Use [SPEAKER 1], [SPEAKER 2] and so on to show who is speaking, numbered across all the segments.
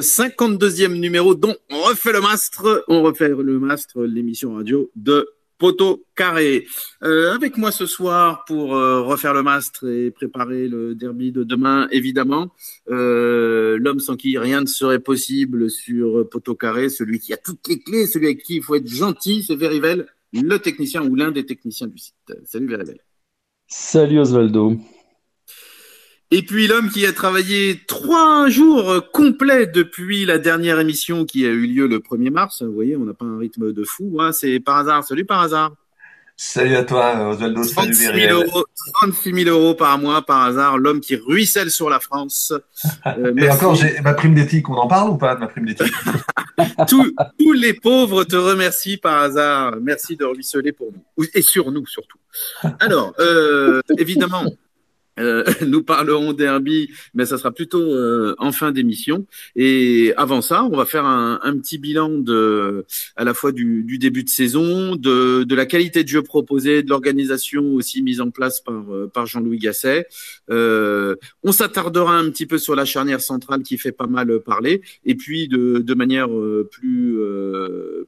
[SPEAKER 1] 52e numéro dont on refait le mastre, on refait le mastre, l'émission radio de Poteau Carré. Euh, avec moi ce soir pour euh, refaire le mastre et préparer le derby de demain, évidemment, euh, l'homme sans qui rien ne serait possible sur Poteau Carré, celui qui a toutes les clés, celui avec qui il faut être gentil, c'est Verivel, le technicien ou l'un des techniciens du site. Salut Verivel.
[SPEAKER 2] Salut Osvaldo.
[SPEAKER 1] Et puis l'homme qui a travaillé trois jours complets depuis la dernière émission qui a eu lieu le 1er mars. Vous voyez, on n'a pas un rythme de fou. Hein, c'est par hasard. Salut par hasard.
[SPEAKER 3] Salut à toi, Osvaldo.
[SPEAKER 1] 36 000, euros, 36 000 euros par mois par hasard. L'homme qui ruisselle sur la France.
[SPEAKER 3] Euh, Et encore, j'ai ma prime d'éthique. On en parle ou pas de ma prime d'éthique?
[SPEAKER 1] Tous, tous les pauvres te remercient par hasard. Merci de ruisseler pour nous. Et sur nous surtout. Alors, euh, évidemment. Euh, nous parlerons derby, mais ça sera plutôt euh, en fin d'émission. Et avant ça, on va faire un, un, petit bilan de, à la fois du, du début de saison, de, de, la qualité de jeu proposée, de l'organisation aussi mise en place par, euh, par Jean-Louis Gasset. Euh, on s'attardera un petit peu sur la charnière centrale qui fait pas mal parler, et puis de, de manière plus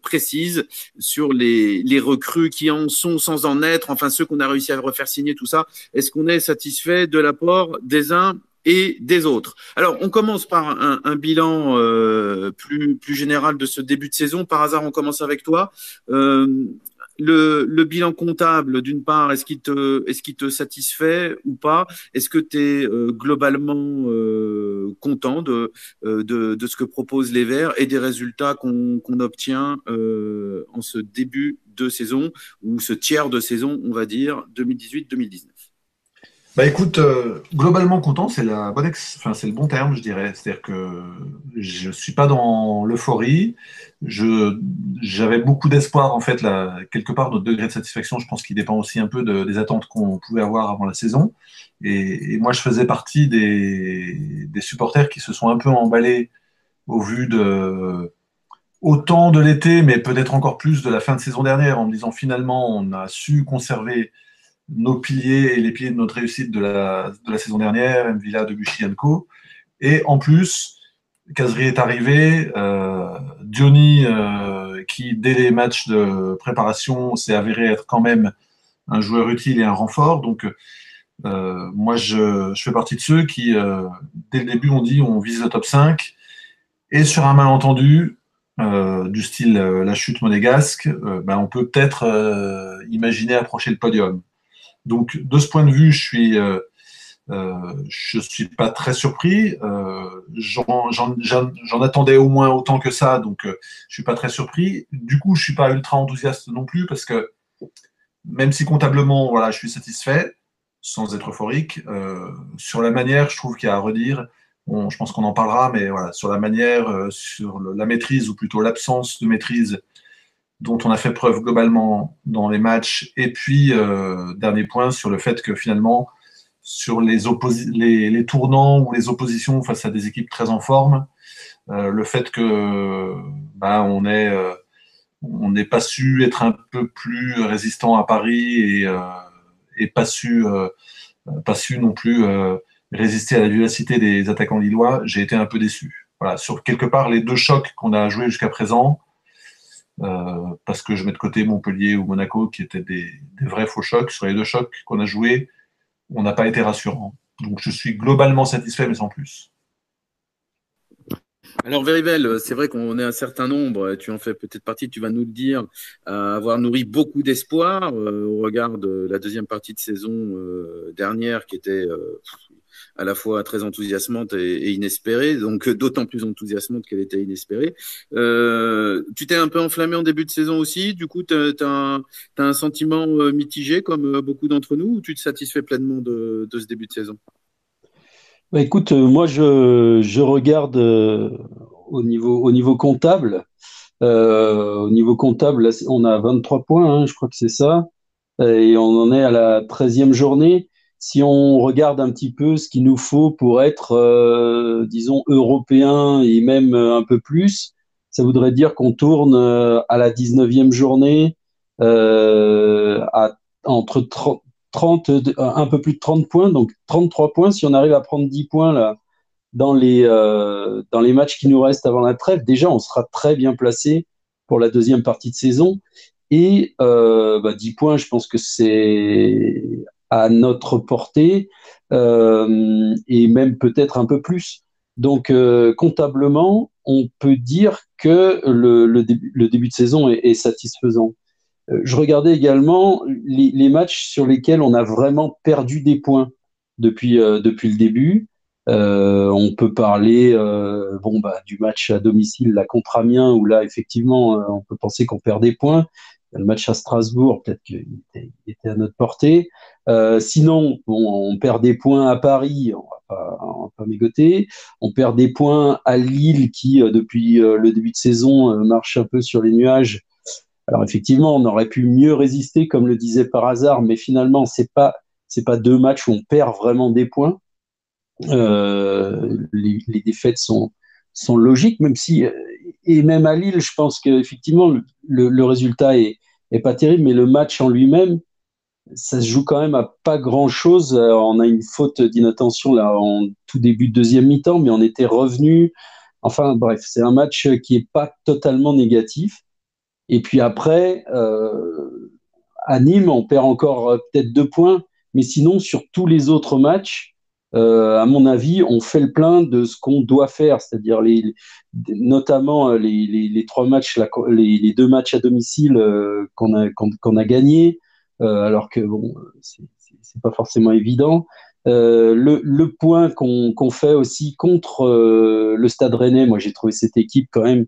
[SPEAKER 1] précise sur les, les recrues qui en sont sans en être, enfin ceux qu'on a réussi à refaire signer, tout ça. Est-ce qu'on est satisfait de l'apport des uns et des autres. Alors, on commence par un, bilan euh, plus, plus général de ce début de saison. Par hasard, on commence avec toi. Euh, le, bilan comptable, d'une part, est-ce qu'il te, est-ce qu'il te satisfait ou pas? Est-ce que tu es euh, globalement content de, de, ce que proposent les Verts et des résultats qu'on, qu'on obtient en ce début de saison ou ce tiers de saison, on va dire, 2018-2019
[SPEAKER 3] bah écoute, euh, globalement content, c'est la bonne ex... enfin, c'est le bon terme, je dirais. C'est-à-dire que je suis pas dans l'euphorie. Je j'avais beaucoup d'espoir en fait là quelque part notre degré de satisfaction. Je pense qu'il dépend aussi un peu de, des attentes qu'on pouvait avoir avant la saison. Et, et, moi, je faisais partie des, des supporters qui se sont un peu emballés au vu de autant de l'été, mais peut-être encore plus de la fin de saison dernière, en me disant finalement on a su conserver nos piliers et les piliers de notre réussite de la, saison dernière, Mvila, Debuchy, Co. Et en plus, Kazri est arrivé, euh, Diony, euh, qui dès les matchs de préparation s'est avéré être quand même un joueur utile et un renfort. Donc, euh, moi, je, je, fais partie de ceux qui, euh, dès le début, ont dit on vise le top 5. Et sur un malentendu, du style la chute monégasque, ben, on peut peut-être imaginer approcher le podium. Donc, de ce point de vue, je suis, euh, euh, je suis pas très surpris. Euh, J'en attendais au moins autant que ça, donc je suis pas très surpris. Du coup, je suis pas ultra enthousiaste non plus parce que même si comptablement, voilà, je suis satisfait, sans être euphorique, sur la manière, je trouve qu'il y a à redire. Je pense qu'on en parlera, mais voilà, sur la manière, sur la maîtrise ou plutôt l'absence de maîtrise dont on a fait preuve globalement dans les matchs. Et puis, euh, dernier point sur le fait que finalement, sur les, les, les, tournants ou les oppositions face à des équipes très en forme, euh, le fait que bah, on est euh, on n'ait pas su être un peu plus résistant à Paris et, euh, et pas su euh, pas su non plus euh, résister à la vivacité des attaquants lillois, j'ai été un peu déçu. Voilà, sur quelque part les deux chocs qu'on a joués jusqu'à présent, parce que je mets de côté Montpellier ou Monaco qui étaient des, vrais faux chocs. Sur les deux chocs qu'on a joués, on n'a pas été rassurant. Donc je suis globalement satisfait, mais sans plus.
[SPEAKER 1] Alors Verivel, c'est vrai qu'on est un certain nombre, tu en fais peut-être partie, tu vas nous le dire, à avoir nourri beaucoup d'espoir euh, au regard de la deuxième partie de saison euh, dernière qui était euh, à la fois très enthousiasmante et, inespérée, donc d'autant plus enthousiasmante qu'elle était inespérée. Euh, tu t'es un peu enflammé en début de saison aussi, du coup, tu as, un sentiment euh, mitigé comme euh, beaucoup d'entre nous, ou tu te satisfais pleinement de, ce début de saison?
[SPEAKER 2] Bah, Écoute, euh, moi, je, regarde euh, au, niveau, au niveau comptable. Euh, au niveau comptable, on a 23 points, hein, je crois que c'est ça, et on en est à la 13e journée si on regarde un petit peu ce qu'il nous faut pour être, euh, disons, européen et même euh, un peu plus, ça voudrait dire qu'on tourne euh, à la 19e journée euh, à entre 30, 30, un peu plus de 30 points, donc 33 points. Si on arrive à prendre 10 points là, dans les, euh, dans les matchs qui nous restent avant la trêve, déjà, on sera très bien placé pour la deuxième partie de saison. Et euh, bah, 10 points, je pense que c'est à notre portée, euh, et même peut-être un peu plus. Donc, euh, comptablement, on peut dire que le, début, de saison est, satisfaisant. Euh, je regardais également les, matchs sur lesquels on a vraiment perdu des points depuis, depuis le début. On peut parler bon, bah, du match à domicile là, contre Amiens, où là, effectivement, on peut penser qu'on perd des points. Le match à Strasbourg, peut-être qu'il était, à notre portée. sinon, bon, on perd des points à Paris, on va pas, va pas mégoter. On perd des points à Lille, qui, depuis le début de saison, marche un peu sur les nuages. Alors effectivement, on aurait pu mieux résister, comme le disait par hasard, mais finalement, c'est pas c'est pas deux matchs où on perd vraiment des points. Euh, les, défaites sont, sont logiques, même si, et même à Lille, je pense qu'effectivement, le, le, résultat est, pas terrible, mais le match en lui-même, ça se joue quand même à pas grand chose. On a une faute d'inattention là en tout début de deuxième mi-temps, mais on était revenu. Enfin bref, c'est un match qui est pas totalement négatif. Et puis après, euh, à Nîmes, on perd encore peut-être deux points, mais sinon sur tous les autres matchs, euh, à mon avis, on fait le plein de ce qu'on doit faire, c'est-à-dire notamment les, les, trois matchs, les, deux matchs à domicile euh, qu'on a, qu'on, a gagnés, euh, alors que bon, c'est, pas forcément évident. Euh, le, point qu'on, fait aussi contre euh, le Stade Rennais, moi j'ai trouvé cette équipe quand même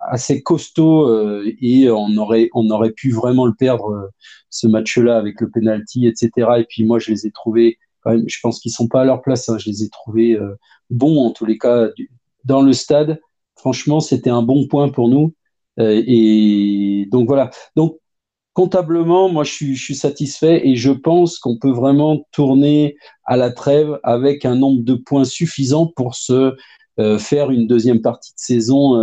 [SPEAKER 2] assez costaud et on aurait, on aurait pu vraiment le perdre ce match-là avec le penalty, etc. Et puis moi je les ai trouvés je pense qu'ils sont pas à leur place. Hein. Je les ai trouvés euh, bons en tous les cas dans le stade. Franchement, c'était un bon point pour nous. Euh, et donc voilà. Donc comptablement, moi, je suis, satisfait et je pense qu'on peut vraiment tourner à la trêve avec un nombre de points suffisant pour se euh, faire une deuxième partie de saison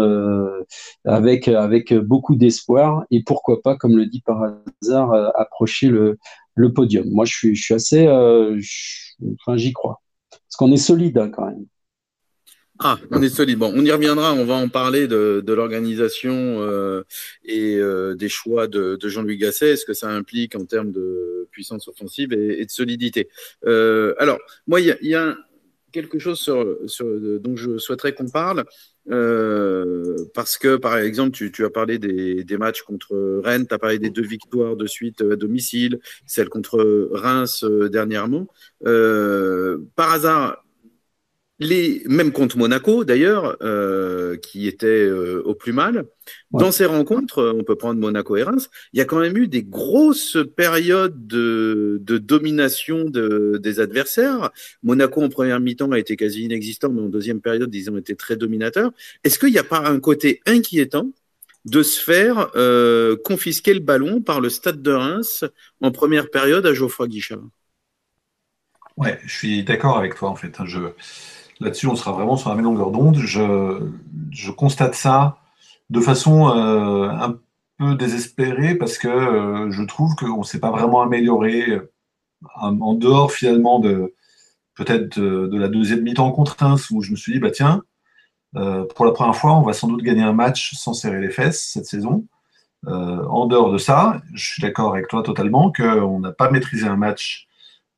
[SPEAKER 2] avec avec beaucoup d'espoir et pourquoi pas, comme le dit par hasard, approcher le le podium. Moi, je suis, je suis assez, euh, enfin, j'y crois. Parce qu'on est solide hein, quand même.
[SPEAKER 1] Ah, on est solide. Bon, on y reviendra. On va en parler de, de l'organisation euh, et euh, des choix de, de Jean-Louis Gasset, ce que ça implique en termes de puissance offensive et, de solidité? Euh, alors, moi, il y a, y a, quelque chose sur, sur, dont je souhaiterais qu'on parle. Euh, parce que, par exemple, tu, tu as parlé des, des, matchs contre Rennes, tu as parlé des deux victoires de suite à domicile, celle contre Reims euh, dernièrement. Euh, par hasard, les, même contre Monaco d'ailleurs, euh, qui était euh, au plus mal. Ouais. Dans ces rencontres, on peut prendre Monaco et Reims, il y a quand même eu des grosses périodes de, de domination de, des adversaires. Monaco en première mi-temps a été quasi inexistant, mais en deuxième période, ils ont été très dominateurs. Est-ce qu'il n'y a pas un côté inquiétant de se faire euh, confisquer le ballon par le Stade de Reims en première période à Geoffroy Guichard?
[SPEAKER 3] Ouais, je suis d'accord avec toi en fait. Je Là-dessus, on sera vraiment sur la même longueur d'onde. Je, constate ça de façon euh, un peu désespérée parce que euh, je trouve qu'on ne s'est pas vraiment amélioré euh, en dehors finalement de peut-être de, la deuxième mi-temps contre Reims où je me suis dit, bah tiens, pour la première fois, on va sans doute gagner un match sans serrer les fesses cette saison. en dehors de ça, je suis d'accord avec toi totalement qu'on n'a pas maîtrisé un match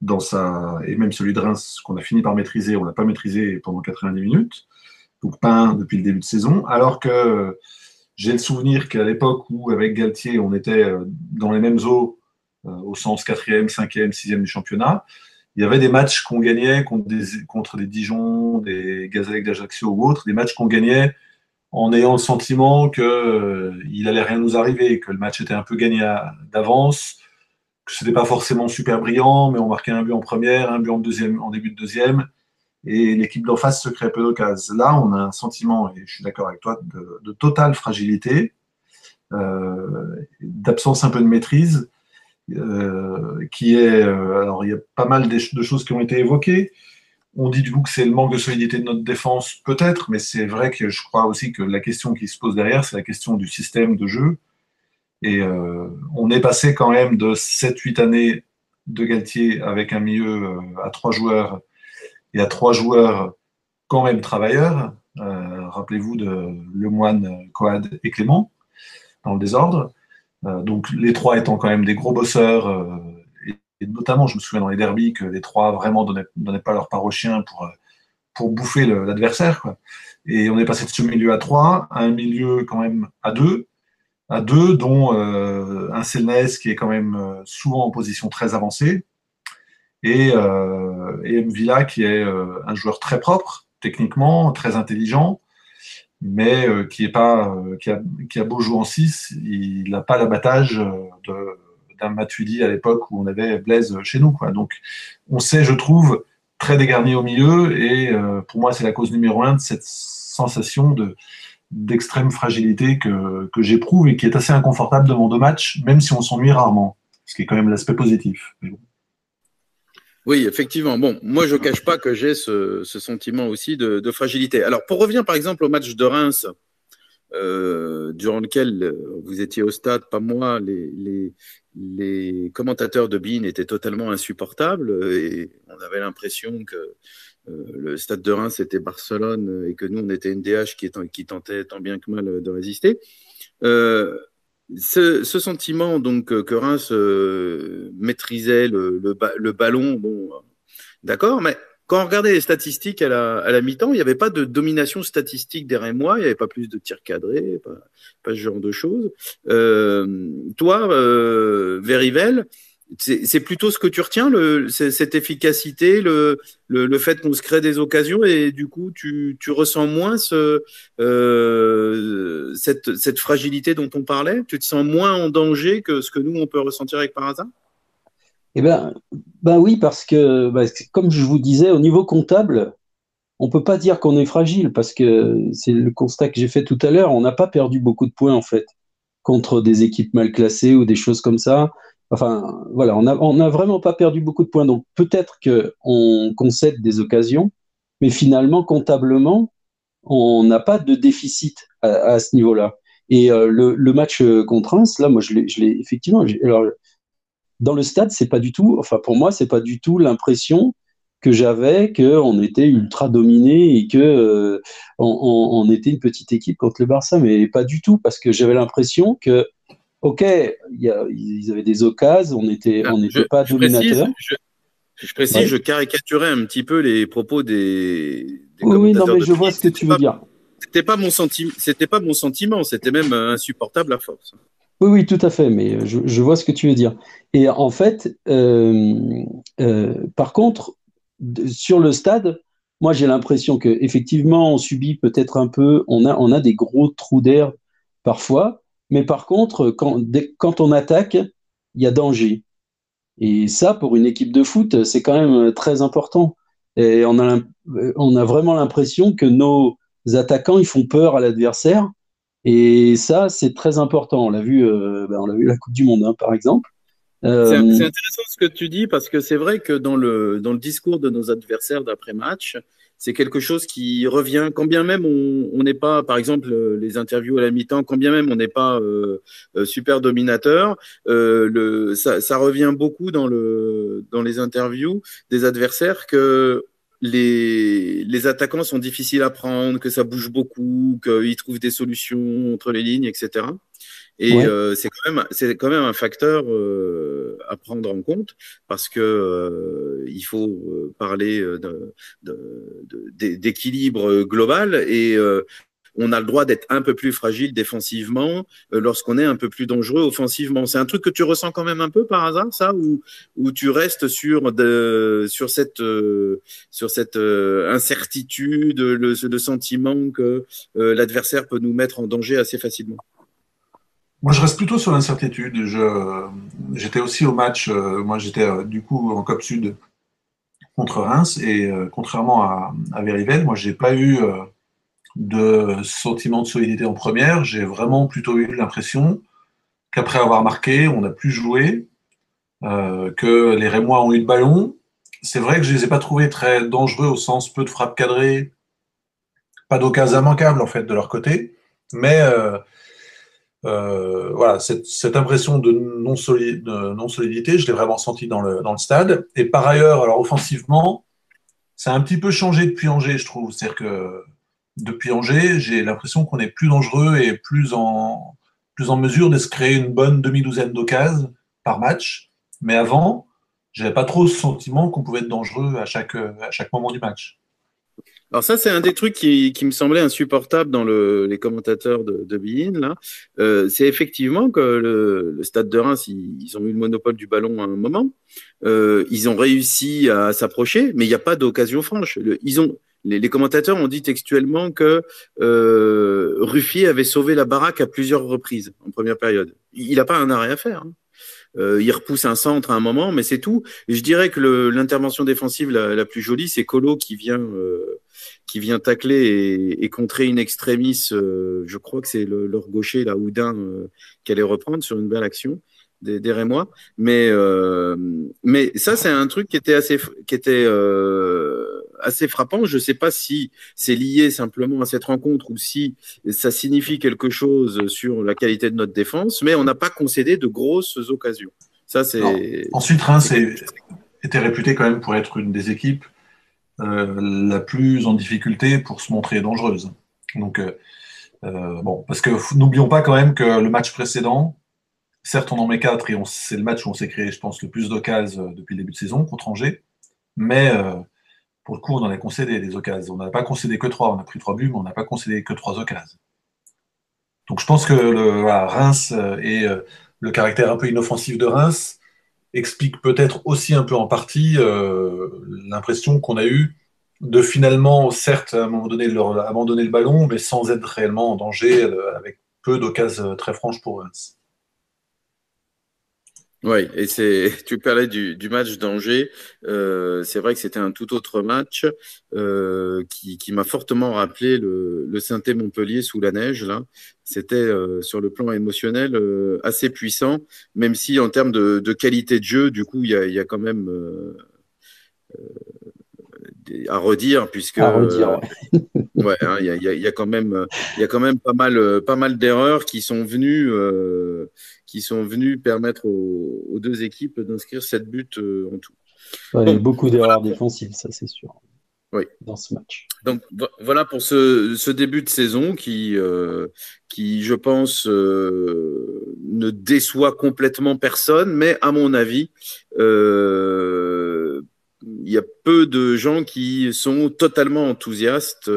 [SPEAKER 3] dans sa, et même celui de Reims qu'on a fini par maîtriser, on l'a pas maîtrisé pendant 90 minutes, donc pas depuis le début de saison, alors que j'ai le souvenir qu'à l'époque où avec Galtier on était euh, dans les mêmes eaux euh, au sens 4e, 5e, 6e du championnat, il y avait des matchs qu'on gagnait contre des, contre des Dijon, des Gazelles d'Ajaccio ou autres, des matchs qu'on gagnait en ayant le sentiment qu'il euh, allait rien nous arriver, que le match était un peu gagné d'avance, ce n'était pas forcément super brillant, mais on marquait un but en première, un but en, deuxième, en début de deuxième, et l'équipe d'en face se crée peu d'occasions. Là, on a un sentiment, et je suis d'accord avec toi, de, totale fragilité, euh, d'absence un peu de maîtrise, euh, qui est, euh, alors il y a pas mal de, choses qui ont été évoquées. On dit du coup que c'est le manque de solidité de notre défense, peut-être, mais c'est vrai que je crois aussi que la question qui se pose derrière, c'est la question du système de jeu et euh, on est passé quand même de 7-8 années de Galtier avec un milieu euh, à trois joueurs y a trois joueurs quand même travailleurs. Euh, rappelez-vous de Lemoine, Coad et Clément, dans le désordre. Donc les trois étant quand même des gros bosseurs, et, notamment je me souviens dans les derbies que les trois vraiment donnaient, donnaient pas leur part au chien pour, pour bouffer l'adversaire. Et on est passé de ce milieu à trois à un milieu quand même à deux, à deux, dont un Selnes qui est quand même souvent en position très avancée, et, euh, qui est un joueur très propre, techniquement, très intelligent, mais euh, qui, est pas, euh, qui, a, beau jouer en 6, il n'a pas l'abattage d'un Matuidi à l'époque où on avait Blaise chez nous. Donc on sait, je trouve, très dégarni au milieu, et euh, pour moi c'est la cause numéro un de cette sensation de d'extrême fragilité que, que j'éprouve et qui est assez inconfortable devant deux matchs, même si on s'ennuie rarement, ce qui est quand même l'aspect positif.
[SPEAKER 1] Oui, effectivement. Bon, moi, je ne cache pas que j'ai ce, sentiment aussi de, fragilité. Alors, pour revenir par exemple au match de Reims, euh, durant lequel vous étiez au stade, pas moi, les, les, commentateurs de BIN étaient totalement insupportables et on avait l'impression que le stade de Reims était Barcelone et que nous, on était NDH qui, qui tentait tant bien que mal de résister. Ce, sentiment donc que Reims euh, maîtrisait le, ballon, bon, d'accord, mais quand on regardait les statistiques à la, mi-temps, il n'y avait pas de domination statistique des Rémois, il n'y avait pas plus de tirs cadrés, pas, ce genre de choses. Euh, toi, euh, Verivel, c'est plutôt ce que tu retiens, cette efficacité, le, fait qu'on se crée des occasions et du coup tu, ressens moins euh, cette, fragilité dont on parlait? Tu te sens moins en danger que ce que nous on peut ressentir avec par hasard?
[SPEAKER 2] Eh ben, ben oui, parce que ben, comme je vous disais, au niveau comptable, on peut pas dire qu'on est fragile parce que c'est le constat que j'ai fait tout à l'heure. On n'a pas perdu beaucoup de points en fait contre des équipes mal classées ou des choses comme ça. Enfin, voilà, on n'a a vraiment pas perdu beaucoup de points. Donc peut-être qu'on concède des occasions, mais finalement, comptablement, on n'a pas de déficit à, ce niveau-là. Et euh, le, match contre Reims, là, moi, je l'ai effectivement. Alors, dans le stade, c'est pas du tout. Enfin, pour moi, c'est pas du tout l'impression que j'avais qu'on était ultra dominé et que euh, on, était une petite équipe contre le Barça, mais pas du tout, parce que j'avais l'impression que ok, y a, ils avaient des occasions, on n'était on pas dominateur.
[SPEAKER 1] Je, précise, je caricaturais un petit peu les propos des.
[SPEAKER 2] des oui, oui, non, mais je vois ce que tu veux dire.
[SPEAKER 1] C'était pas mon sentiment, c'était pas mon sentiment, c'était même insupportable à force.
[SPEAKER 2] Oui, oui, tout à fait, mais je, je vois ce que tu veux dire. Et en fait, euh, euh, par contre, sur le stade, moi j'ai l'impression que effectivement on subit peut-être un peu, on a, on a des gros trous d'air parfois, mais par contre, quand, quand on attaque, il y a danger. Et ça, pour une équipe de foot, c'est quand même très important. Et on a, on a vraiment l'impression que nos attaquants, ils font peur à l'adversaire. Et ça, c'est très important. On l'a vu, euh, ben, on l'a vu la Coupe du Monde, hein, par exemple.
[SPEAKER 1] Euh, c'est intéressant ce que tu dis parce que c'est vrai que dans le, dans le discours de nos adversaires d'après-match, c'est quelque chose qui revient, quand bien même on n'est pas, par exemple, euh, les interviews à la mi-temps, quand bien même on n'est pas euh, euh, super dominateur, euh, le, ça, ça, revient beaucoup dans, le, dans les interviews des adversaires que les, les attaquants sont difficiles à prendre, que ça bouge beaucoup, qu'ils trouvent des solutions entre les lignes, etc. Et euh, c'est quand même c'est quand même un facteur euh, à prendre en compte parce que euh, il faut euh, parler d'équilibre global et on a le droit d'être un peu plus fragile défensivement lorsqu'on est un peu plus dangereux offensivement. C'est un truc que tu ressens quand même un peu par hasard, ça, ou où tu restes sur de, sur cette sur cette incertitude, le, le sentiment que l'adversaire peut nous mettre en danger assez facilement?
[SPEAKER 3] Moi, je reste plutôt sur l'incertitude. J'étais aussi au match, euh, moi j'étais euh, du coup en Cop Sud contre Reims, et euh, contrairement à, à Verivel, moi j'ai pas eu de sentiment de solidité en première, j'ai vraiment plutôt eu l'impression qu'après avoir marqué, on a plus joué, que les Rémois ont eu le ballon. C'est vrai que je les ai pas trouvés très dangereux au sens peu de frappes cadrées, pas d'occasion immanquable en fait de leur côté, mais euh, voilà, cette, cette, impression de non-solidité, non je l'ai vraiment senti dans le, dans le stade. Et par ailleurs, alors offensivement, ça a un petit peu changé depuis Angers, je trouve. C'est-à-dire que depuis Angers, j'ai l'impression qu'on est plus dangereux et plus en, plus en mesure de se créer une bonne demi-douzaine d'occasions par match. Mais avant, j'avais pas trop ce sentiment qu'on pouvait être dangereux à chaque, à chaque moment du match.
[SPEAKER 1] Alors ça, c'est un des trucs qui, qui, me semblait insupportable dans le, les commentateurs de, de Bein, là. Euh, c'est effectivement que le, le, Stade de Reims, ils, ont eu le monopole du ballon à un moment. Euh, ils ont réussi à s'approcher, mais il n'y a pas d'occasion franche. Ils ont, les, les, commentateurs ont dit textuellement que euh, Ruffier avait sauvé la baraque à plusieurs reprises en première période. Il n'a pas un arrêt à faire. Hein. Euh, il repousse un centre à un moment, mais c'est tout. Je dirais que l'intervention défensive la, la, plus jolie, c'est Colo qui vient euh, qui vient tacler et, et contrer une extrémiste. Euh, je crois que c'est le, leur gaucher, là, Houdin, euh, qui allait reprendre sur une belle action des, des Rémois. Mais, euh, mais ça, c'est un truc qui était assez, qui était euh, assez frappant. Je ne sais pas si c'est lié simplement à cette rencontre ou si ça signifie quelque chose sur la qualité de notre défense, mais on n'a pas concédé de grosses occasions. Ça, c'est.
[SPEAKER 3] Ensuite, Reims était réputé quand même pour être une des équipes la plus en difficulté pour se montrer dangereuse. Donc, euh, euh, bon, parce que n'oublions pas quand même que le match précédent, certes on en met 4 et c'est le match où on s'est créé, je pense, le plus d'occasions depuis le début de saison contre Angers, mais pour le coup, on en a concédé des occasions. On n'a pas concédé que 3, on a pris 3 buts, mais on n'a pas concédé que 3 occasions. Donc je pense que le, Reims et le caractère un peu inoffensif de Reims explique peut-être aussi un peu en partie euh, l'impression qu'on a eue de finalement, certes, à un moment donné, leur abandonner le ballon, mais sans être réellement en danger, euh, avec peu d'occasions très franches pour eux.
[SPEAKER 1] Oui, et c'est tu parlais du, du match d'Angers. Euh, c'est vrai que c'était un tout autre match euh, qui, qui m'a fortement rappelé le, le Sainté Montpellier sous la neige. Là, c'était euh, sur le plan émotionnel euh, assez puissant, même si en termes de, de, qualité de jeu, du coup, il y a, y a quand même euh, à redire puisque
[SPEAKER 2] à redire,
[SPEAKER 1] ouais, hein, il y, a, y, a, quand même il y a quand même pas mal pas mal d'erreurs qui sont venues euh, qui sont venus permettre aux, aux deux équipes d'inscrire sept buts euh, en tout.
[SPEAKER 2] Ouais, bon, beaucoup d'erreurs voilà. défensives, ça c'est sûr.
[SPEAKER 1] Oui.
[SPEAKER 2] Dans ce match.
[SPEAKER 1] Donc voilà pour ce, ce début de saison qui, euh, qui je pense, euh, ne déçoit complètement personne, mais à mon avis, euh, il y a peu de gens qui sont totalement enthousiastes,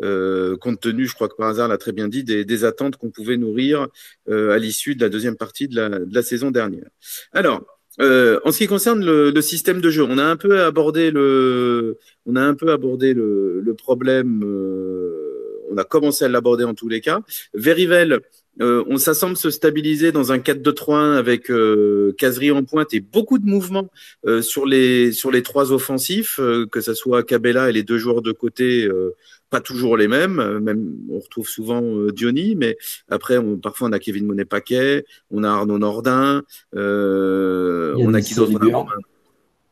[SPEAKER 1] euh, compte tenu, je crois que par hasard l'a très bien dit, des, des attentes qu'on pouvait nourrir euh, à l'issue de la deuxième partie de la, de la saison dernière. Alors, euh, en ce qui concerne le, le, système de jeu, on a un peu abordé le, on a un peu abordé le, le problème. Euh, on a commencé à l'aborder en tous les cas. Verivel, euh, on ça semble se stabiliser dans un 4-2-3-1 avec euh, Casery en pointe et beaucoup de mouvements euh, sur les sur les trois offensifs, euh, que ce soit Cabella et les deux joueurs de côté, euh, pas toujours les mêmes. Même on retrouve souvent Diony, mais après on, parfois on a Kevin Monet-Paquet, on a Arnaud Nordin, on a qui d'autre? Romain,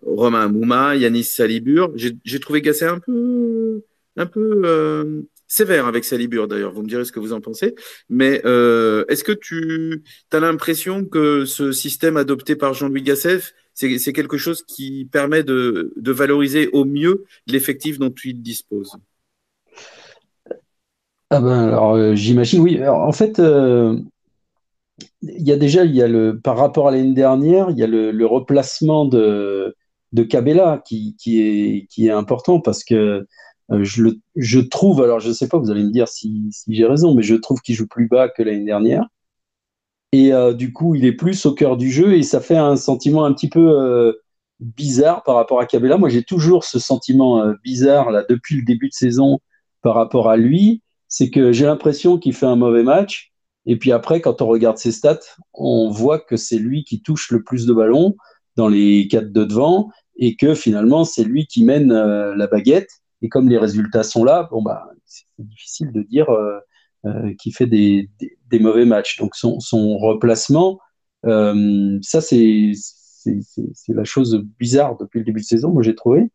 [SPEAKER 1] Romain Mouma, Yanis Salibur. J'ai trouvé Gasset un peu un peu sévère avec Salibur d'ailleurs, vous me direz ce que vous en pensez, mais euh, est-ce que tu as l'impression que ce système adopté par Jean-Louis Gasset, c'est quelque chose qui permet de, valoriser au mieux l'effectif dont il dispose?
[SPEAKER 2] Ah ben alors euh, j'imagine oui. En fait, euh, il y a déjà il y a le par rapport à l'année dernière, il y a le, le replacement de de Cabella qui, est important parce que je, le, je trouve, alors je ne sais pas, vous allez me dire si, si j'ai raison, mais je trouve qu'il joue plus bas que l'année dernière. Et euh, du coup, il est plus au cœur du jeu et ça fait un sentiment un petit peu euh, bizarre par rapport à Cabella. Moi, j'ai toujours ce sentiment euh, bizarre là depuis le début de saison par rapport à lui. C'est que j'ai l'impression qu'il fait un mauvais match. Et puis après, quand on regarde ses stats, on voit que c'est lui qui touche le plus de ballons dans les quatre de devant et que finalement, c'est lui qui mène la baguette. Et comme les résultats sont là, bon bah c'est difficile de dire euh, euh, qu'il fait des, des, mauvais matchs. Donc son, son replacement, euh, ça c'est c'est la chose bizarre depuis le début de saison, moi j'ai trouvé.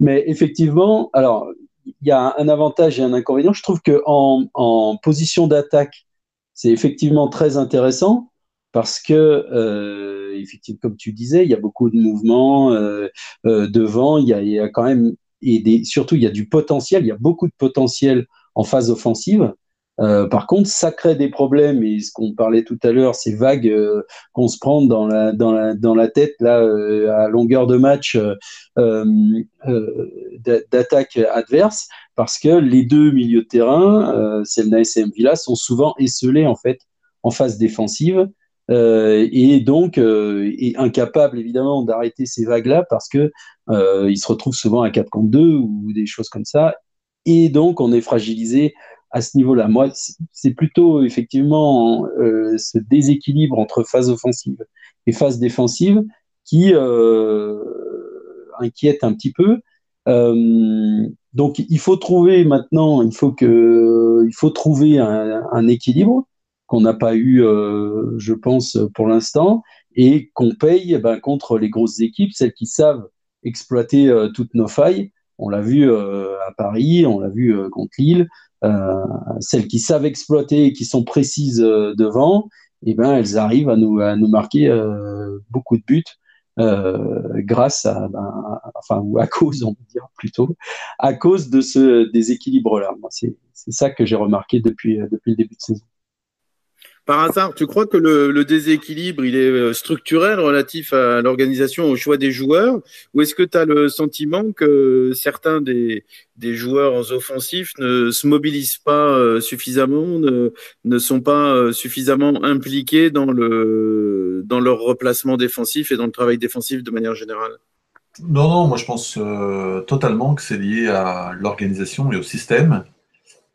[SPEAKER 2] Mais effectivement, alors il y a un avantage et un inconvénient. Je trouve que en, en position d'attaque, c'est effectivement très intéressant parce que effectivement, comme tu disais, il y a beaucoup de mouvements devant. Il y, a, quand même et surtout il y a du potentiel, il y a beaucoup de potentiel en phase offensive. Euh, par contre, ça crée des problèmes et ce qu'on parlait tout à l'heure, ces vagues euh, qu'on se prend dans la, tête là euh, à longueur de match d'attaque adverse, parce que les deux milieux de terrain, Selna et Villa, sont souvent esselés en fait en phase défensive et donc est incapable évidemment d'arrêter ces vagues-là parce que ils se retrouvent souvent à 4 contre 2 ou des choses comme ça. Et donc, on est fragilisé à ce niveau-là. Moi, c'est plutôt effectivement euh, ce déséquilibre entre phase offensive et phase défensive qui euh, inquiète un petit peu. Euh, donc, il faut trouver maintenant, il faut que, il faut trouver un, équilibre qu'on n'a pas eu, je pense, pour l'instant, et qu'on paye eh ben, contre les grosses équipes, celles qui savent exploiter toutes nos failles. On l'a vu à Paris, on l'a vu contre Lille, euh, celles qui savent exploiter et qui sont précises euh, devant, eh ben, elles arrivent à nous, à nous marquer euh, beaucoup de buts. grâce à, ben, enfin, ou à cause, on peut dire plutôt, à cause de ce déséquilibre-là. C'est ça que j'ai remarqué depuis, depuis le début de saison.
[SPEAKER 1] Par hasard, tu crois que le, déséquilibre, il est euh, structurel relatif à l'organisation, au choix des joueurs? Ou est-ce que tu as le sentiment que certains des, joueurs offensifs ne se mobilisent pas euh, suffisamment, ne, ne sont pas euh, suffisamment impliqués dans, le, dans leur replacement défensif et dans le travail défensif de manière générale?
[SPEAKER 3] Non, non, moi je pense totalement que c'est lié à l'organisation et au système.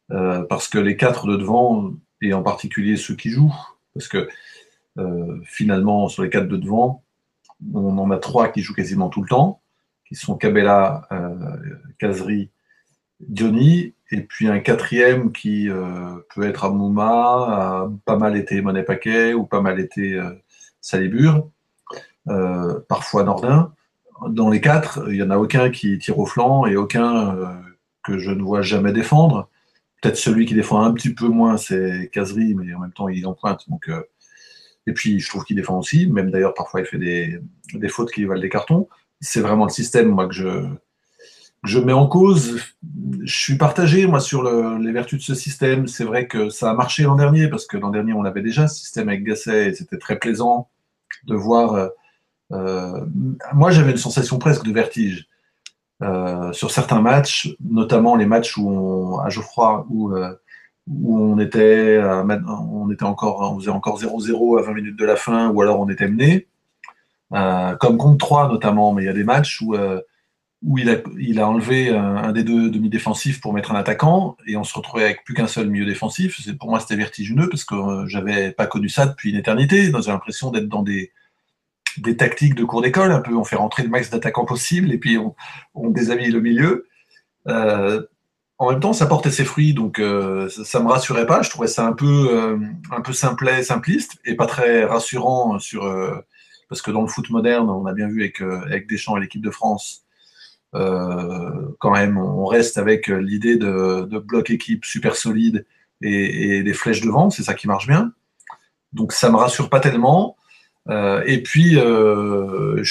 [SPEAKER 3] parce que les quatre de devant et en particulier ceux qui jouent, parce que euh, finalement, sur les quatre de devant, on en a trois qui jouent quasiment tout le temps, qui sont Cabella, euh, Kazri, Diony, et puis un quatrième qui euh, peut être Amouma, a pas mal été Monet Paquet ou pas mal été Salibur, parfois Nordin. Dans les quatre, il n'y en a aucun qui tire au flanc et aucun que je ne vois jamais défendre. Peut-être celui qui défend un petit peu moins, c'est Kazri, mais en même temps, il emprunte. Donc, euh, et puis, je trouve qu'il défend aussi. Même d'ailleurs, parfois, il fait des, des fautes qui valent des cartons. C'est vraiment le système, moi, que je, je mets en cause. Je suis partagé, moi, sur les vertus de ce système. C'est vrai que ça a marché l'an dernier, parce que l'an dernier, on avait déjà ce système avec Gasset, et c'était très plaisant de voir. Euh, euh, moi, j'avais une sensation presque de vertige. Euh, sur certains matchs, notamment les matchs où à Geoffroy, où, euh, on était, on était encore, on faisait encore 0-0 à 20 minutes de la fin, ou alors on était mené, euh, comme contre 3 notamment, mais il y a des matchs où, où il, a, il a enlevé un, des deux demi-défensifs pour mettre un attaquant, et on se retrouvait avec plus qu'un seul milieu défensif. Pour moi, c'était vertigineux, parce que j'avais pas connu ça depuis une éternité. J'ai l'impression d'être dans des des tactiques de cours d'école, un peu, on fait rentrer le max d'attaquants possible et puis on, déshabille le milieu. Euh, en même temps, ça portait ses fruits, donc euh, ça, ne me rassurait pas. Je trouvais ça un peu, euh, un simplet, simpliste et pas très rassurant sur parce que dans le foot moderne, on a bien vu avec, avec Deschamps et l'équipe de France, quand même, on reste avec l'idée de, bloc équipe super solide et, et des flèches devant, c'est ça qui marche bien. Donc ça me rassure pas tellement. Euh, et puis, euh,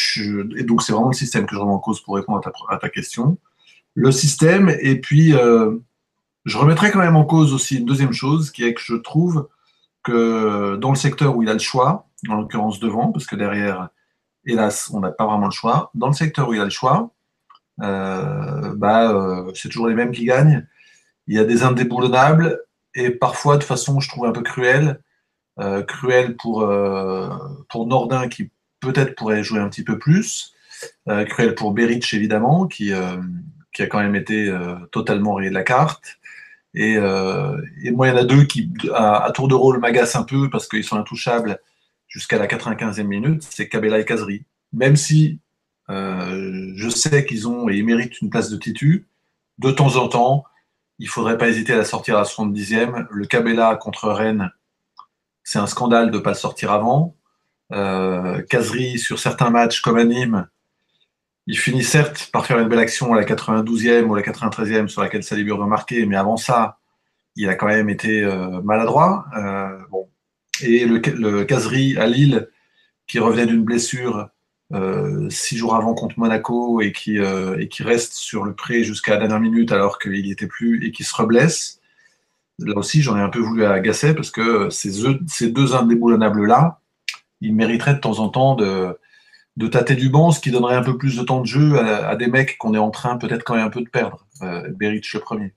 [SPEAKER 3] donc c'est vraiment le système que je remets en cause pour répondre à ta, question. Le système, et puis euh, je remettrai quand même en cause aussi une deuxième chose, qui est que je trouve que dans le secteur où il a le choix, en l'occurrence devant, parce que derrière, hélas, on n'a pas vraiment le choix, dans le secteur où il a le choix, bah, c'est toujours les mêmes qui gagnent. Il y a des indéboulonnables, et parfois de façon, je trouve, un peu cruelle, cruel pour, euh, pour Nordin qui peut-être pourrait jouer un petit peu plus. Euh, cruel pour Beric évidemment qui, qui a quand même été totalement rayé de la carte. Et, et, moi, il y en a deux qui, à, tour de rôle, m'agacent un peu parce qu'ils sont intouchables jusqu'à la 95e minute, c'est Cabella et Kazri. Même si je sais qu'ils ont et ils méritent une place de titu, de temps en temps, il faudrait pas hésiter à la sortir à la 70e. Le Cabella contre Rennes, c'est un scandale de ne pas le sortir avant. Euh, sur certains matchs comme à Nîmes, il finit certes par faire une belle action à la 92e ou la 93e sur laquelle Salibur doit marquer, mais avant ça, il a quand même été euh, maladroit. Euh. Et le, le à Lille, qui revenait d'une blessure, six jours avant contre Monaco et qui, et qui reste sur le pré jusqu'à la dernière minute alors qu'il n'y était plus et qui se reblesse. Là aussi, j'en ai un peu voulu à Gasset parce que ces, ces deux indéboulonnables-là, ils mériteraient de temps en temps de, tâter du banc, ce qui donnerait un peu plus de temps de jeu à, des mecs qu'on est en train peut-être quand même un peu de perdre. Euh, Beric le premier.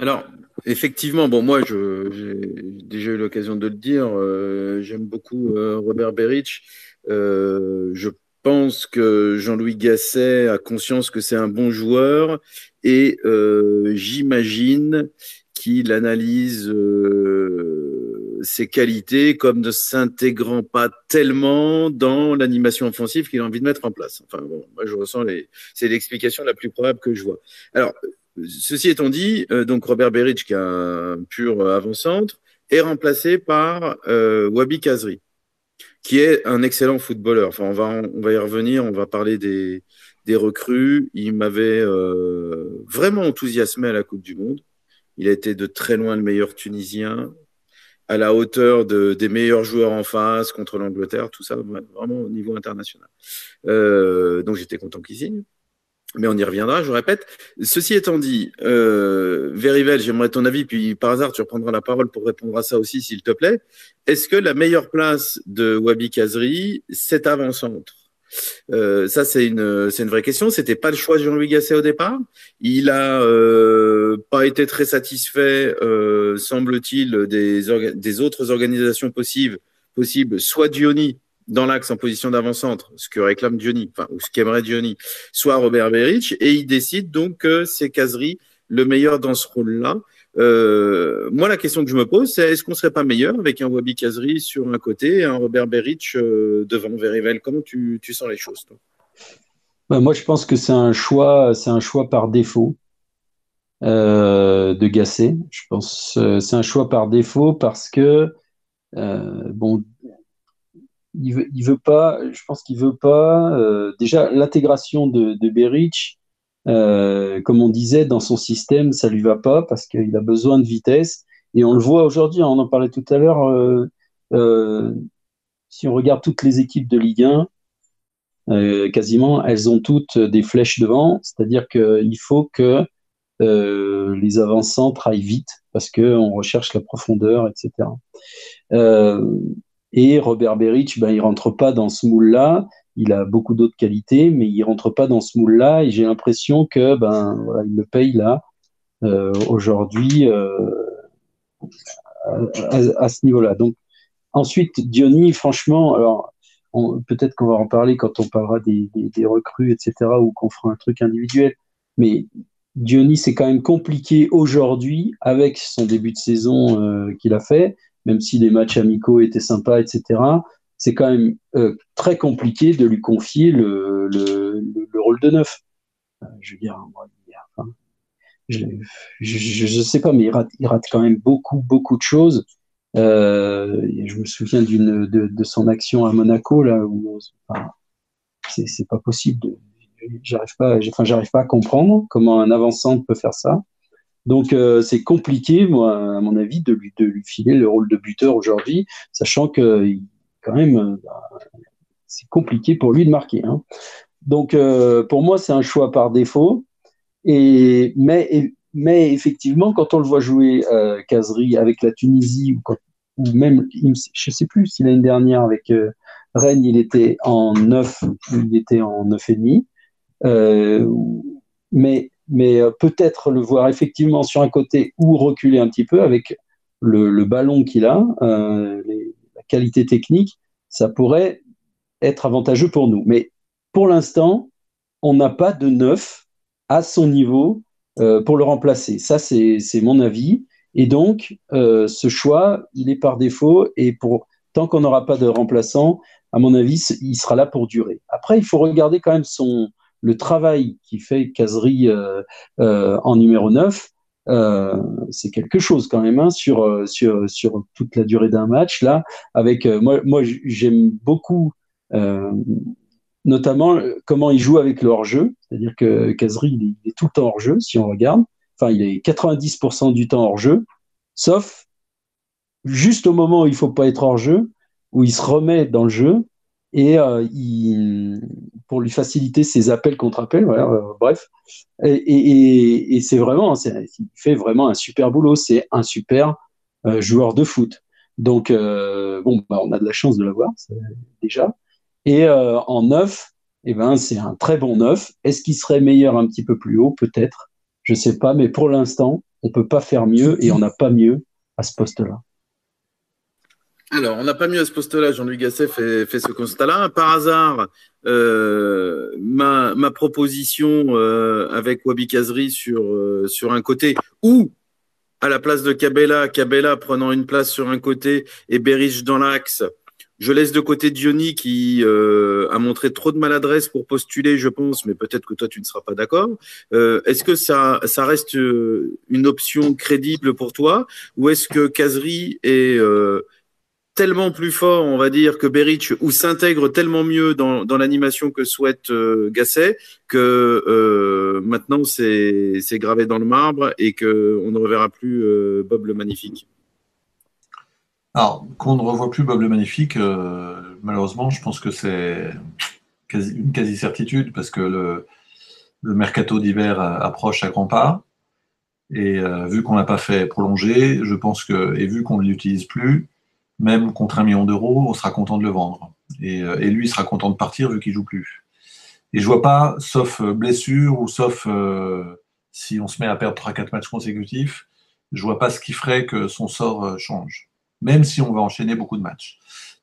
[SPEAKER 1] Alors, effectivement, bon, moi, j'ai déjà eu l'occasion de le dire, euh, j'aime beaucoup euh, Robert Beric. Euh, je pense que Jean-Louis Gasset a conscience que c'est un bon joueur et j'imagine qu'il analyse ses qualités comme ne s'intégrant pas tellement dans l'animation offensive qu'il a envie de mettre en place. Enfin, bon, moi, je ressens les, c'est l'explication la plus probable que je vois. Alors, Ceci étant dit, euh, donc Robert Beric, qui est un pur euh, avant-centre, est remplacé par euh, Wabi Kazri, qui est un excellent footballeur. Enfin, on va, on va y revenir, on va parler des, des recrues. Il m'avait euh, vraiment enthousiasmé à la Coupe du Monde. Il a été de très loin le meilleur Tunisien, à la hauteur de, des meilleurs joueurs en face contre l'Angleterre, tout ça vraiment au niveau international. Euh, donc j'étais content qu'il signe mais on y reviendra, je répète. Ceci étant dit, euh, Verivel, j'aimerais ton avis, puis par hasard, tu reprendras la parole pour répondre à ça aussi, s'il te plaît. Est-ce que la meilleure place de Wabi Kazri, c'est avant-centre? Euh, ça, c'est une, c'est une vraie question. C'était pas le choix de Jean-Louis Gasset au départ. Il a euh, pas été très satisfait, euh, semble-t-il, des, des autres organisations possibles, possibles, soit Diony, dans l'axe en position d'avant-centre, ce que réclame Diony, enfin, ou ce qu'aimerait Diony, soit Robert Beric, et il décide donc que c'est Casery le meilleur dans ce rôle-là. Euh, moi, la question que je me pose, c'est est-ce qu'on serait pas meilleur avec un Wabi Kazri sur un côté et un Robert Beric euh, devant? Verivel Comment tu, sens les choses, toi?
[SPEAKER 2] Ben, Moi, je pense que c'est un choix, c'est un choix par défaut euh, de Gasset. Je pense c'est un choix par défaut parce que bon, il veut, veut pas, je pense qu'il veut pas. Euh, déjà, l'intégration de, de Beric, euh, comme on disait, dans son système, ça lui va pas parce qu'il a besoin de vitesse. Et on le voit aujourd'hui, on en parlait tout à l'heure. Euh, si on regarde toutes les équipes de Ligue 1, quasiment, elles ont toutes des flèches devant, c'est-à-dire qu'il faut que les avant-centres vite parce qu'on recherche la profondeur, etc. Euh, et Robert Beric, ben, il rentre pas dans ce moule-là. Il a beaucoup d'autres qualités, mais il rentre pas dans ce moule-là. Et j'ai l'impression que ben il le paye là euh, aujourd'hui euh, à, ce niveau-là. Donc ensuite Diony, franchement, alors peut-être qu'on va en parler quand on parlera des recrues, etc., ou qu'on fera un truc individuel. Mais Diony, c'est quand même compliqué aujourd'hui avec son début de saison euh, qu'il a fait même si les matchs amicaux étaient sympas, etc., c'est quand même euh, très compliqué de lui confier le, le, le, rôle de neuf. Euh, je veux dire, enfin, je ne sais pas, mais il rate, il rate, quand même beaucoup, beaucoup de choses. Euh, je me souviens de, de, son action à Monaco là où enfin, c'est pas possible. J'arrive pas, enfin, j'arrive pas à comprendre comment un avançant peut faire ça. Donc euh, c'est compliqué, moi, à mon avis, de lui, de lui filer le rôle de buteur aujourd'hui, sachant que quand même, euh, c'est compliqué pour lui de marquer. Hein. Donc euh, pour moi, c'est un choix par défaut. Et, mais, mais effectivement, quand on le voit jouer euh, Casery avec la Tunisie, ou, quand, ou même, je sais plus si l'année dernière avec Rennes, il était en 9, il était en 9,5. Euh, mais mais euh, peut-être le voir effectivement sur un côté ou reculer un petit peu avec le, ballon qu'il a, euh, la qualité technique, ça pourrait être avantageux pour nous. Mais pour l'instant, on n'a pas de neuf à son niveau euh, pour le remplacer. Ça, c'est mon avis. Et donc, ce choix, il est par défaut. Et tant qu'on n'aura pas de remplaçant, à mon avis, il sera là pour durer. Après, il faut regarder quand même son, le travail qui fait Casery euh, euh, en numéro 9, euh, c'est quelque chose quand même hein, sur, sur, sur toute la durée d'un match. Là, avec moi, moi j'aime beaucoup notamment comment il joue avec le hors-jeu. C'est-à-dire que Casery, il, est tout le temps hors-jeu, si on regarde. Enfin, il est 90% du temps hors-jeu, sauf juste au moment où il faut pas être hors-jeu, où il se remet dans le jeu, et pour lui faciliter ses appels contre appels, bref. Et, c'est vraiment, il fait vraiment un super boulot. C'est un super joueur de foot. Donc, bon, bah, on a de la chance de l'avoir déjà. Et en neuf, eh ben, c'est un très bon neuf. Est-ce qu'il serait meilleur un petit peu plus haut? Peut-être. Je sais pas, mais pour l'instant, on peut pas faire mieux et on n'a pas mieux à ce poste-là.
[SPEAKER 1] Alors, on n'a pas mieux à ce poste-là. Jean-Louis Gasset fait, fait, ce constat-là. Par hasard, euh, ma, ma, proposition euh, avec Wabi Kazri sur, euh, sur un côté ou à la place de Cabella, Cabella prenant une place sur un côté et Berich dans l'axe, je laisse de côté Diony qui euh, a montré trop de maladresse pour postuler, je pense, mais peut-être que toi tu ne seras pas d'accord. Euh, est-ce que ça, ça reste euh, une option crédible pour toi ou est-ce que Kazri est tellement plus fort, on va dire, que Beric ou s'intègre tellement mieux dans, l'animation que souhaite Gasset que maintenant c'est gravé dans le marbre et qu'on ne reverra plus Bob le Magnifique
[SPEAKER 3] alors, qu'on ne revoit plus Bob le Magnifique, euh, malheureusement, je pense que c'est une quasi-certitude parce que le, mercato d'hiver approche à grands pas. Et euh, vu qu'on n'a pas fait prolonger, je pense que, et vu qu'on ne l'utilise plus, même contre un million d'euros, on sera content de le vendre. Et, euh, et lui, il sera content de partir vu qu'il joue plus. Et je vois pas, sauf blessure ou sauf si on se met à perdre 3-4 matchs consécutifs, je vois pas ce qui ferait que son sort change même si on va enchaîner beaucoup de matchs.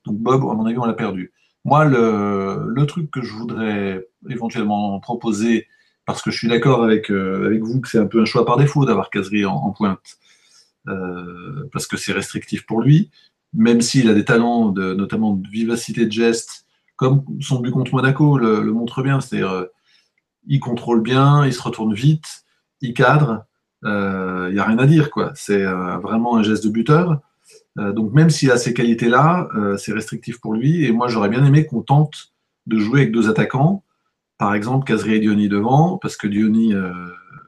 [SPEAKER 3] Donc Bob, à mon avis, on l'a perdu. Moi, le, truc que je voudrais éventuellement proposer, parce que je suis d'accord avec, euh, avec vous que c'est un peu un choix par défaut d'avoir Casery en, pointe, euh, parce que c'est restrictif pour lui, même s'il a des talents, de, notamment de vivacité de geste, comme son but contre Monaco le, montre bien, c'est-à-dire euh, il contrôle bien, il se retourne vite, il cadre, il n'y a rien à dire, quoi. C'est vraiment un geste de buteur. Euh, donc même s'il a ces qualités-là, euh, c'est restrictif pour lui. Et moi, j'aurais bien aimé qu'on tente de jouer avec deux attaquants. Par exemple, Casri et Diony devant, parce que Diony, euh,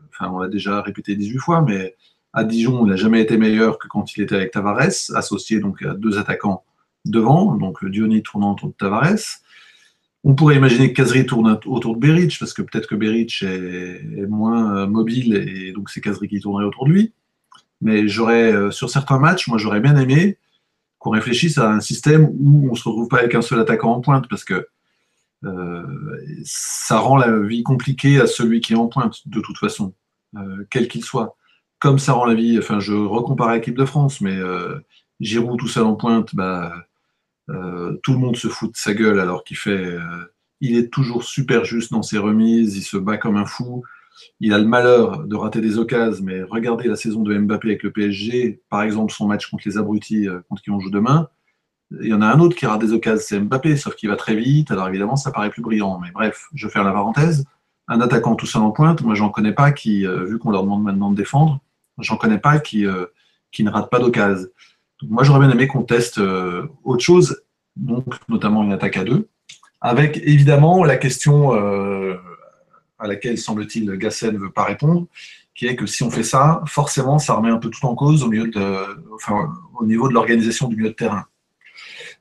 [SPEAKER 3] enfin, on l'a déjà répété 18 fois, mais à Dijon, il n'a jamais été meilleur que quand il était avec Tavares, associé donc à deux attaquants devant, donc Diony tournant autour de Tavares. On pourrait imaginer que Casri tourne autour de Beric, parce que peut-être que Beric est, moins mobile et donc c'est Casri qui tournerait autour de lui. Mais j'aurais, euh, sur certains matchs, moi j'aurais bien aimé qu'on réfléchisse à un système où on ne se retrouve pas avec un seul attaquant en pointe, parce que euh, ça rend la vie compliquée à celui qui est en pointe, de toute façon, euh, quel qu'il soit. Comme ça rend la vie, enfin je recompare l'équipe de France, mais Giroud tout seul en pointe, bah, tout le monde se fout de sa gueule alors qu'il fait. il est toujours super juste dans ses remises, il se bat comme un fou. Il a le malheur de rater des occasions, mais regardez la saison de Mbappé avec le PSG, par exemple son match contre les abrutis, euh, contre qui on joue demain. Il y en a un autre qui rate des occasions, c'est Mbappé, sauf qu'il va très vite. Alors évidemment, ça paraît plus brillant. Mais bref, je vais faire la parenthèse. Un attaquant tout seul en pointe, moi j'en connais pas qui, euh, vu qu'on leur demande maintenant de défendre, j'en connais pas qui, euh, qui ne rate pas d'occasion. Moi j'aurais bien aimé qu'on teste autre chose, donc notamment une attaque à deux, avec évidemment la question à laquelle, semble-t-il, Gasset ne veut pas répondre, qui est que si on fait ça, forcément, ça remet un peu tout en cause au, niveau de l'organisation du milieu de terrain.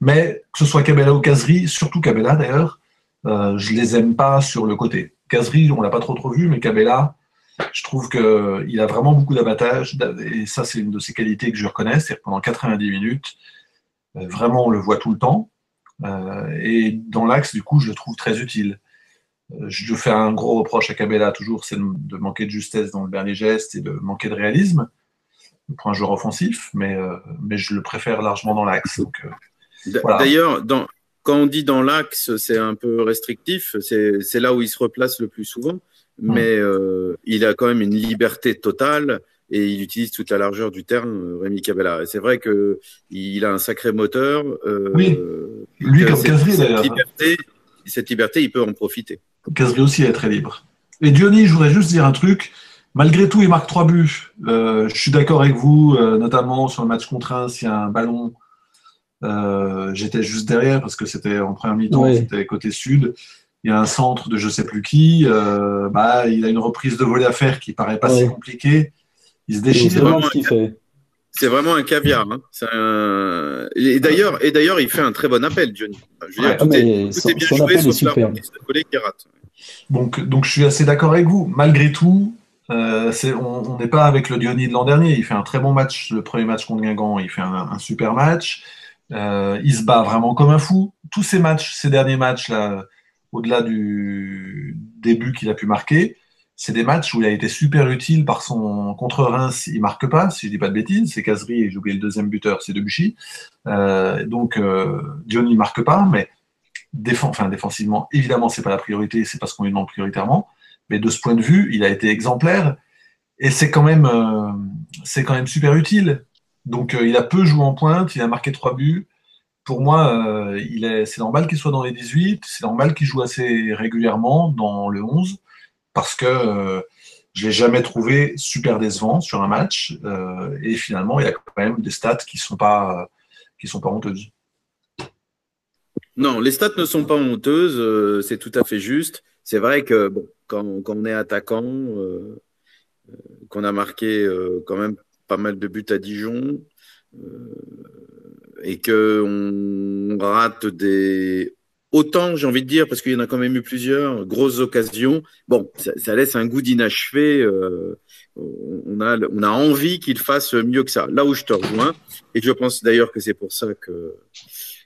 [SPEAKER 3] Mais que ce soit Cabella ou Kazri, surtout Cabella d'ailleurs, euh, je les aime pas sur le côté. Kazri, on l'a pas trop trop vu, mais Cabella, je trouve qu'il a vraiment beaucoup d'avantages, et ça c'est une de ses qualités que je reconnais, c'est que pendant 90 minutes, euh, vraiment on le voit tout le temps, euh, et dans l'axe, du coup, je le trouve très utile. Euh, je fais un gros reproche à Cabella toujours, c'est de manquer de justesse dans le dernier geste et de manquer de réalisme pour un joueur offensif, mais, euh, mais je le préfère largement dans l'axe.
[SPEAKER 1] Euh, d'ailleurs, quand on dit dans l'axe, c'est un peu restrictif, c'est là où il se replace le plus souvent, mais il a quand même une liberté totale et il utilise toute la largeur du terrain, Rémi Cabella. Et c'est vrai qu'il a un sacré moteur.
[SPEAKER 3] oui, lui comme Casri d'ailleurs.
[SPEAKER 1] Cette liberté, il peut en profiter.
[SPEAKER 3] Casri aussi est très libre. Et Diony, je voudrais juste dire un truc. Malgré tout, il marque trois buts. Euh, je suis d'accord avec vous, euh, notamment sur le match contre un, s'il y a un ballon, euh, j'étais juste derrière parce que c'était en première mi-temps, c'était côté sud. Il y a un centre de je sais plus qui. bah, il a une reprise de volée à faire qui paraît pas si compliquée. Il se déchire.
[SPEAKER 1] C'est vraiment un caviar. Hein. Un... Et d'ailleurs, et d'ailleurs, il fait un très bon appel, Johnny. Je veux dire, tout, est, tout est, bien joué, sauf la qui rate.
[SPEAKER 3] Donc, donc, je suis assez d'accord avec vous. Malgré tout, euh, on n'est pas avec le Diony de l'an dernier. Il fait un très bon match, le premier match contre Guingamp. Il fait un, un super match. Euh, il se bat vraiment comme un fou. Tous ces matchs, ces derniers matchs là, au-delà du début qu'il a pu marquer, c'est des matchs où il a été super utile par son contre Reims, il marque pas, si je dis pas de bêtises, c'est Casery et j'ai oublié le deuxième buteur, c'est Debuchy. Euh, donc euh, Diony marque pas, mais enfin, défensivement, évidemment, c'est pas la priorité, c'est pas ce qu'on lui demande prioritairement. Mais de ce point de vue, il a été exemplaire et c'est quand même, euh, c'est quand même super utile. Donc euh, il a peu joué en pointe, il a marqué trois buts. Pour moi, euh, est, c'est normal qu'il soit dans les 18, c'est normal qu'il joue assez régulièrement dans le 11 parce que euh, je l'ai jamais trouvé super décevant sur un match. Euh, et finalement, il y a quand même des stats qui sont pas qui sont pas honteuses.
[SPEAKER 1] Non, les stats ne sont pas honteuses, c'est tout à fait juste. C'est vrai que quand, quand on est attaquant, qu'on a marqué quand même pas mal de buts à Dijon et qu'on rate des autant, j'ai envie de dire, parce qu'il y en a quand même eu plusieurs, grosses occasions. Bon, ça, ça laisse un goût d'inachevé. Euh, on, a, on a envie qu'il fasse mieux que ça. Là où je te rejoins, et je pense d'ailleurs que c'est pour ça que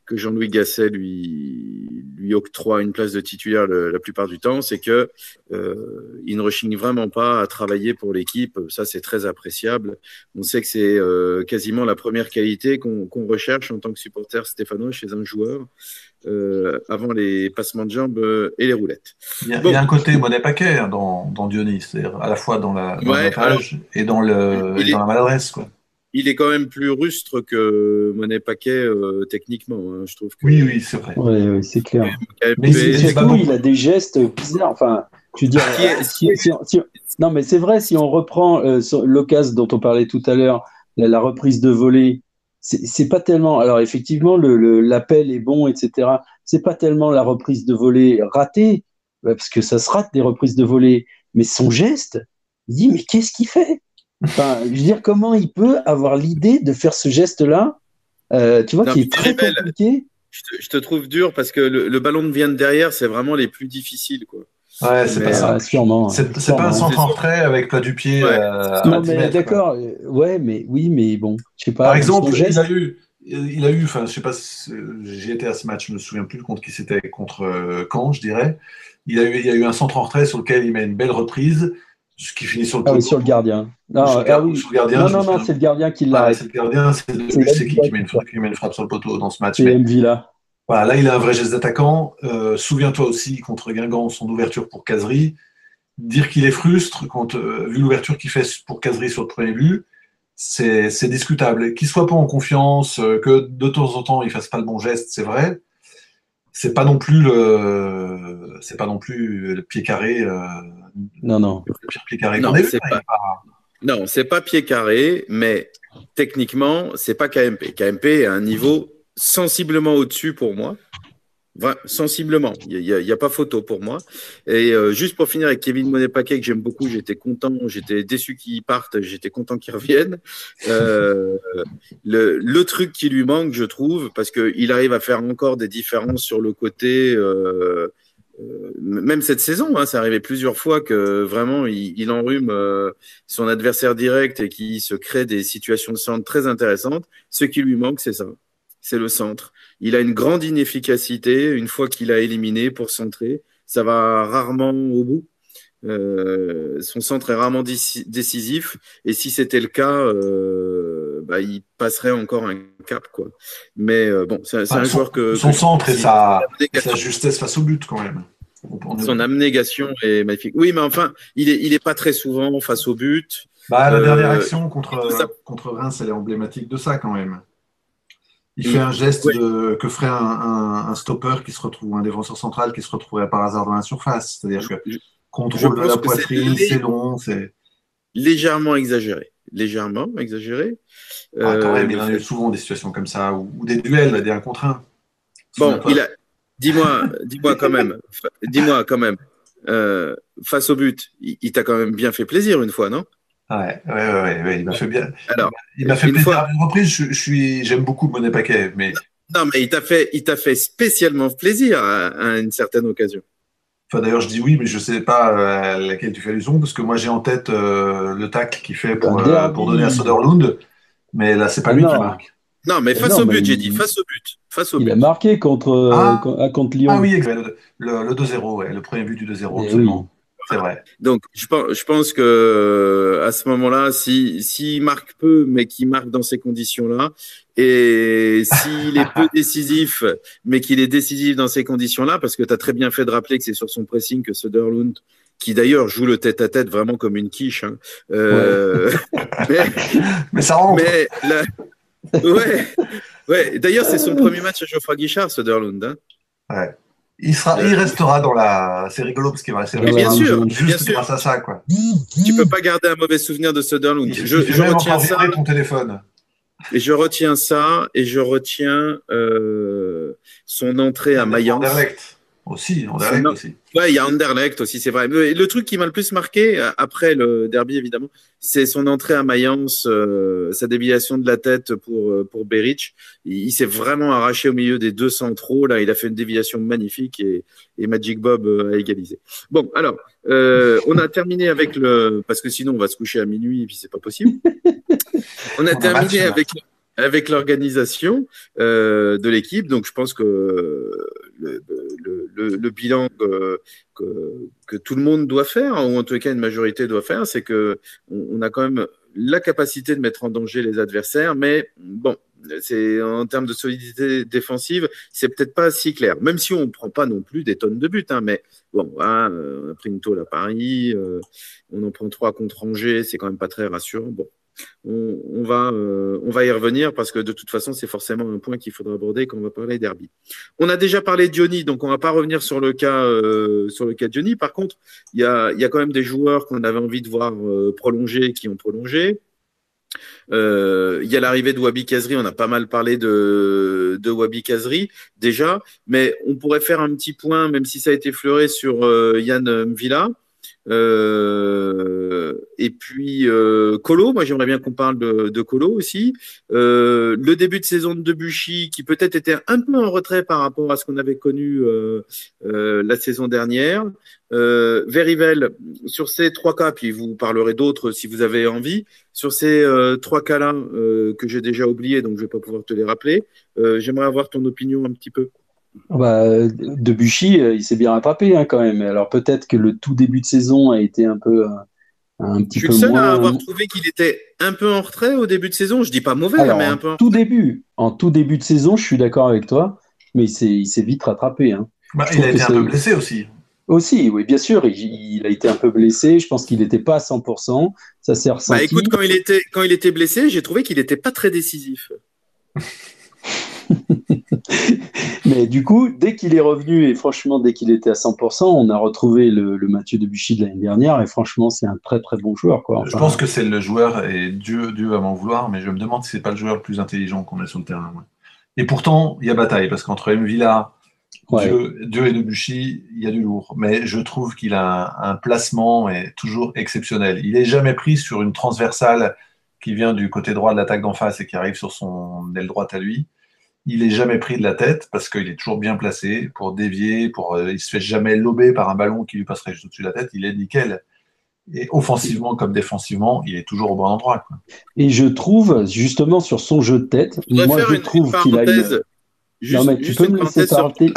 [SPEAKER 1] que Jean-Louis Gasset lui, lui octroie une place de titulaire le, la plupart du temps, c'est que euh, il ne rechigne vraiment pas à travailler pour l'équipe. Ça, c'est très appréciable. On sait que c'est euh, quasiment la première qualité qu'on qu recherche en tant que supporter stéphanois chez un joueur. Euh, avant les passements de jambes et les roulettes.
[SPEAKER 3] Il y a, bon. il y a un côté monnaie paquet hein, dans, dans c'est-à-dire à la fois dans la, dans ouais, alors, et dans, le, et dans la maladresse. Quoi
[SPEAKER 1] il est quand même plus rustre que Monet Paquet euh, techniquement. Hein, je trouve que...
[SPEAKER 3] Oui, oui, c'est vrai.
[SPEAKER 2] Oui, oui c'est clair. Mais surtout, il a des gestes bizarres. Enfin, si, si, si, non, mais c'est vrai, si on reprend euh, l'occasion dont on parlait tout à l'heure, la, la, reprise de volée, c'est pas tellement. Alors, effectivement, l'appel est bon, etc. C'est pas tellement la reprise de volée ratée, parce que ça se rate des reprises de volée, mais son geste, il dit, mais qu'est-ce qu'il fait? Enfin, je veux dire, comment il peut avoir l'idée de faire ce geste-là euh, Tu vois, non, qui est très compliqué.
[SPEAKER 1] Je te, je te, trouve dur parce que le, le, ballon de vient de derrière, c'est vraiment les plus difficiles, quoi.
[SPEAKER 3] Ouais, c'est pas ça.
[SPEAKER 2] sûrement.
[SPEAKER 3] C'est pas un centre en retrait avec plat du pied. Ouais. Euh,
[SPEAKER 2] non, mais d'accord. Ouais, mais oui, mais bon, je sais pas.
[SPEAKER 3] Par exemple, geste... il a eu, il a eu, enfin, je sais pas, j'ai été à ce match, je me souviens plus contre qui c'était, contre euh, Caen, je dirais. Il a eu, il y a eu un centre en retrait sur lequel il met une belle reprise ce qui finit sur le,
[SPEAKER 2] ah oui, sur le gardien. Non,
[SPEAKER 3] sur, ah oui. sur le gardien,
[SPEAKER 2] non, non, non, c'est le gardien qui l'a.
[SPEAKER 3] Ah, c'est le gardien, c'est qui qui met, une, qui met une frappe sur le poteau dans ce match.
[SPEAKER 2] C'est Mvila.
[SPEAKER 3] Voilà, là, il a un vrai geste d'attaquant. Euh, Souviens-toi aussi, contre Guingamp, son ouverture pour Casery. Dire qu'il est frustre, quand, euh, vu l'ouverture qu'il fait pour Casery sur le premier but, c'est discutable. Qu'il soit pas en confiance, euh, que de temps en temps, il fasse pas le bon geste, c'est vrai. C'est pas non plus le, c'est pas non plus le pied carré. Euh,
[SPEAKER 2] non, non.
[SPEAKER 3] Le pire pied carré
[SPEAKER 1] non, c'est pas... pas... Non, c'est pas pied carré, mais techniquement, c'est pas KMP. KMP est à un niveau sensiblement au-dessus pour moi. Sensiblement, il n'y a, a, pas photo pour moi. Et euh, juste pour finir avec Kevin Monet-Paquet, que j'aime beaucoup, j'étais content, j'étais déçu qu'il parte, j'étais content qu'il revienne. Euh, le, le, truc qui lui manque, je trouve, parce qu'il arrive à faire encore des différences sur le côté, euh, même cette saison, hein, ça arrivait plusieurs fois que vraiment il, il enrhume son adversaire direct et qu'il se crée des situations de centre très intéressantes. Ce qui lui manque, c'est ça, c'est le centre. Il a une grande inefficacité une fois qu'il a éliminé pour centrer. Ça va rarement au bout. Euh, son centre est rarement décisif. Et si c'était le cas, euh, bah, il passerait encore un cap. Quoi. Mais euh, bon, c'est ah, un joueur que.
[SPEAKER 3] Son que centre et sa, sa, justesse face au but, quand même.
[SPEAKER 1] Son abnégation est magnifique. Oui, mais enfin, il est, il est pas très souvent face au but.
[SPEAKER 3] Bah, la dernière action contre, contre Reims, elle est emblématique de ça, quand même. Il fait un geste de, que ferait un, un, un, stopper qui se retrouve, un défenseur central qui se retrouverait par hasard dans la surface. C'est-à-dire que contrôle de la poitrine, c'est long, c'est.
[SPEAKER 1] Légèrement exagéré. Légèrement exagéré.
[SPEAKER 3] Ah, quand même, il y a souvent des situations comme ça, ou, ou des duels, des 1 contre 1.
[SPEAKER 1] Bon, il a. Dis-moi, dis-moi quand même, dis-moi quand même, euh, face au but, il, il t'a quand même bien fait plaisir une fois, non?
[SPEAKER 3] Ouais, ouais, ouais, ouais, il m'a fait bien. Alors, il m'a fait plaisir fois... à une reprise. Je, suis, j'aime beaucoup Monet Paquet, mais.
[SPEAKER 1] Non, mais il t'a fait, il t'a fait spécialement plaisir à, une certaine occasion.
[SPEAKER 3] Enfin, d'ailleurs, je dis oui, mais je ne sais pas à laquelle tu fais allusion, parce que moi, j'ai en tête euh, le tac qu'il fait pour, euh, pour donner à Soderlund, mais là, c'est pas lui qui marque.
[SPEAKER 1] Non, mais face au but, j'ai dit, face au but. Face au
[SPEAKER 2] il
[SPEAKER 1] a
[SPEAKER 2] marqué contre, ah. euh, contre Lyon.
[SPEAKER 3] Ah oui, le, le 2-0, ouais, le premier but du 2-0, eh absolument. C'est vrai.
[SPEAKER 1] Donc, je pense, je pense que à ce moment-là, si s'il marque peu, mais qu'il marque dans ces conditions-là, et s'il est peu décisif, mais qu'il est décisif dans ces conditions-là, parce que tu as très bien fait de rappeler que c'est sur son pressing que Söderlund, qui d'ailleurs joue le tête-à-tête vraiment comme une quiche. Hein, euh,
[SPEAKER 3] mais, ça rentre.
[SPEAKER 1] Mais ouais, ouais. D'ailleurs, c'est son premier match à Geoffroy Guichard, Söderlund. Hein.
[SPEAKER 3] Ouais. Il, sera, il restera dans la. C'est rigolo parce qu'il va rester.
[SPEAKER 1] bien sûr,
[SPEAKER 3] juste
[SPEAKER 1] bien sûr.
[SPEAKER 3] grâce à ça, quoi.
[SPEAKER 1] Tu peux pas garder un mauvais souvenir de Söderlund.
[SPEAKER 3] Je, je, je retiens ça. ton téléphone.
[SPEAKER 1] Et je retiens ça, et je retiens euh, son entrée à Mayence.
[SPEAKER 3] Aussi, Anderlecht aussi.
[SPEAKER 1] Ouais, il y a Anderlecht aussi, c'est vrai. Mais le truc qui m'a le plus marqué, euh, après le derby évidemment, c'est son entrée à Mayence, euh, sa déviation de la tête pour, euh, pour Beric. Il, s'est vraiment arraché au milieu des deux centraux. Là, il a fait une déviation magnifique et, et Magic Bob a égalisé. Bon, alors, euh, on a terminé avec le. Parce que sinon, on va se coucher à minuit et puis c'est pas possible. On a terminé avec avec l'organisation euh, de l'équipe. Donc, je pense que le, le, le, bilan que, que, que, tout le monde doit faire, ou en tout cas une majorité doit faire, c'est que on, a quand même la capacité de mettre en danger les adversaires, mais bon, c'est en termes de solidité défensive, c'est peut-être pas si clair. Même si on prend pas non plus des tonnes de buts, hein, mais bon, on a pris une tôle à Paris, euh, on en prend trois contre Angers, c'est quand même pas très rassurant. Bon, on, va, euh, on va y revenir parce que de toute façon, c'est forcément un point qu'il faudra aborder quand on va parler derby. On a déjà parlé de donc on va pas revenir sur le cas, euh, sur le cas de. Par contre, il y a, y a quand même des joueurs qu'on avait envie de voir euh, prolonger qui ont prolongé. Il y a l'arrivée de Wabi Kazri, on a pas mal parlé de, de Wabi Kazri déjà, mais on pourrait faire un petit point, même si ça a été fleuré sur Yann Mvila. Euh, et puis euh, Colo, moi j'aimerais bien qu'on parle de, Colo aussi. Euh, le début de saison de Debuchy qui peut-être était un peu en retrait par rapport à ce qu'on avait connu la saison dernière. Euh, Verivel, sur ces trois cas, puis vous parlerez d'autres si vous avez envie, sur ces trois cas-là que j'ai déjà oubliés, donc je vais pas pouvoir te les rappeler, j'aimerais avoir ton opinion un petit peu.
[SPEAKER 2] Bah, Debuchy, euh, il s'est bien rattrapé hein, quand même. Alors peut-être que le tout début de saison a été un peu euh, un petit
[SPEAKER 1] peu
[SPEAKER 2] moins. Je suis le seul
[SPEAKER 1] à avoir trouvé qu'il était un peu en retrait au début de saison. Je dis pas mauvais, mais un peu. En
[SPEAKER 2] tout début, en tout début de saison, je suis d'accord avec toi, mais il s'est vite rattrapé. Hein.
[SPEAKER 3] Bah, il a été un peu blessé aussi.
[SPEAKER 2] Aussi, oui, bien sûr, il, a été un peu blessé. Je pense qu'il n'était pas à 100%. Ça s'est ressenti.
[SPEAKER 1] Bah, écoute, quand il était, quand il était blessé, j'ai trouvé qu'il n'était pas très décisif.
[SPEAKER 2] Mais du coup, dès qu'il est revenu, et franchement, dès qu'il était à 100%, on a retrouvé le, le Mathieu Debuchy de l'année dernière, et franchement, c'est un très très bon joueur. Quoi.
[SPEAKER 3] je pense que c'est le joueur, et Dieu, Dieu va m'en vouloir, mais je me demande si c'est pas le joueur le plus intelligent qu'on a sur le terrain. Et pourtant, il y a bataille, parce qu'entre M. Villa, Dieu, et Debuchy, il y a du lourd. Mais je trouve qu'il a un, un placement est toujours exceptionnel. Il n'est jamais pris sur une transversale qui vient du côté droit de l'attaque d'en face et qui arrive sur son aile droite à lui il est jamais pris de la tête parce qu'il est toujours bien placé pour dévier, pour euh, il se fait jamais lober par un ballon qui lui passerait juste au-dessus de la tête. Il est nickel. Et offensivement comme défensivement, il est toujours au bon endroit.
[SPEAKER 2] Et je trouve justement sur son jeu de tête, moi je trouve qu'il a une...
[SPEAKER 1] Juste, non, mais tu peux me laisser parler,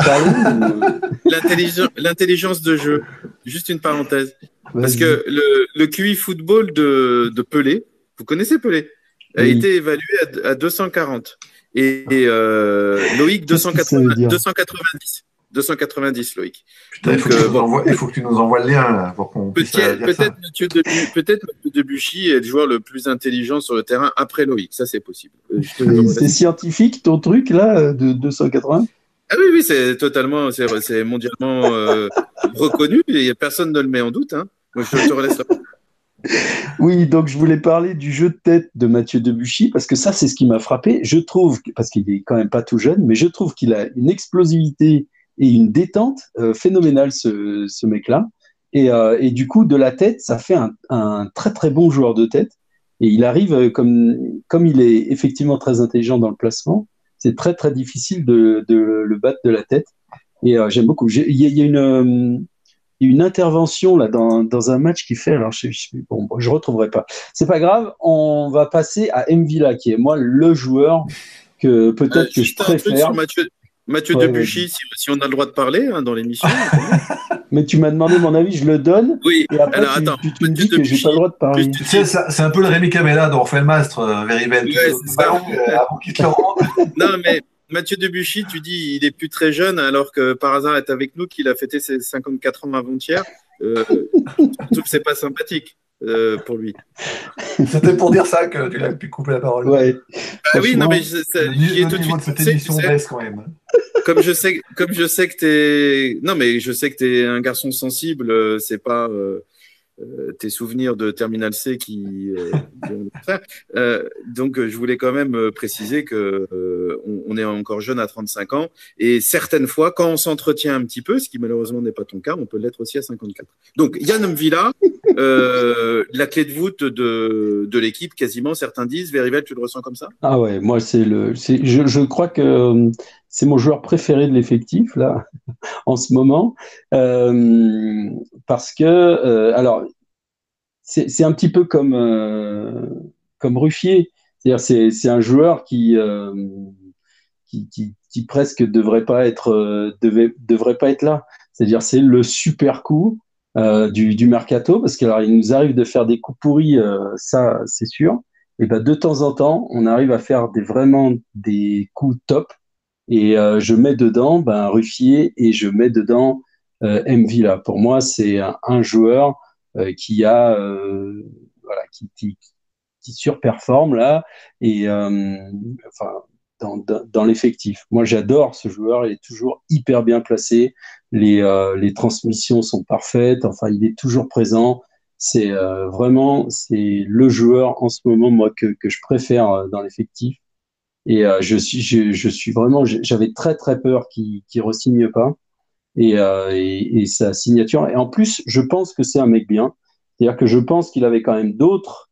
[SPEAKER 1] L'intelligence de jeu. Juste une parenthèse. Parce que le, le QI football de, de Pelé, vous connaissez Pelé, a été évalué à, à 240. Et, euh, Loïc, 290. 290, Loïc.
[SPEAKER 3] Putain, il, faut euh, il, faut que tu nous envoies le lien pour qu'on puisse
[SPEAKER 1] Peut-être peut peut Debuchy est le joueur le plus intelligent sur le terrain après Loïc. Ça, c'est possible.
[SPEAKER 2] Euh, c'est scientifique ton truc là de 280
[SPEAKER 1] ah oui, oui, c'est totalement, c'est mondialement reconnu et personne ne le met en doute. Hein. Moi, je te relaisse
[SPEAKER 2] oui, donc je voulais parler du jeu de tête de Mathieu Debuchy, parce que ça, c'est ce qui m'a frappé. Je trouve, parce qu'il est quand même pas tout jeune, mais je trouve qu'il a une explosivité et une détente euh, phénoménale, ce, mec-là. Et, et, du coup, de la tête, ça fait un, très très bon joueur de tête. Et il arrive, comme, comme il est effectivement très intelligent dans le placement, c'est très très difficile de, le battre de la tête. Et j'aime beaucoup. Il y, a une une intervention là dans, dans un match qui fait alors je, je bon, je retrouverai pas. C'est pas grave on va passer à Mvila qui est moi le joueur que peut-être euh, que je préfère.
[SPEAKER 1] Mathieu, Mathieu ouais, Debuchy si, si, on a le droit de parler hein, dans l'émission.
[SPEAKER 2] Mais tu m'as demandé mon avis je le donne
[SPEAKER 1] oui.
[SPEAKER 2] et après
[SPEAKER 1] alors,
[SPEAKER 2] tu,
[SPEAKER 1] attends,
[SPEAKER 2] tu, tu me dis que j'ai pas le droit de parler.
[SPEAKER 3] tu sais c'est un peu le Rémi Camella dans le Mastre euh, Veribel
[SPEAKER 1] ouais,
[SPEAKER 3] euh,
[SPEAKER 1] non mais Mathieu Debuchy, tu dis il est plus très jeune alors que par hasard est avec nous, qu'il a fêté ses 54 ans avant-hier. Euh, je trouve que c'est pas sympathique euh, pour lui.
[SPEAKER 3] C'était pour dire ça que tu l'as pu couper la parole.
[SPEAKER 2] Ouais.
[SPEAKER 1] Ah oui, non mais je, ça,
[SPEAKER 3] le niveau tout de suite. Cette émission baisse quand même.
[SPEAKER 1] Comme je sais, comme je sais que t'es, non mais je sais que t'es un garçon sensible, euh, c'est pas. Euh euh, tes souvenirs de Terminal C qui euh, euh, donc je voulais quand même euh, préciser que euh, on, est encore jeune à 35 ans et certaines fois quand on s'entretient un petit peu ce qui malheureusement n'est pas ton cas on peut l'être aussi à 54 donc Yann Mvila la clé de voûte de, de l'équipe quasiment certains disent. Verivel tu le ressens comme ça?
[SPEAKER 2] Ah ouais moi c'est le je, je crois que c'est mon joueur préféré de l'effectif là en ce moment euh, parce que euh, alors c'est un petit peu comme euh, Ruffier. C'est un joueur qui, presque devrait pas être devrait pas être là. C'est-à-dire c'est le super coup du, du mercato parce qu'il nous arrive de faire des coups pourris ça c'est sûr. Et ben de temps en temps on arrive à faire des vraiment des coups top et euh, je mets dedans ben, Ruffier et je mets dedans euh, Mvila. Pour moi, c'est un, joueur euh, qui a euh, voilà, qui, qui, qui, surperforme là et euh, enfin dans, dans, dans l'effectif. Moi, j'adore ce joueur. Il est toujours hyper bien placé. Les, euh, les transmissions sont parfaites. Enfin, il est toujours présent. C'est vraiment c'est le joueur en ce moment moi que, que je préfère dans l'effectif. Et euh, je suis, je, je, suis vraiment, j'avais très très peur qu'il qu re-signe pas. Et, euh, et, et, sa signature. Et en plus, je pense que c'est un mec bien. C'est-à-dire que je pense qu'il avait quand même d'autres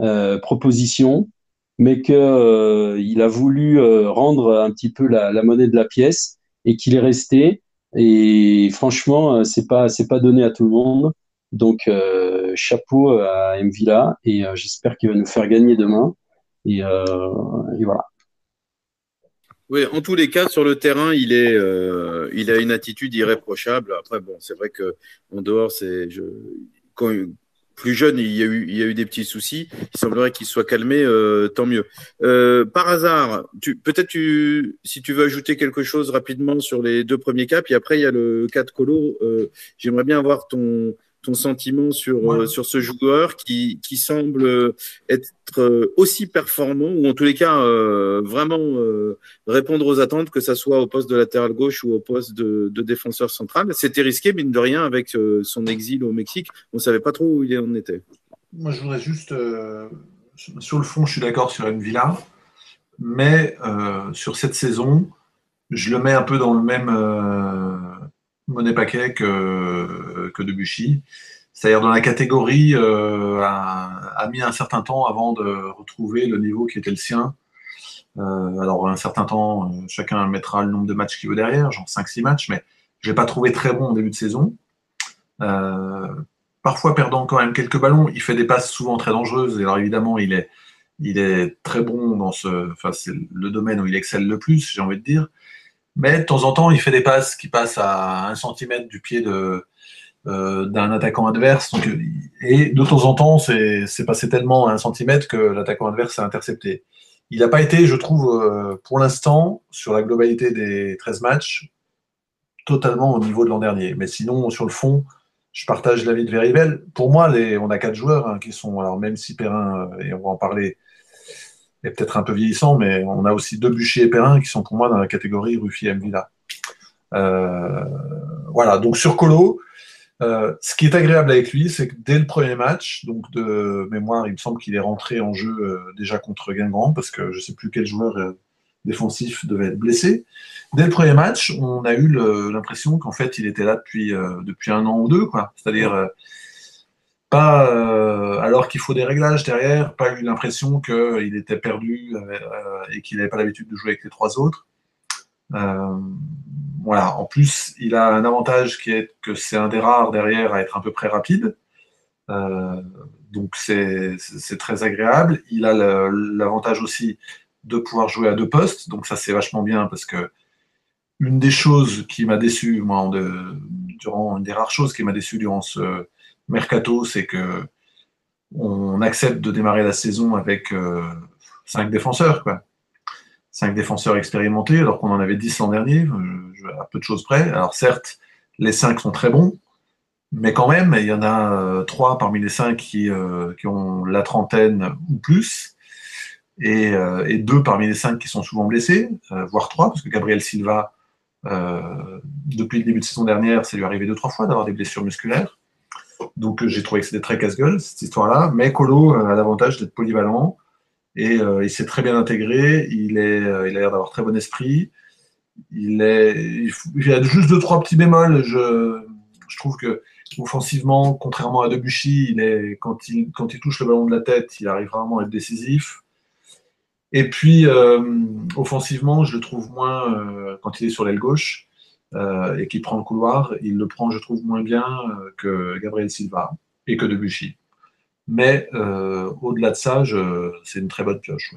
[SPEAKER 2] euh, propositions, mais que euh, il a voulu euh, rendre un petit peu la, la, monnaie de la pièce et qu'il est resté. Et franchement, euh, c'est pas c'est pas donné à tout le monde. Donc chapeau à Mvila et j'espère qu'il va nous faire gagner demain. Et, et voilà.
[SPEAKER 1] Oui, en tous les cas, sur le terrain, il est, euh, il a une attitude irréprochable. Après, bon, c'est vrai que en dehors, c'est, plus jeune, il y a eu, il y a eu des petits soucis. Il semblerait qu'il soit calmé, euh, tant mieux. Euh, par hasard, tu, peut-être tu, si tu veux ajouter quelque chose rapidement sur les deux premiers cas, puis après il y a le cas de Colo. J'aimerais bien avoir ton ton sentiment sur, ouais. euh, sur ce joueur qui, qui semble être euh, aussi performant, ou en tous les cas euh, vraiment euh, répondre aux attentes, que ce soit au poste de latéral gauche ou au poste de, de défenseur central. C'était risqué, mine de rien, avec euh, son exil au Mexique. On ne savait pas trop où il en était.
[SPEAKER 3] Moi, je voudrais juste, sur le fond, je suis d'accord sur une villa, mais sur cette saison, je le mets un peu dans le même Monet Paquet que, que Debuchy. C'est-à-dire dans la catégorie euh, a, mis un certain temps avant de retrouver le niveau qui était le sien. Euh, alors un certain temps, euh, chacun mettra le nombre de matchs qu'il veut derrière, genre 5-6 matchs, mais je l'ai pas trouvé très bon au début de saison. Euh, parfois perdant quand même quelques ballons, il fait des passes souvent très dangereuses. Et alors évidemment, il est, il est très bon dans ce, enfin c'est le domaine où il excelle le plus, j'ai envie de dire. Mais de temps en temps, il fait des passes qui passent à un centimètre du pied euh, d'un attaquant adverse. Donc, et de temps en temps, c'est, passé tellement à un centimètre que l'attaquant adverse a intercepté. Il n'a pas été, je trouve, euh, pour l'instant, sur la globalité des 13 matchs, totalement au niveau de l'an dernier. Mais sinon, sur le fond, je partage l'avis de Verivel. Pour moi, on a quatre joueurs hein, qui sont, alors même si Perrin, euh, et on va en parler, est peut-être un peu vieillissant, mais on a aussi deux Bûcher et Perrin qui sont pour moi dans la catégorie Ruffier et Mvila. Euh, voilà, donc sur Colo, euh, ce qui est agréable avec lui, c'est que dès le premier match, donc de mémoire, il me semble qu'il est rentré en jeu euh, déjà contre Guingamp, parce que je ne sais plus quel joueur défensif devait être blessé. Dès le premier match, on a eu l'impression qu'en fait, il était là depuis, depuis un an ou deux, quoi. C'est-à-dire, pas, alors qu'il faut des réglages derrière, pas eu l'impression qu'il était perdu et qu'il n'avait pas l'habitude de jouer avec les trois autres. voilà. En plus, il a un avantage qui est que c'est un des rares derrière à être un peu près rapide. Donc c'est très agréable. Il a l'avantage aussi de pouvoir jouer à deux postes, donc ça c'est vachement bien parce que une des choses qui m'a déçu, moi, durant une des rares choses qui m'a déçu durant ce mercato, c'est que on accepte de démarrer la saison avec euh, cinq défenseurs, quoi. Cinq défenseurs expérimentés, alors qu'on en avait dix l'an dernier, euh, à peu de choses près. Alors certes, les cinq sont très bons, mais quand même, il y en a euh, trois parmi les cinq qui, ont la trentaine ou plus, et, et, deux parmi les cinq qui sont souvent blessés, voire trois, parce que Gabriel Silva, depuis le début de saison dernière, ça lui est arrivé deux, trois fois d'avoir des blessures musculaires. Donc j'ai trouvé que c'était très casse-gueule, cette histoire-là. Mais Colo a l'avantage d'être polyvalent, et il s'est très bien intégré, il, a l'air d'avoir très bon esprit. Il, est, a juste deux, trois petits bémols. Je, trouve que Offensivement, contrairement à Debuchy, il est, quand, il, touche le ballon de la tête, il arrive vraiment à être décisif. Et puis, euh, offensivement, je le trouve moins, euh, quand il est sur l'aile gauche euh, et qu'il prend le couloir, il le prend, je trouve, moins bien que Gabriel Silva et que Debuchy. Mais au-delà de ça, c'est une très bonne pioche.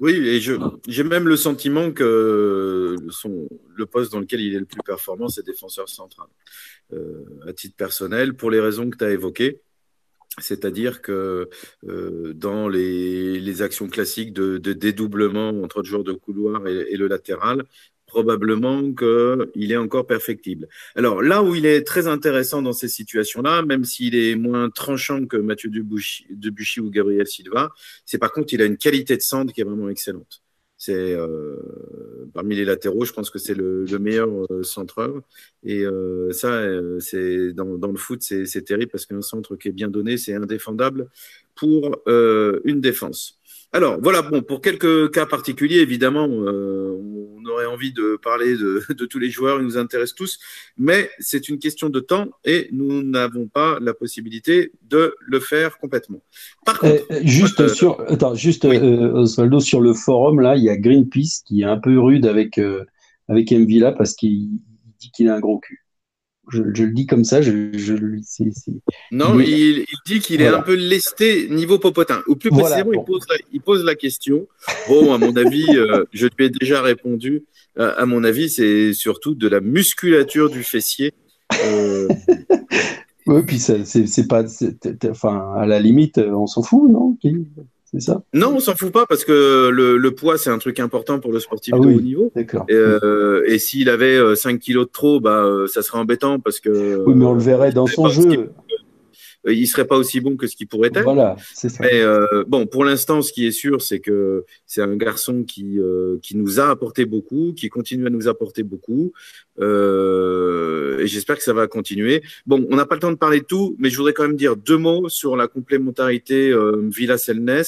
[SPEAKER 1] Oui, et j'ai même le sentiment que le poste dans lequel il est le plus performant, c'est défenseur central. Euh, à titre personnel, pour les raisons que tu as évoquées. C'est-à-dire que euh, dans les, actions classiques de, dédoublement entre le joueur de couloir et le latéral, probablement qu'il est encore perfectible. Alors là où il est très intéressant dans ces situations-là, même s'il est moins tranchant que Mathieu Debuchy, ou Gabriel Silva, c'est par contre il a une qualité de centre qui est vraiment excellente. C'est euh, parmi les latéraux, je pense que c'est le, meilleur euh, centreur. Et euh, ça, c'est dans, le foot, c'est terrible parce qu'un centre qui est bien donné, c'est indéfendable pour une défense. Alors voilà, bon, pour quelques cas particuliers, évidemment, euh, on aurait envie de parler de, de, tous les joueurs, ils nous intéressent tous, mais c'est une question de temps et nous n'avons pas la possibilité de le faire complètement.
[SPEAKER 2] Par contre, euh, juste euh, sur, attends, juste euh, Osvaldo, sur le forum là, il y a Greenpeace qui est un peu rude avec avec Mvila parce qu'il dit qu'il a un gros cul. Je, le dis comme ça, je, je
[SPEAKER 1] Non, il, dit qu'il est un peu lesté niveau popotin. Ou plus précisément, il, pose la, il, pose la, question. Bon, à mon avis, euh, je lui ai déjà répondu. Euh, à mon avis, c'est surtout de la musculature du fessier. Euh...
[SPEAKER 2] oui, puis c'est pas. Enfin, à la limite, on s'en fout, non ça?
[SPEAKER 1] Non, on s'en fout pas parce que le, poids, c'est un truc important pour le sportif ah de haut niveau.
[SPEAKER 2] D'accord.
[SPEAKER 1] Et, euh, et s'il avait 5 euh, kilos de trop, bah, euh, ça serait embêtant parce que.
[SPEAKER 2] Oui, mais on le verrait dans son jeu.
[SPEAKER 1] Euh, il serait pas aussi bon que ce qu'il pourrait être.
[SPEAKER 2] Voilà, c'est ça.
[SPEAKER 1] Mais euh, bon, pour l'instant, ce qui est sûr, c'est que c'est un garçon qui euh, qui nous a apporté beaucoup, qui continue à nous apporter beaucoup, euh, et j'espère que ça va continuer. Bon, on n'a pas le temps de parler de tout, mais je voudrais quand même dire deux mots sur la complémentarité euh, Villa Selnes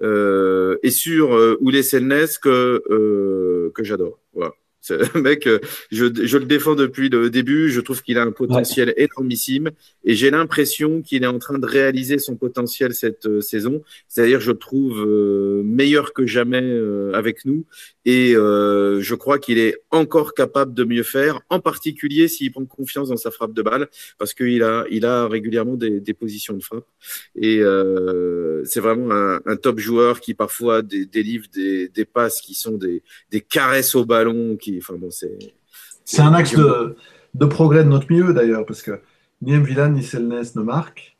[SPEAKER 1] et sur euh, Oulé Selnes que que j'adore. Voilà. Ce mec, euh, je, je, le défends depuis le début. Je trouve qu'il a un potentiel énormissime. Et j'ai l'impression qu'il est en train de réaliser son potentiel cette euh, saison. C'est-à-dire, je le trouve euh, meilleur que jamais avec nous. Et je crois qu'il est encore capable de mieux faire, en particulier s'il prend confiance dans sa frappe de balle, parce qu'il a, il a régulièrement des, des positions de frappe. Et c'est vraiment un, un, top joueur qui parfois délivre des, des passes qui sont des, des caresses au ballon qui
[SPEAKER 3] c'est. un axe de, progrès de notre milieu d'ailleurs, parce que ni Mvilan ni Selnes ne marquent.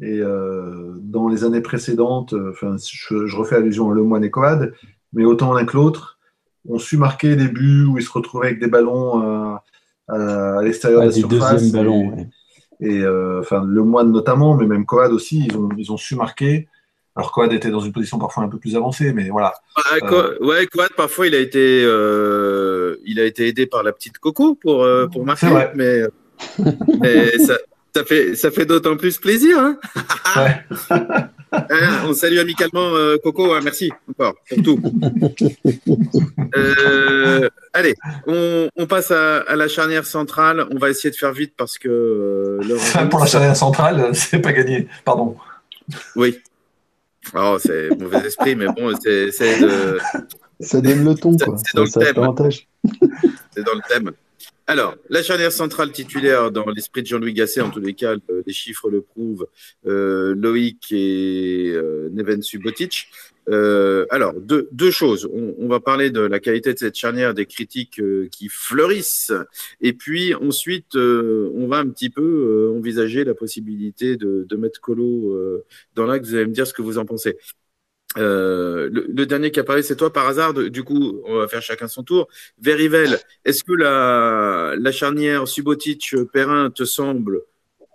[SPEAKER 3] Et euh, dans les années précédentes, euh, enfin, je, refais allusion à Le Moine et Coad, mais autant l'un que l'autre, ont su marquer des buts où ils se retrouvaient avec des ballons euh, à, l'extérieur de la surface. Et, enfin, Le Moine notamment, mais même Coad aussi, ils ont, ils ont su marquer. Alors Quad était dans une position parfois un peu plus avancée, mais voilà.
[SPEAKER 1] Euh, ouais, Quad parfois il a été, euh, il a été aidé par la petite Coco pour euh, pour marquer, mais, mais ça, Ça fait, ça fait d'autant plus plaisir. Hein hein, on salue amicalement euh, Coco. Hein, merci encore pour tout. Allez, on, passe à, la charnière centrale. On va essayer de faire vite parce que.
[SPEAKER 3] Pour la charnière centrale, c'est pas gagné. Pardon.
[SPEAKER 1] Oui. Oh, c'est mauvais esprit, mais bon, c'est de.
[SPEAKER 2] Ça donne le ton, quoi.
[SPEAKER 1] C'est dans, le thème. C'est dans le thème. Alors, la charnière centrale titulaire dans l'esprit de Jean-Louis Gasset, en tous les cas, les chiffres le prouvent, euh, Loïc et euh, Neven Subotic. Euh, alors, deux, deux choses. On, va parler de la qualité de cette charnière, des critiques euh, qui fleurissent. Et puis, ensuite, on va un petit peu envisager la possibilité de, de mettre Colo dans l'axe. Vous allez me dire ce que vous en pensez. Euh, le, dernier qui apparaît, c'est toi par hasard. Du coup, on va faire chacun son tour. Verivel, est-ce que la, la charnière Subotic-Perrin te semble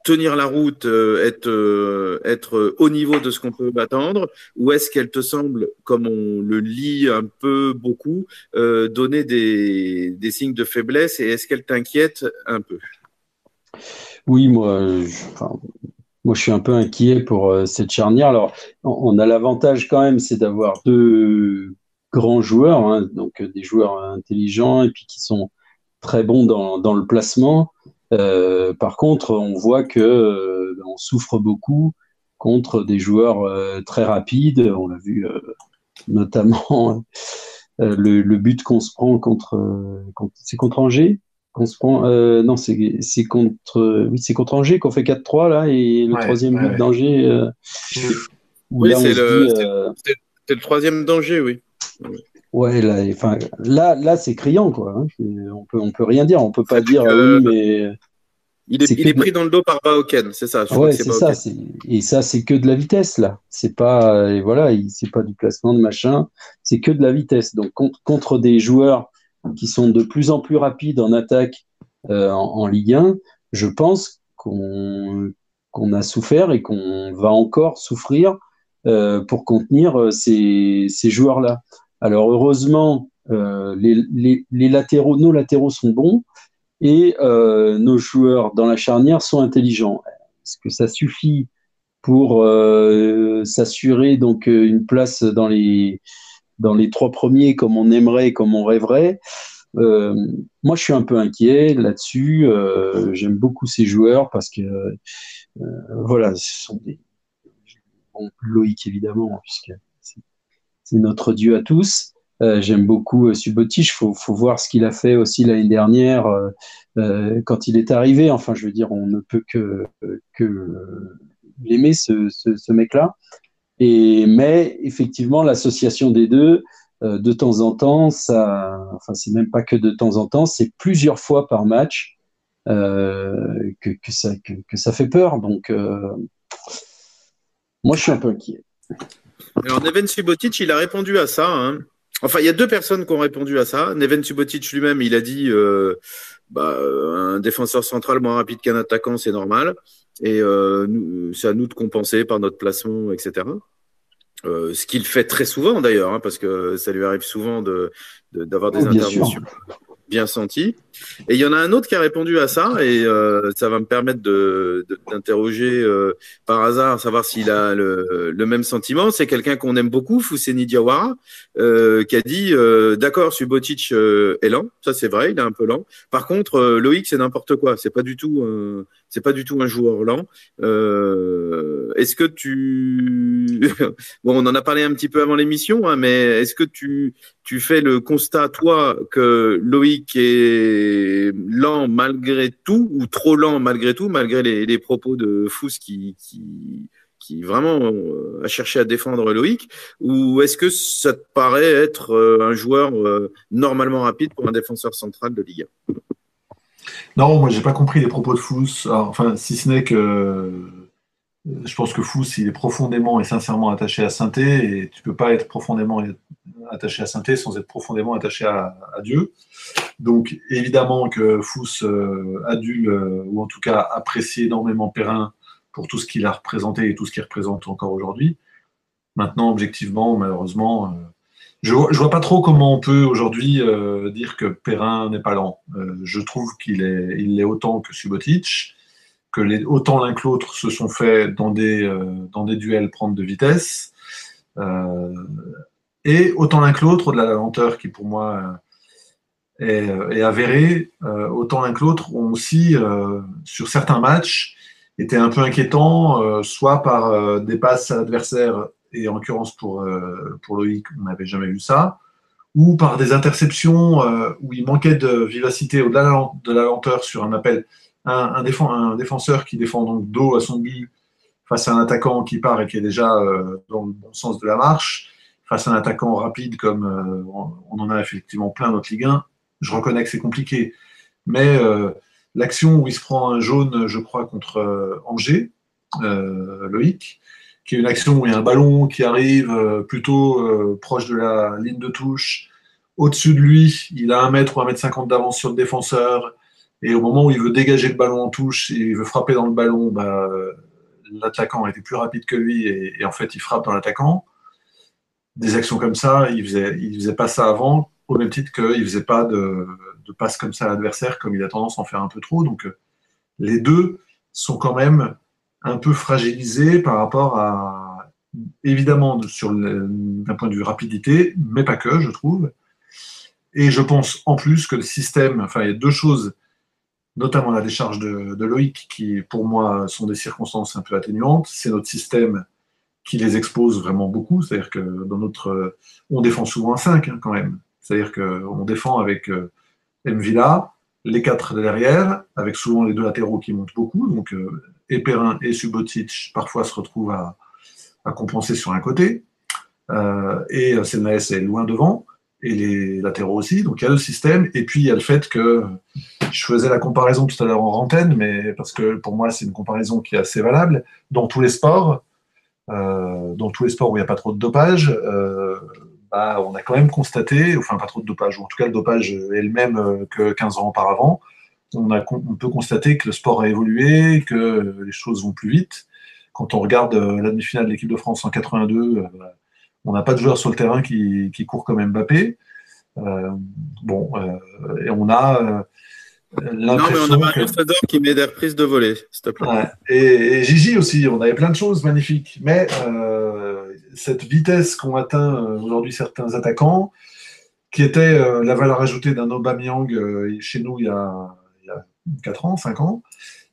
[SPEAKER 1] tenir la route, euh, être, euh, être au niveau de ce qu'on peut attendre, ou est-ce qu'elle te semble, comme on le lit un peu beaucoup, donner des, signes de faiblesse et est-ce qu'elle t'inquiète un peu?
[SPEAKER 2] Oui, moi, enfin, moi, je suis un peu inquiet pour euh, cette charnière. Alors, on, a l'avantage quand même, c'est d'avoir deux grands joueurs, hein, donc euh, des joueurs intelligents et puis qui sont très bons dans, le placement. Euh, par contre, on voit que on souffre beaucoup contre des joueurs très rapides. On l'a vu notamment le, but qu'on se prend contre, contre c'est contre Angers se prend. Euh, non, c'est contre, oui, c'est contre Angers qu'on fait 4-3 là, et le troisième but d'Angers. Euh,
[SPEAKER 1] oui, c'est le, euh, le, troisième danger, oui.
[SPEAKER 2] Ouais, là, enfin, là, là c'est criant, quoi. Hein. On peut, on peut rien dire. On peut pas dire, oui, mais.
[SPEAKER 1] Il est, il est pris dans le dos par Baoken, c'est ça.
[SPEAKER 2] Ouais, c'est ça. Et ça, c'est que de la vitesse là. C'est pas, et voilà, c'est pas du placement de machin. C'est que de la vitesse. Donc contre, contre des joueurs qui sont de plus en plus rapides en attaque euh, en, Ligue 1, je pense qu'on a souffert et qu'on va encore souffrir euh, pour contenir euh, ces, joueurs-là. Alors heureusement, les, latéraux, nos latéraux sont bons et nos joueurs dans la charnière sont intelligents. Est-ce que ça suffit pour s'assurer donc une place dans les dans les trois premiers comme on aimerait, comme on rêverait? Euh, moi, je suis un peu inquiet là-dessus. Euh, j'aime beaucoup ces joueurs parce que, euh, voilà, ce sont des. Bon, Loïc, évidemment, puisque c'est notre Dieu à tous. J'aime beaucoup Subotic. Il faut, voir ce qu'il a fait aussi l'année dernière quand il est arrivé. Enfin, je veux dire, on ne peut que, l'aimer, ce, mec-là. Mais effectivement, l'association des deux, euh, de temps en temps, ça, enfin, c'est même pas que de temps en temps, c'est plusieurs fois par match euh, que, ça, que, ça fait peur. Donc, euh, moi, je suis un peu inquiet.
[SPEAKER 1] Alors, Neven Subotic, il a répondu à ça. Hein. Enfin, il y a deux personnes qui ont répondu à ça. Neven Subotic lui-même, il a dit euh, bah, un défenseur central moins rapide qu'un attaquant, c'est normal. Et euh, c'est à nous de compenser par notre placement, etc. Euh, ce qu'il fait très souvent d'ailleurs, hein, parce que ça lui arrive souvent de d'avoir des interventions bien senti. Et il y en a un autre qui a répondu à ça, et euh, ça va me permettre de, d'interroger euh, par hasard, savoir s'il a le, le, même sentiment. C'est quelqu'un qu'on aime beaucoup, Fousseni Diawara, euh, qui a dit euh, d'accord, Subotic euh, est lent, ça c'est vrai, il est un peu lent. Par contre, euh, Loïc c'est n'importe quoi, c'est pas du tout, c'est pas du tout un joueur lent. est-ce que tu, bon, on en a parlé un petit peu avant l'émission, hein, mais est-ce que tu tu fais le constat toi que Loïc est lent malgré tout, ou trop lent malgré tout, malgré les, propos de Fous qui, vraiment euh, a cherché à défendre Loïc, ou est-ce que ça te paraît être euh, un joueur euh, normalement rapide pour un défenseur central de Ligue 1
[SPEAKER 3] Non, moi j'ai pas compris les propos de Fous, enfin si ce n'est que je pense que Fous, il est profondément et sincèrement attaché à Sainté, et tu peux pas être profondément attaché à Sainté sans être profondément attaché à, Dieu. Donc évidemment que Fous euh, adule, euh, ou en tout cas apprécie énormément Perrin pour tout ce qu'il a représenté et tout ce qu'il représente encore aujourd'hui. Maintenant, objectivement, malheureusement, euh, je, je vois pas trop comment on peut aujourd'hui dire que Perrin n'est pas lent. je trouve qu'il est, il est autant que Subotic autant l'un que l'autre se sont fait dans des, dans des duels prendre de vitesse. et autant l'un que l'autre, de la lenteur qui pour moi est, est avérée, autant l'un que l'autre ont aussi, sur certains matchs, été un peu inquiétant, soit par des passes à l'adversaire, et en l'occurrence pour, pour Loïc, on n'avait jamais vu ça, ou par des interceptions euh, où il manquait de vivacité au-delà de la lenteur sur un appel. Un, défenseur qui défend donc dos à son but face à un attaquant qui part et qui est déjà euh, dans le bon sens de la marche, face à un attaquant rapide comme euh, on en a effectivement plein notre Ligue 1, je reconnais que c'est compliqué. Mais l'action où il se prend un jaune, je crois, contre Angers, Loïc, qui est une action où il y a un ballon qui arrive euh, plutôt euh, proche de la ligne de touche. Au-dessus de lui, il a un mètre ou un mètre cinquante d'avance sur le défenseur. Et au moment où il veut dégager le ballon en touche, il veut frapper dans le ballon, bah, l'attaquant était plus rapide que lui et, en fait il frappe dans l'attaquant. Des actions comme ça, il faisait, il faisait pas ça avant, au même titre qu'il faisait pas de, de passe comme ça à l'adversaire, comme il a tendance à en faire un peu trop. Donc les deux sont quand même un peu fragilisé par rapport à, évidemment, d'un point de vue rapidité, mais pas que, je trouve. Et je pense en plus que le système, enfin, il y a deux choses, notamment la décharge de, Loïc, qui pour moi sont des circonstances un peu atténuantes. C'est notre système qui les expose vraiment beaucoup. C'est-à-dire que dans notre. On défend souvent un 5 hein, quand même. C'est-à-dire qu'on défend avec euh, Mvila, les quatre derrière, avec souvent les deux latéraux qui montent beaucoup. Donc, euh, et Perrin et Subotic parfois se retrouvent à, compenser sur un côté. Euh, et Sennaes est loin devant, et les latéraux aussi. Donc il y a le système, et puis il y a le fait que je faisais la comparaison tout à l'heure en antenne, mais parce que pour moi c'est une comparaison qui est assez valable. Dans tous les sports, euh, dans tous les sports où il n'y a pas trop de dopage, euh, bah, on a quand même constaté, enfin pas trop de dopage, ou en tout cas le dopage est le même que 15 ans auparavant, on, on, peut constater que le sport a évolué, que les choses vont plus vite. Quand on regarde euh, la demi-finale de l'équipe de France en 82, euh, on n'a pas de joueur sur le terrain qui, qui court comme Mbappé. Euh, bon, euh, et on a
[SPEAKER 1] l'impression. Non, mais on a qui met des reprises de volée, s'il te plaît.
[SPEAKER 3] Ouais. Et, et, Gigi aussi, on avait plein de choses magnifiques. Mais cette vitesse qu'ont atteint aujourd'hui certains attaquants, qui était la valeur ajoutée d'un Aubameyang chez nous il y a 4 ans, 5 ans.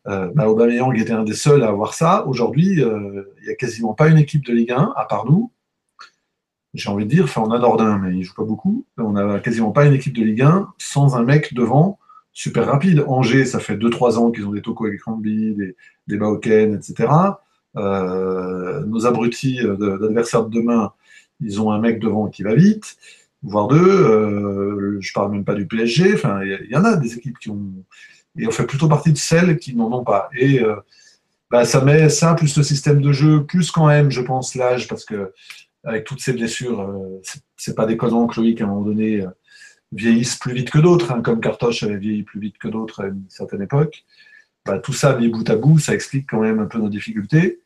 [SPEAKER 3] Euh, bah, Aubameyang était un des seuls à avoir ça. Aujourd'hui, euh, il n'y a quasiment pas une équipe de Ligue 1, à part nous. J'ai envie de dire, enfin, on a Nordin, mais il ne joue pas beaucoup. On n'a quasiment pas une équipe de Ligue 1 sans un mec devant super rapide. Angers, ça fait 2-3 ans qu'ils ont des Toko avec Rambi, des, des etc. Euh, nos abrutis d'adversaires de demain, ils ont un mec devant qui va vite, voire deux. Euh, je parle même pas du PSG. Enfin, il y, en a des équipes qui ont et on fait plutôt partie de celles qui n'en ont pas. Et euh, bah, ça met ça, plus le système de jeu, plus quand même, je pense, l'âge, parce que avec toutes ces blessures, euh, c'est pas déconnant que Loïc, à un moment donné, euh, vieillisse plus vite que d'autres, hein, comme Cartoche avait vieilli plus vite que d'autres à une certaine époque. Bah, tout ça mis bout à bout, ça explique quand même un peu nos difficultés.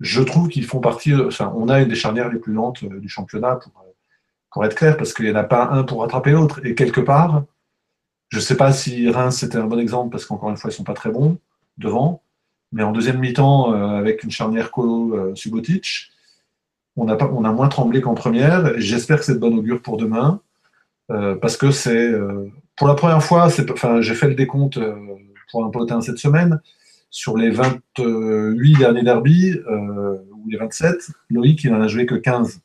[SPEAKER 3] Je trouve qu'ils font partie, enfin, on a une des charnières les plus lentes du championnat pour, être clair, parce qu'il n'y en a pas un pour rattraper l'autre. Et quelque part, je ne sais pas si Reims c'était un bon exemple parce qu'encore une fois, ils ne sont pas très bons devant. Mais en deuxième mi-temps, euh, avec une charnière Colo-Subotic, euh, on, a moins tremblé qu'en première. J'espère que c'est de bon augure pour demain. Euh, parce que c'est. pour la première fois, enfin, j'ai fait le décompte pour un potin cette semaine. Sur les 28 derniers derbies, ou les 27, Loïc, il n'en a joué que 15.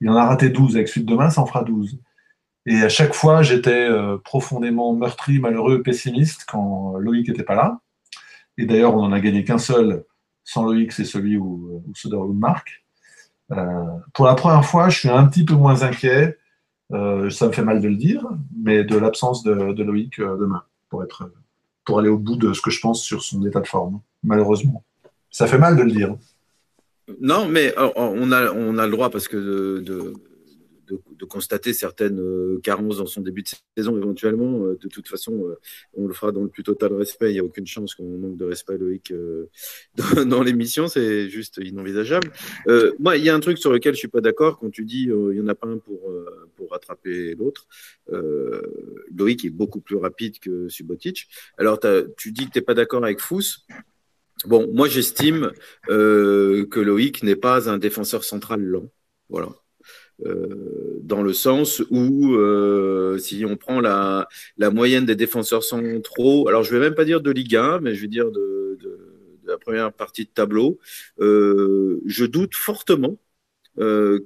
[SPEAKER 3] Il en a raté 12 avec suite demain, ça en fera 12. Et à chaque fois, j'étais euh, profondément meurtri, malheureux, pessimiste quand Loïc n'était pas là. Et d'ailleurs, on n'en a gagné qu'un seul sans Loïc, c'est celui où, où marque. Euh, pour la première fois, je suis un petit peu moins inquiet, euh, ça me fait mal de le dire, mais de l'absence de, Loïc euh, demain, pour, être, pour aller au bout de ce que je pense sur son état de forme, malheureusement. Ça fait mal de le dire.
[SPEAKER 1] Non, mais on a, le droit parce que de de, constater certaines euh, carences dans son début de saison éventuellement. Euh, de toute façon, euh, on le fera dans le plus total respect. Il n'y a aucune chance qu'on manque de respect, Loïc, dans, l'émission. C'est juste inenvisageable. moi, il y a un truc sur lequel je suis pas d'accord quand tu dis il n'y en a pas un pour, pour rattraper l'autre. Loïc est beaucoup plus rapide que Subotic. Alors, tu dis que tu n'es pas d'accord avec Fous. Bon, moi j'estime euh, que Loïc n'est pas un défenseur central lent. Voilà. Euh, dans le sens où, euh, si on prend la, moyenne des défenseurs centraux, alors je vais même pas dire de Ligue 1, mais je vais dire de, la première partie de tableau, euh, je doute fortement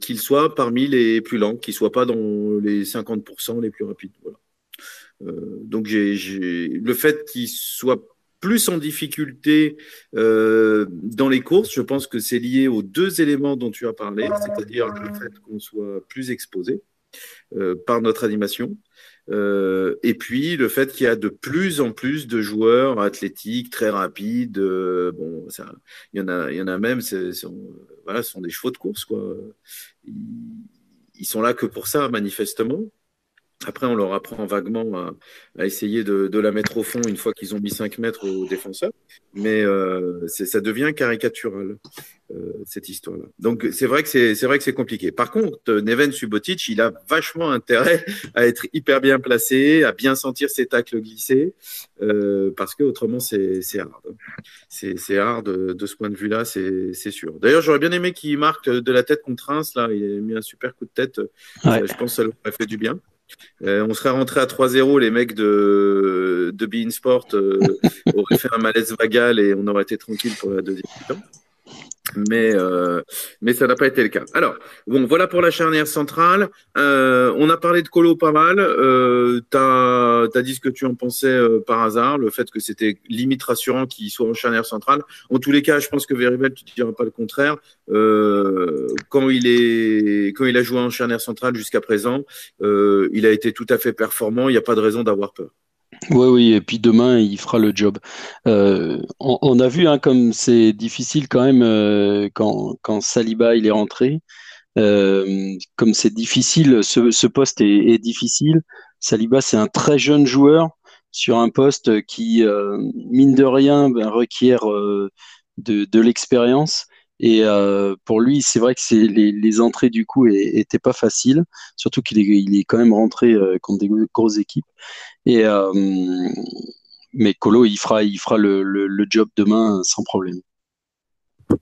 [SPEAKER 1] qu'il soit parmi les plus lents, qu'il soit pas dans les 50% les plus rapides. Donc le fait qu'il soit plus en difficulté euh, dans les courses. Je pense que c'est lié aux deux éléments dont tu as parlé, c'est-à-dire le fait qu'on soit plus exposé euh, par notre animation. Euh, et puis le fait qu'il y a de plus en plus de joueurs athlétiques, très rapides. Bon, ça, il y en a, il y en a même. C'est, voilà, ce sont des chevaux de course, quoi. Ils, ils sont là que pour ça, manifestement. Après, on leur apprend vaguement à, à essayer de, de, la mettre au fond une fois qu'ils ont mis 5 mètres aux défenseurs. Mais euh, ça devient caricatural, euh, cette histoire-là. Donc, c'est vrai que c'est vrai que c'est compliqué. Par contre, Neven Subotic, il a vachement intérêt à être hyper bien placé, à bien sentir ses tacles glisser, euh, parce que autrement, c'est hard. C'est hard de, de, ce point de vue-là, c'est sûr. D'ailleurs, j'aurais bien aimé qu'il marque de la tête contre Reims. Là, il a mis un super coup de tête. Ouais. Je pense que ça lui aurait fait du bien. Euh, on serait rentré à 3-0, les mecs de, de Sport euh, auraient fait un malaise vagal et on aurait été tranquille pour la deuxième. Mais, euh, mais ça n'a pas été le cas. Alors, bon, voilà pour la charnière centrale. Euh, on a parlé de Colo pas mal. Euh, tu as, dit ce que tu en pensais euh, par hasard, le fait que c'était limite rassurant qu'il soit en charnière centrale. En tous les cas, je pense que Veribel, tu ne diras pas le contraire. Quand, il est, quand il a joué en charnière centrale jusqu'à présent, il a été tout à fait performant. Il n'y a pas de raison d'avoir peur.
[SPEAKER 2] Oui, oui, et puis demain, il fera le job. Euh, on, a vu hein, comme c'est difficile quand même euh, quand, quand, Saliba il est rentré. Euh, comme c'est difficile, ce, poste est, difficile. Saliba, c'est un très jeune joueur sur un poste qui, mine de rien, ben, requiert de l'expérience. Et pour lui, c'est vrai que c'est les, entrées du coup étaient pas faciles, surtout qu'il est, il est quand même rentré contre des grosses équipes. Et euh, mais Colo, il fera, il fera le, le, job demain sans problème.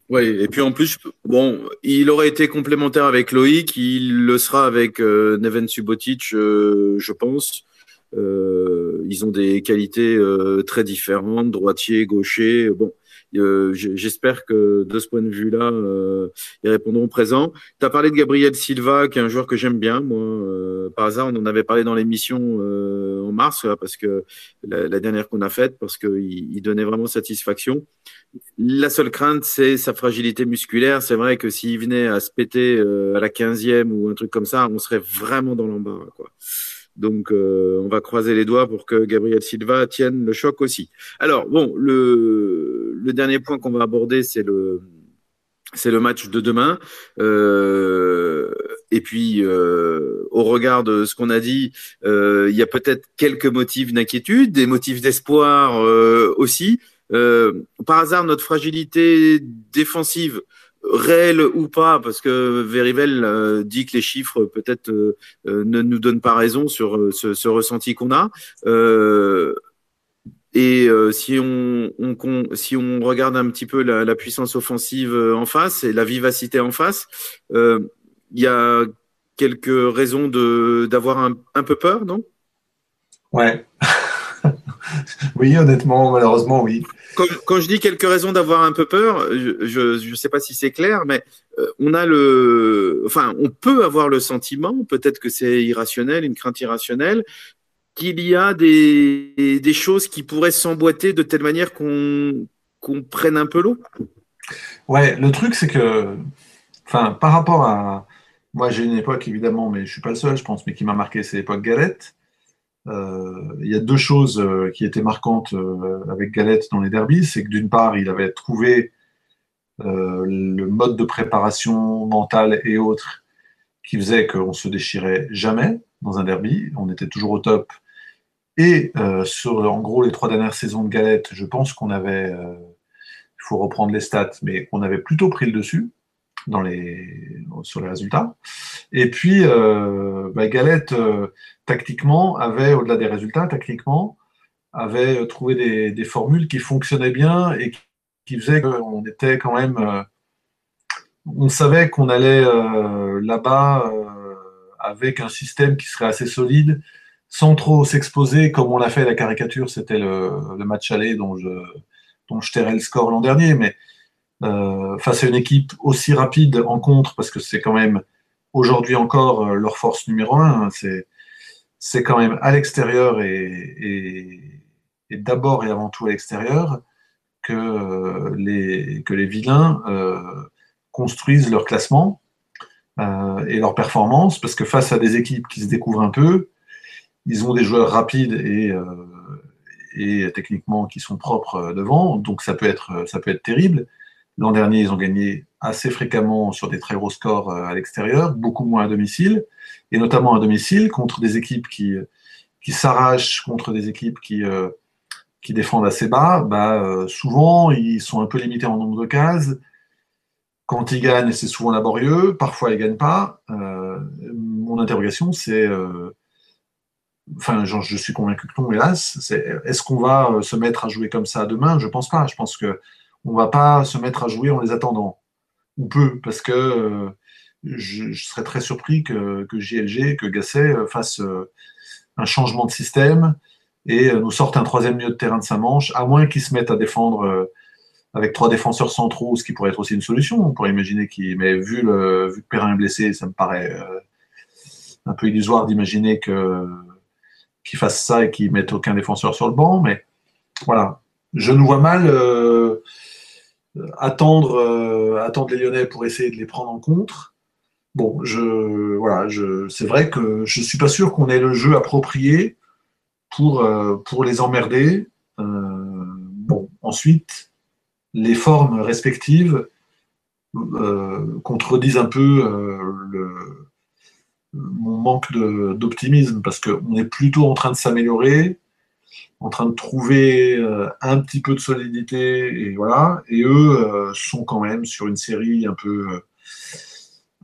[SPEAKER 1] Oui, et puis en plus, bon, il aurait été complémentaire avec Loïc, il le sera avec euh, Neven Subotic, euh, je pense. Euh, ils ont des qualités euh, très différentes, droitier, gaucher. Bon, euh, J'espère que de ce point de vue-là, euh, ils répondront présent. Tu as parlé de Gabriel Silva, qui est un joueur que j'aime bien. Moi, euh, par hasard, on en avait parlé dans l'émission euh, en mars, parce que la, la dernière qu'on a faite, parce qu'il il donnait vraiment satisfaction. La seule crainte, c'est sa fragilité musculaire. C'est vrai que s'il venait à se péter euh, à la 15e ou un truc comme ça, on serait vraiment dans l'embarras. Donc, euh, on va croiser les doigts pour que Gabriel Silva tienne le choc aussi. Alors, bon, le, dernier point qu'on va aborder, c'est le, c'est le match de demain. Euh, et puis, euh, au regard de ce qu'on a dit, il y a peut-être quelques motifs d'inquiétude, des motifs d'espoir aussi. par hasard, notre fragilité défensive réel ou pas, parce que Verivel euh, dit que les chiffres peut-être euh, ne nous donnent pas raison sur euh, ce, ressenti qu'on a. et si on, si on regarde un petit peu la, la, puissance offensive en face et la vivacité en face, il y a quelques raisons de d'avoir un, un peu peur, non?
[SPEAKER 3] Ouais. oui, honnêtement, malheureusement, oui.
[SPEAKER 1] Quand, je dis quelques raisons d'avoir un peu peur, je ne sais pas si c'est clair, mais euh, on a le, enfin, on peut avoir le sentiment, peut-être que c'est irrationnel, une crainte irrationnelle, qu'il y a des, choses qui pourraient s'emboîter de telle manière qu'on qu'on prenne un peu l'eau.
[SPEAKER 3] Ouais, le truc c'est que, enfin, par rapport à, moi j'ai une époque évidemment, mais je suis pas le seul, je pense, mais qui m'a marqué, c'est l'époque Galette. Euh, il y a deux choses euh, qui étaient marquantes euh, avec Galette dans les derbies. C'est que d'une part, il avait trouvé le mode de préparation mentale et autres qui faisait qu'on se déchirait jamais dans un derby. On était toujours au top. Et sur, en gros, les trois dernières saisons de Galette, je pense qu'on avait, il faut reprendre les stats, mais on avait plutôt pris le dessus sur les résultats. Et puis, euh, bah, Galette, euh, tactiquement, avait, au-delà des résultats, tactiquement, avait trouvé des, formules qui fonctionnaient bien et qui faisait qu'on était quand même. Euh, on savait qu'on allait là-bas avec un système qui serait assez solide, sans trop s'exposer, comme on l'a fait la caricature, c'était le, match aller dont je, dont je tairais le score l'an dernier, mais face à une équipe aussi rapide en contre, parce que c'est quand même aujourd'hui encore leur force numéro un, hein, c'est quand même à l'extérieur et, d'abord et avant tout à l'extérieur que, euh, les, que les vilains euh, construisent leur classement euh, et leur performance, parce que face à des équipes qui se découvrent un peu, ils ont des joueurs rapides et, et techniquement qui sont propres devant, donc ça peut être, ça peut être terrible. L'an dernier, ils ont gagné assez fréquemment sur des très gros scores à l'extérieur, beaucoup moins à domicile et notamment à domicile, contre des équipes qui, qui s'arrachent, contre des équipes qui, euh, qui défendent assez bas, bah, euh, souvent ils sont un peu limités en nombre de cases. Quand ils gagnent, c'est souvent laborieux, parfois ils ne gagnent pas. Euh, mon interrogation, c'est, enfin, je suis convaincu que non, hélas, est-ce qu'on va se mettre à jouer comme ça demain? Je pense pas. Je pense que on va pas se mettre à jouer en les attendant. Ou peu, parce que je, serais très surpris que, que JLG, que Gasset euh, fasse euh, un changement de système et euh, nous sorte un troisième milieu de terrain de sa manche, à moins qu'ils se mettent à défendre avec trois défenseurs centraux, ce qui pourrait être aussi une solution. On pourrait imaginer qu'il, mais vu, le, vu que Perrin est blessé, ça me paraît un peu illusoire d'imaginer que qu'il fasse ça et qu'il mette aucun défenseur sur le banc. Mais voilà, je nous vois mal attendre, attendre les Lyonnais pour essayer de les prendre en contre. Bon, je, voilà, je, c'est vrai que je suis pas sûr qu'on ait le jeu approprié pour, euh, les emmerder. Euh, bon, ensuite, les formes respectives euh, contredisent un peu mon manque d'optimisme parce qu'on est plutôt en train de s'améliorer, en train de trouver un petit peu de solidité et voilà. Et eux sont quand même sur une série un peu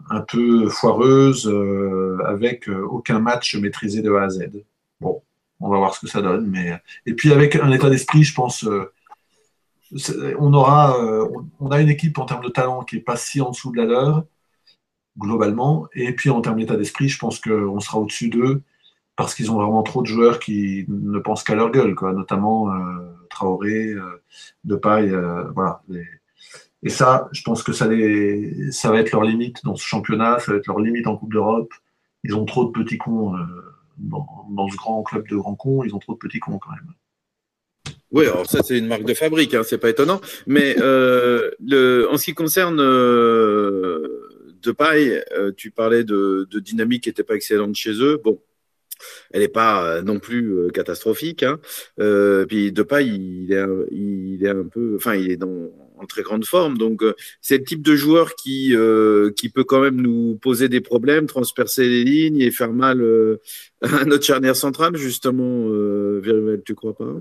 [SPEAKER 3] un peu foireuse, euh, avec euh, aucun match maîtrisé de A à Z. Bon, on va voir ce que ça donne. Mais... Et puis avec un état d'esprit, je pense, euh, on aura, on a une équipe en termes de talent qui est pas si en dessous de la leur, globalement. Et puis en termes d'état d'esprit, je pense qu'on sera au-dessus d'eux parce qu'ils ont vraiment trop de joueurs qui ne pensent qu'à leur gueule, quoi, notamment Traoré, Depay, voilà. Les, et ça, je pense que ça, va être leur limite dans ce championnat, ça va être leur limite en Coupe d'Europe. Ils ont trop de petits cons euh, dans, ce grand club de grands cons, ils ont trop de petits cons quand même.
[SPEAKER 1] Oui, alors ça c'est une marque de fabrique, hein, c'est pas étonnant. Mais euh, en ce qui concerne euh, Depay, euh, tu parlais de, de dynamique qui n'était pas excellente chez eux. Bon, elle n'est pas euh, non plus catastrophique. Hein. puis Depay, il est, il est un peu, enfin, il est en très grande forme. Donc, euh, c'est le type de joueur qui, euh, qui peut quand même nous poser des problèmes, transpercer les lignes et faire mal euh, à notre charnière centrale, justement. Virvel, tu crois pas?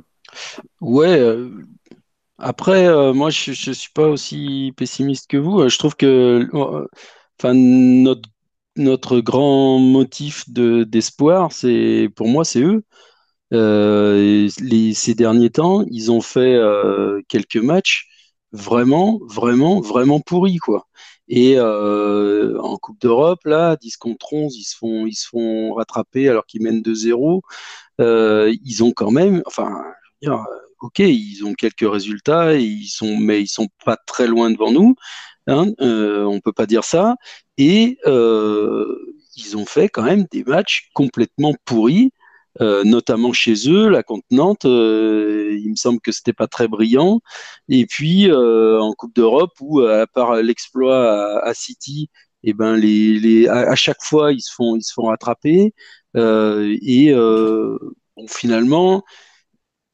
[SPEAKER 2] Ouais. après, moi, je ne suis pas aussi pessimiste que vous. Je trouve que enfin, notre, notre grand motif d'espoir, c'est pour moi, c'est eux. les, ces derniers temps, ils ont fait quelques matchs vraiment, vraiment, vraiment pourri, quoi. Et euh, en Coupe d'Europe, là, 10 contre 11, ils se font, ils se font rattraper alors qu'ils mènent 2-0. Euh, ils ont quand même, enfin, ok, ils ont quelques résultats, ils sont, mais ils sont pas très loin devant nous. Hein, euh, on peut pas dire ça. Et euh, ils ont fait quand même des matchs complètement pourris. Euh, notamment chez eux, la contenante, euh, il me semble que c'était pas très brillant. Et puis euh, en Coupe d'Europe, où à part l'exploit à, City, et eh ben les, les à, chaque fois ils se font ils se font rattraper et finalement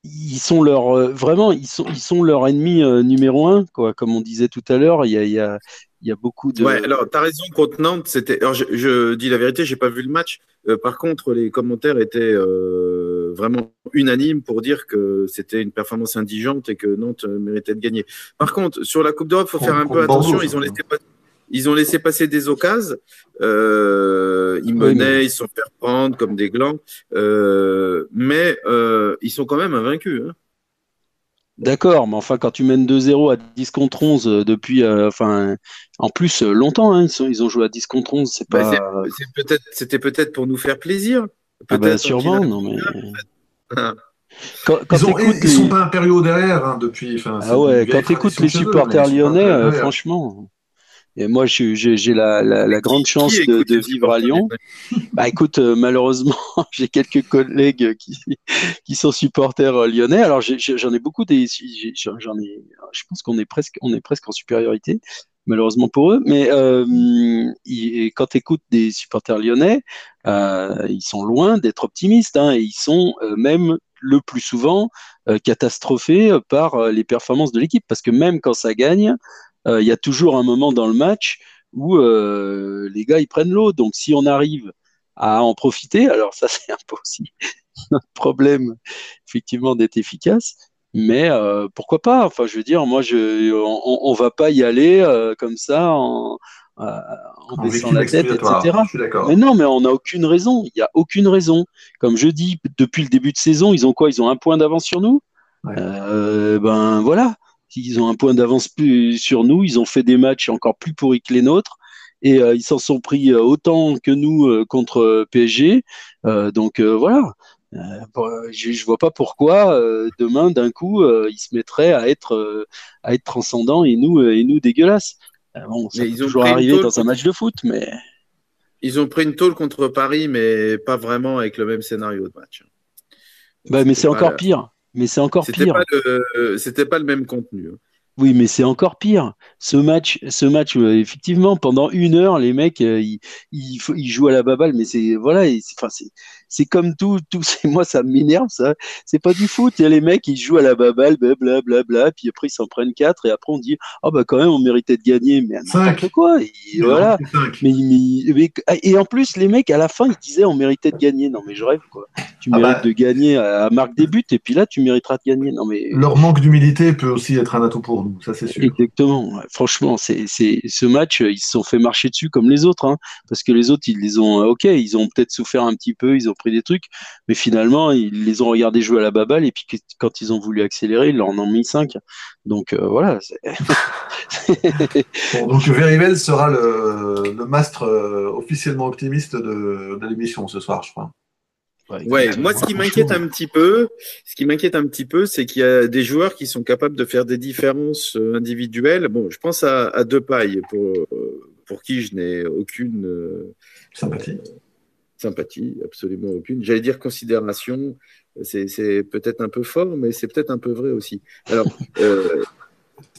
[SPEAKER 2] ils sont leur vraiment ils sont ils sont leur ennemi numéro un quoi comme on disait tout à l'heure il y a il y a beaucoup de.
[SPEAKER 1] Ouais, alors tu as raison contre Nantes, c'était. Alors je, je, dis la vérité, j'ai pas vu le match. Euh, par contre, les commentaires étaient euh, vraiment unanimes pour dire que c'était une performance indigente et que Nantes méritait de gagner. Par contre, sur la Coupe d'Europe, faut faire un peu attention. Ils ont laissé ils ont laissé passer des occasions. Euh, ils menaient, ils se sont fait prendre comme des glands. Euh, mais euh, ils sont quand même invaincus. Hein.
[SPEAKER 2] D'accord, mais enfin, quand tu mènes 2-0 à 10 contre 11 euh, depuis, euh, enfin, en plus, euh, longtemps, hein, ils, ils, ont joué à 10 contre 11, c'est bah,
[SPEAKER 1] pas. C'était peut-être pour nous faire plaisir.
[SPEAKER 2] Ah bah, sûrement, non mais.
[SPEAKER 3] Quand, quand ils, ont, ils sont pas impériaux derrière hein, depuis.
[SPEAKER 2] Ah ouais, quand tu écoutes les supporters lyonnais, franchement. Et moi, j'ai la, la, la, grande chance de, de, vivre à Lyon. Bah écoute, euh, malheureusement, j'ai quelques collègues qui, qui sont supporters euh, lyonnais. Alors j'en ai, beaucoup des, j'en ai, je pense qu'on est presque, on est presque en supériorité, malheureusement pour eux. Mais euh, quand tu écoutes des supporters lyonnais, euh, ils sont loin d'être optimistes. Hein, et ils sont euh, même le plus souvent catastrophés par les performances de l'équipe, parce que même quand ça gagne, il y a toujours un moment dans le match où euh, les gars ils prennent l'eau. Donc si on arrive à en profiter, alors ça c'est un peu aussi notre problème effectivement d'être efficace. Mais euh, pourquoi pas? Enfin, je veux dire, moi, je, on, on va pas y aller euh, comme ça en, euh, en baissant la tête, etc. Mais non, mais on n'a aucune raison. Il n'y a aucune raison. Comme je dis, depuis le début de saison, ils ont quoi? Ils ont un point d'avance sur nous? Ouais. Euh, ben voilà. Ils ont un point d'avance plus sur nous. Ils ont fait des matchs encore plus pourris que les nôtres. Et euh, ils s'en sont pris euh, autant que nous euh, contre PSG. donc voilà. je, ne vois pas pourquoi demain d'un coup ils se mettraient à être à être transcendants et nous et nous dégueulasses. bon, ça peut toujours arriver dans un match de foot, mais
[SPEAKER 1] ils ont pris une tôle contre Paris, mais pas vraiment avec le même scénario de match.
[SPEAKER 2] Bah, mais c'est encore pire. Mais c'est encore pire.
[SPEAKER 1] C'était pas le même contenu. Hein.
[SPEAKER 2] Oui, mais c'est encore pire. Ce match, ce match, euh, effectivement, pendant une heure, les mecs, euh, ils, ils, ils, jouent à la baballe, mais c'est voilà, enfin c'est c'est comme tout, tout moi ça m'énerve ça. C'est pas du foot. Il y a les mecs ils jouent à la baballe, blablabla, bla, bla, puis après ils s'en prennent quatre et après on dit ah bah quand même on méritait de gagner, mais n'importe quoi. Et, voilà. Mais, mais, et en plus les mecs à la fin ils disaient on méritait de gagner. Non mais je rêve quoi. Tu ah mérites bah. de gagner à, marque des buts et puis là tu mériteras de gagner. Non mais
[SPEAKER 3] leur manque d'humilité peut aussi être un atout pour nous, ça c'est sûr.
[SPEAKER 2] Exactement. Franchement c'est c'est ce match ils se sont fait marcher dessus comme les autres, hein, parce que les autres ils les ont ok ils ont peut-être souffert un petit peu, ils ont pris des trucs, mais finalement, ils les ont regardés jouer à la baballe, et puis quand ils ont voulu accélérer, ils leur en ont mis 5. Donc euh, voilà.
[SPEAKER 3] bon, donc Verivel sera le, le mastre euh, officiellement optimiste de, de l'émission ce soir, je crois.
[SPEAKER 1] Ouais, moi ce qui m'inquiète un petit peu, ce qui m'inquiète un petit peu, c'est qu'il y a des joueurs qui sont capables de faire des différences euh, individuelles. Bon, je pense à, à Depay pour pour qui je n'ai aucune
[SPEAKER 3] sympathie
[SPEAKER 1] sympathie, absolument aucune. J'allais dire considération, c'est peut-être un peu fort, mais c'est peut-être un peu vrai aussi. Alors, euh,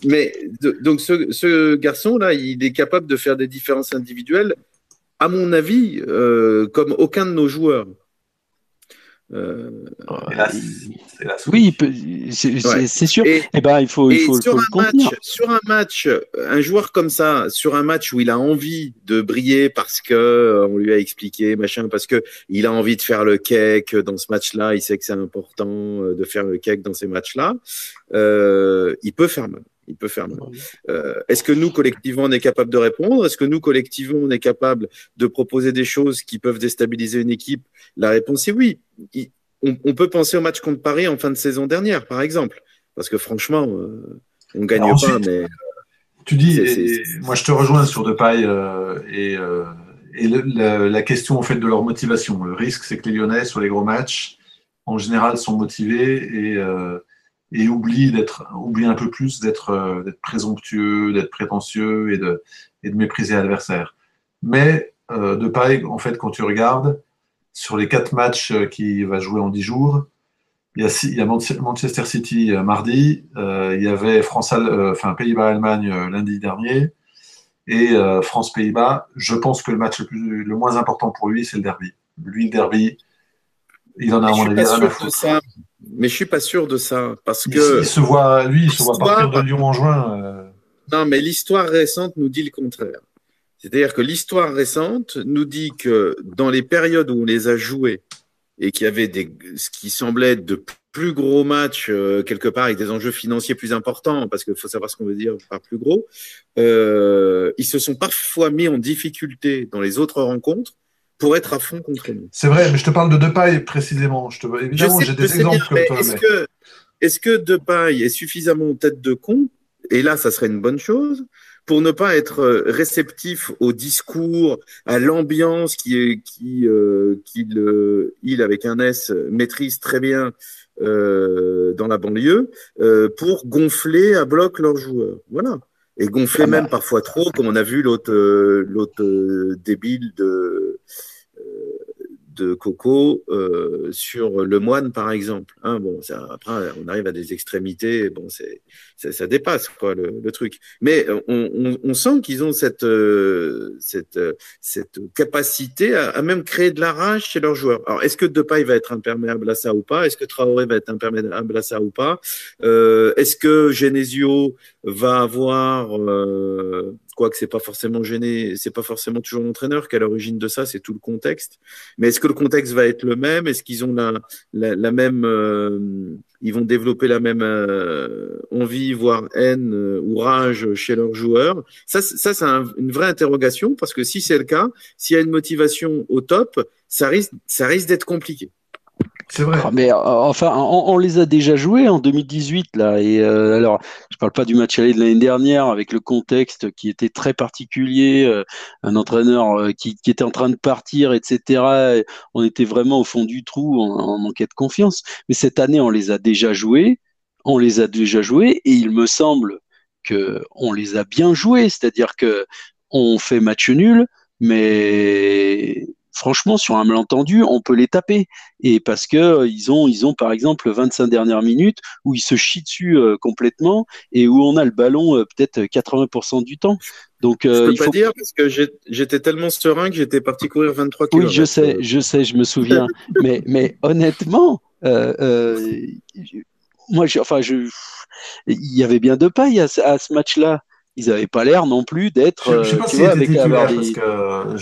[SPEAKER 1] mais donc ce, ce garçon-là, il est capable de faire des différences individuelles, à mon avis, euh, comme aucun de nos joueurs.
[SPEAKER 2] Euh, oui, c'est sûr. Et, eh ben, il faut, il faut,
[SPEAKER 1] sur,
[SPEAKER 2] un
[SPEAKER 1] match, sur un match, un joueur comme ça, sur un match où il a envie de briller parce que euh, on lui a expliqué machin, parce que il a envie de faire le cake dans ce match-là, il sait que c'est important euh, de faire le cake dans ces matchs-là, euh, il peut faire mal il peut faire mal. Euh, Est-ce que nous, collectivement, on est capable de répondre? Est-ce que nous, collectivement, on est capable de proposer des choses qui peuvent déstabiliser une équipe? La réponse est oui. On, on, peut penser au match contre Paris en fin de saison dernière, par exemple. Parce que franchement, euh, on ne gagne pas, mais.
[SPEAKER 3] Tu dis, moi je te rejoins sur Depay euh, et, euh, et le, la, la, question en fait de leur motivation. Le risque, c'est que les Lyonnais, sur les gros matchs, en général, sont motivés et euh, et oublie d'être oublie un peu plus d'être euh, d'être présomptueux, d'être prétentieux et de et de mépriser l'adversaire. Mais euh, de pareil, en fait, quand tu regardes sur les quatre matchs euh, qu'il va jouer en dix jours, il y a, il y a Manchester City euh, mardi, euh, il y avait France, enfin Pays-Bas-Allemagne lundi dernier et France-Pays-Bas. Je pense que le match le, plus, le moins important pour lui, c'est le derby. Lui, le derby, il en a à mon avis rien
[SPEAKER 1] à mais je suis pas sûr de ça parce que
[SPEAKER 3] il se voit, lui, il se voit partir de Lyon en juin. Euh...
[SPEAKER 1] Non, mais l'histoire récente nous dit le contraire. C'est-à-dire que l'histoire récente nous dit que dans les périodes où on les a joués et qu'il y avait des, ce qui semblait être de plus gros matchs euh, quelque part avec des enjeux financiers plus importants, parce qu'il faut savoir ce qu'on veut dire par plus gros, euh, ils se sont parfois mis en difficulté dans les autres rencontres pour être à fond contre nous.
[SPEAKER 3] C'est vrai, mais je te parle de Depay précisément. Je te... Évidemment, j'ai des exemples comme toi.
[SPEAKER 1] Est-ce que, est-ce que Depay est suffisamment tête de con? Et là, ça serait une bonne chose pour ne pas être euh, réceptif au discours, à l'ambiance qui qui euh, qu'il il avec un S maîtrise très bien euh, dans la banlieue euh, pour gonfler à bloc leurs joueurs. Voilà. Et gonfler ah bah. même parfois trop, comme on a vu l'autre l'autre débile de de Coco euh, sur le moine, par exemple. Hein, bon, après, on arrive à des extrémités. Bon, c'est ça, ça, dépasse quoi le, le truc. Mais on, on, on sent qu'ils ont cette euh, cette cette capacité à, même créer de la rage chez leurs joueurs. Alors, est-ce que Depay va être imperméable à ça ou pas? Est-ce que Traoré va être imperméable à ça ou pas? Euh, Est-ce que Genesio va avoir euh, quoique c'est pas forcément gêné, c'est pas forcément toujours l'entraîneur qui est à l'origine de ça, c'est tout le contexte. Mais est-ce que le contexte va être le même? Est-ce qu'ils ont la, la, la même, euh, ils vont développer la même euh, envie, voire haine euh, ou rage chez leurs joueurs? Ça, ça c'est un, une vraie interrogation parce que si c'est le cas, s'il y a une motivation au top, ça risque, ça risque d'être compliqué.
[SPEAKER 2] C'est vrai. Mais euh, enfin, on, les a déjà joués en 2018 là. Et euh, alors, je parle pas du match aller de l'année dernière avec le contexte qui était très particulier, euh, un entraîneur euh, qui, était en train de partir, etc. On était vraiment au fond du trou, on, on, de confiance. Mais cette année, on les a déjà joués, on les a déjà joués, et il me semble que on les a bien joués, c'est-à-dire que on fait match nul, mais franchement, sur un malentendu, on peut les taper. Et parce que euh, ils ont, ils ont par exemple 25 dernières minutes où ils se chient dessus euh, complètement et où on a le ballon euh, peut-être 80% du temps.
[SPEAKER 1] Donc, je peux il pas faut... dire parce que j'étais tellement serein que j'étais parti courir 23 km.
[SPEAKER 2] Oui, je sais, je sais, je me souviens. mais, mais honnêtement, moi, enfin, je, il y avait bien de paille à, à ce match-là ils n'avaient pas l'air non plus d'être
[SPEAKER 3] je, sais pas si vois, avec avoir les,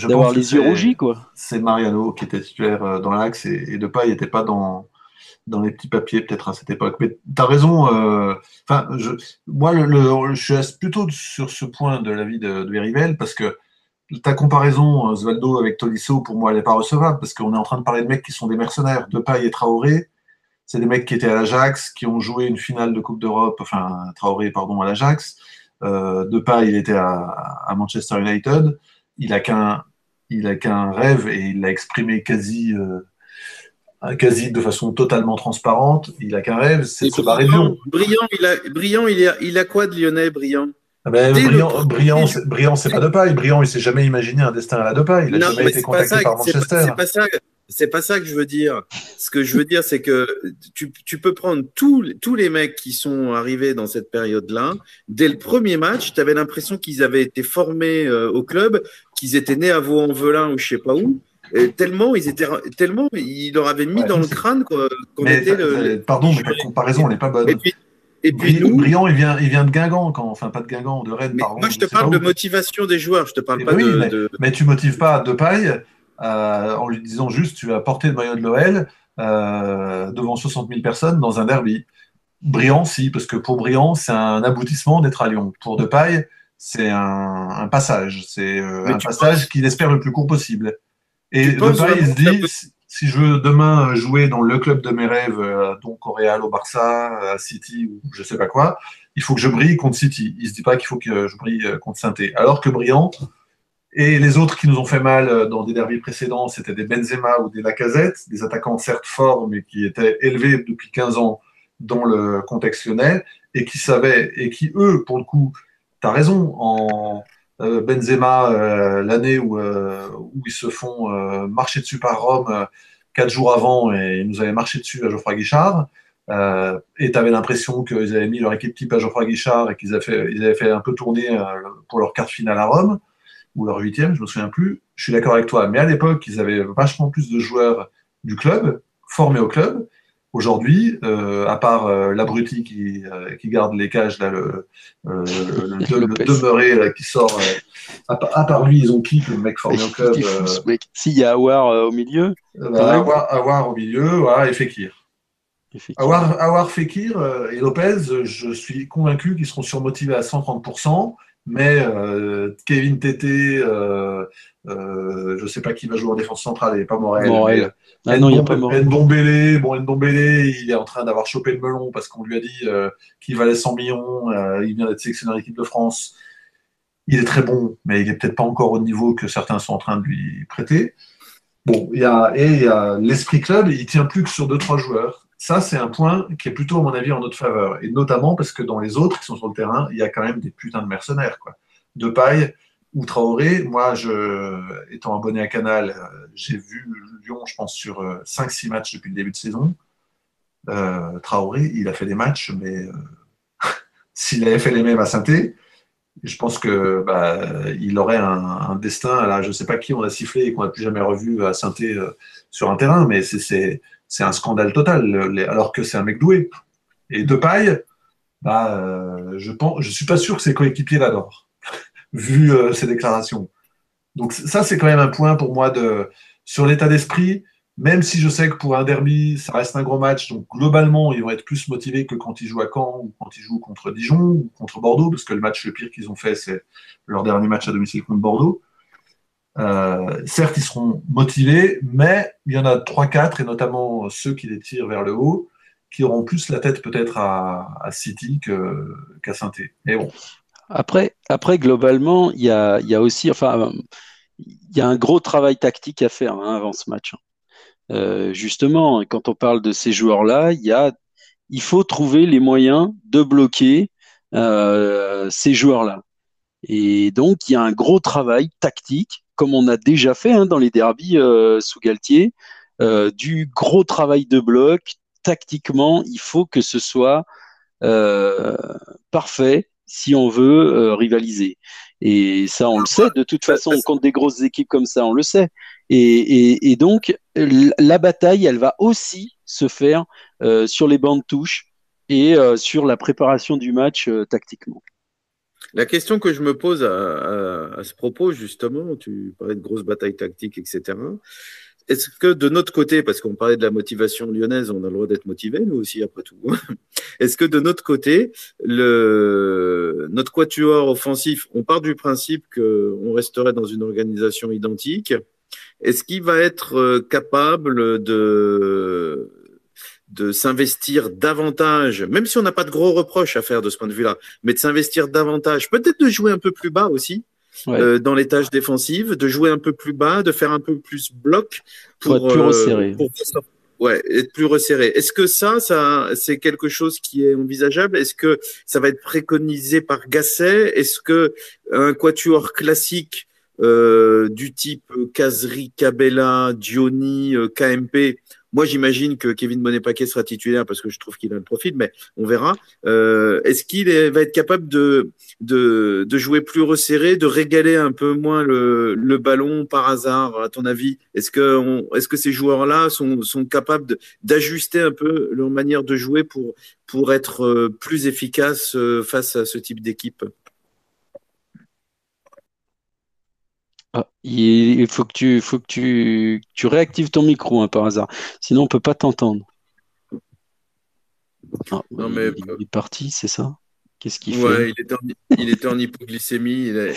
[SPEAKER 2] d'avoir les yeux rougis quoi.
[SPEAKER 3] C'est Mariano qui était titulaire euh, dans l'axe et, et Depay n'était pas dans dans les petits papiers peut-être à cette époque. Mais tu as raison. Euh, enfin, je, moi, le, le, je suis plutôt sur ce point de l'avis de, de Rivel parce que ta comparaison Osvaldo avec Tolisso, pour moi, elle n'est pas recevable parce qu'on est en train de parler de mecs qui sont des mercenaires. Depay et Traoré, c'est des mecs qui étaient à l'Ajax, qui ont joué une finale de Coupe d'Europe, enfin Traoré, pardon, à l'Ajax. Euh, de pas, il était à, Manchester United. Il a qu'un il a qu'un rêve et il l'a exprimé quasi euh, quasi de façon totalement transparente. Il a qu'un rêve, c'est de se barrer de Lyon.
[SPEAKER 1] Brillant, il a, brillant, il a, il a quoi de Lyonnais, brillant
[SPEAKER 3] ah ben, brillant, brillant, brillant, c'est pas de paille. Brillant, il s'est jamais imaginé un destin à la de paille. Il a jamais été contacté par Manchester.
[SPEAKER 1] C'est pas ça. C'est pas ça que je veux dire. Ce que je veux dire, c'est que tu, tu, peux prendre tous, tous les mecs qui sont arrivés dans cette période-là. Dès le premier match, tu avais l'impression qu'ils avaient été formés euh, au club, qu'ils étaient nés à Vaux-en-Velin ou je sais pas où. Et tellement ils étaient tellement ils leur avaient mis ouais, dans le crâne qu'on était le,
[SPEAKER 3] pardon mais la comparaison n'est pas bonne
[SPEAKER 1] et puis, et puis nous,
[SPEAKER 3] Briand, il vient, il vient de Guingamp, quand, enfin pas de Guingamp, de Rennes.
[SPEAKER 1] Mais
[SPEAKER 3] pardon,
[SPEAKER 1] moi, je te parle de motivation des joueurs, je te parle et pas
[SPEAKER 3] oui,
[SPEAKER 1] de,
[SPEAKER 3] mais,
[SPEAKER 1] de,
[SPEAKER 3] mais, tu motives pas de paille en lui disant juste tu vas porter le maillot de l'OL euh, devant 60 000 personnes dans un derby. Briand, si, parce que pour Briand, c'est un aboutissement d'être à Lyon. Pour Depay, c'est un, un, passage. C'est euh, un passage penses... qu'il espère le plus court possible. Et Depay, il se dit, si, si je veux demain jouer dans le club de mes rêves, euh, donc au Real, au Barça, à City ou je sais pas quoi, il faut que je brille contre City. Il se dit pas qu'il faut que je brille contre saint Alors que Briand, et les autres qui nous ont fait mal euh, dans des derbies précédents, c'était des Benzema ou des Lacazette, des attaquants certes forts, mais qui étaient élevés depuis 15 ans dans le contexte lyonnais, et qui savaient, et qui, eux, pour le coup, tu as raison, en euh, Benzema, euh, l'année où, ils se font marcher dessus par Rome quatre jours avant, et ils nous avaient marché dessus à Geoffroy Guichard, et tu avais l'impression qu'ils avaient mis leur équipe type à Geoffroy Guichard et qu'ils avaient, fait, avaient fait un peu tourner pour leur carte finale à Rome ou leur huitième, je me souviens plus. Je suis d'accord avec toi, mais à l'époque, ils avaient vachement plus de joueurs du club, formés au club. Aujourd'hui, euh, à part euh, l'abruti qui, euh, qui garde les cages, là, le, euh, le, le, le demeuré là, qui sort, à, à, part lui, ils ont qui le mec formé au club
[SPEAKER 2] S'il y a Awar au milieu
[SPEAKER 3] bah, Awar, Awar, au milieu, voilà, et Fekir. Awar, Awar, Fekir et Lopez, je suis convaincu qu'ils seront surmotivés à 130% mais euh, Kevin Tété, euh, je ne sais pas qui va jouer en défense centrale, il n'est pas Morel.
[SPEAKER 2] Morel.
[SPEAKER 3] Ah non, il n'y a pas Morel. Ndombele, bon, Ndombele, il est en train d'avoir chopé le melon parce qu'on lui a dit qu'il valait 100 millions, il vient d'être sélectionné en équipe de France. Il est très bon, mais il n'est peut-être pas encore au niveau que certains sont en train de lui prêter. Bon, il y a, et il y a l'esprit club, il tient plus que sur deux, trois joueurs. Ça, c'est un point qui est plutôt, à mon avis, en notre faveur. Et notamment parce que dans les autres qui sont sur le terrain, il y a quand même des putains de mercenaires. Quoi. De paille ou Traoré, moi, étant abonné à Canal, euh, j'ai vu Lyon, je pense, sur 5-6 euh, matchs depuis le début de saison. Euh, Traoré, il a fait des matchs, mais s'il avait fait les mêmes à saint je pense que bah, il aurait un, destin. Là, je ne sais pas qui on a sifflé et qu'on n'a plus jamais revu à saint sur un terrain, mais c'est c'est un scandale total, alors que c'est un mec doué. Et de paille, bah, euh, je ne je suis pas sûr que ses coéquipiers l'adorent, vu euh, ses déclarations. Donc ça, c'est quand même un point pour moi de, sur l'état d'esprit, même si je sais que pour un derby, ça reste un gros match, donc globalement, ils vont être plus motivés que quand ils jouent à Caen ou quand ils jouent contre Dijon ou contre Bordeaux, parce que le match le pire qu'ils ont fait, c'est leur dernier match à domicile contre Bordeaux. Euh, certes, ils seront motivés, mais il y en a 3-4, et notamment ceux qui les tirent vers le haut, qui auront plus la tête peut-être à, City qu'à saint bon.
[SPEAKER 2] Après, globalement, il y a, aussi, enfin, il y a un gros travail tactique à faire hein, avant ce match. Hein. Euh, justement, quand on parle de ces joueurs-là, il faut trouver les moyens de bloquer euh, ces joueurs-là. Et donc, il y a un gros travail tactique comme on a déjà fait hein, dans les derbies euh, sous Galtier, euh, du gros travail de bloc. Tactiquement, il faut que ce soit euh, parfait si on veut rivaliser. Et ça, on le sait. De toute façon, contre des grosses équipes comme ça, on le sait. Et, donc, la bataille, elle va aussi se faire sur les bandes touches et sur la préparation du match tactiquement.
[SPEAKER 1] La question que je me pose à, ce propos, justement, tu parlais de grosses batailles tactiques, etc. Est-ce que de notre côté, parce qu'on parlait de la motivation lyonnaise, on a le droit d'être motivé, nous aussi, après tout. Est-ce que de notre côté, le, notre quatuor offensif, on part du principe qu'on resterait dans une organisation identique. Est-ce qu'il va être euh, capable de de s'investir davantage, même si on n'a pas de gros reproches à faire de ce point de vue-là, mais de s'investir davantage, peut-être de jouer un peu plus bas aussi euh, dans les tâches défensives, de jouer un peu plus bas, de faire un peu plus bloc
[SPEAKER 2] pour, être plus euh, resserré.
[SPEAKER 1] ouais, être plus resserré. Est-ce que ça, ça, c'est quelque chose qui est envisageable? Est-ce que ça va être préconisé par Gasset? Est-ce que un quatuor classique euh, du type Kazri, Cabella, Diony, KMP moi, j'imagine que Kevin Bonnet-Paquet sera titulaire parce que je trouve qu'il a le profil, mais on verra. Euh, est-ce qu'il va être capable de, de, jouer plus resserré, de régaler un peu moins le, ballon par hasard, à ton avis Est-ce que, est que ces joueurs-là sont, sont capables d'ajuster un peu leur manière de jouer pour, pour être euh, plus efficaces euh, face à ce type d'équipe?
[SPEAKER 2] Ah, il faut que tu, faut que tu, tu réactives ton micro hein, par hasard. Sinon, on peut pas t'entendre. Ah, non, mais... il, est parti, c'est ça? Qu'est-ce qu'il
[SPEAKER 1] fait? il était, en, il était en hypoglycémie. Il,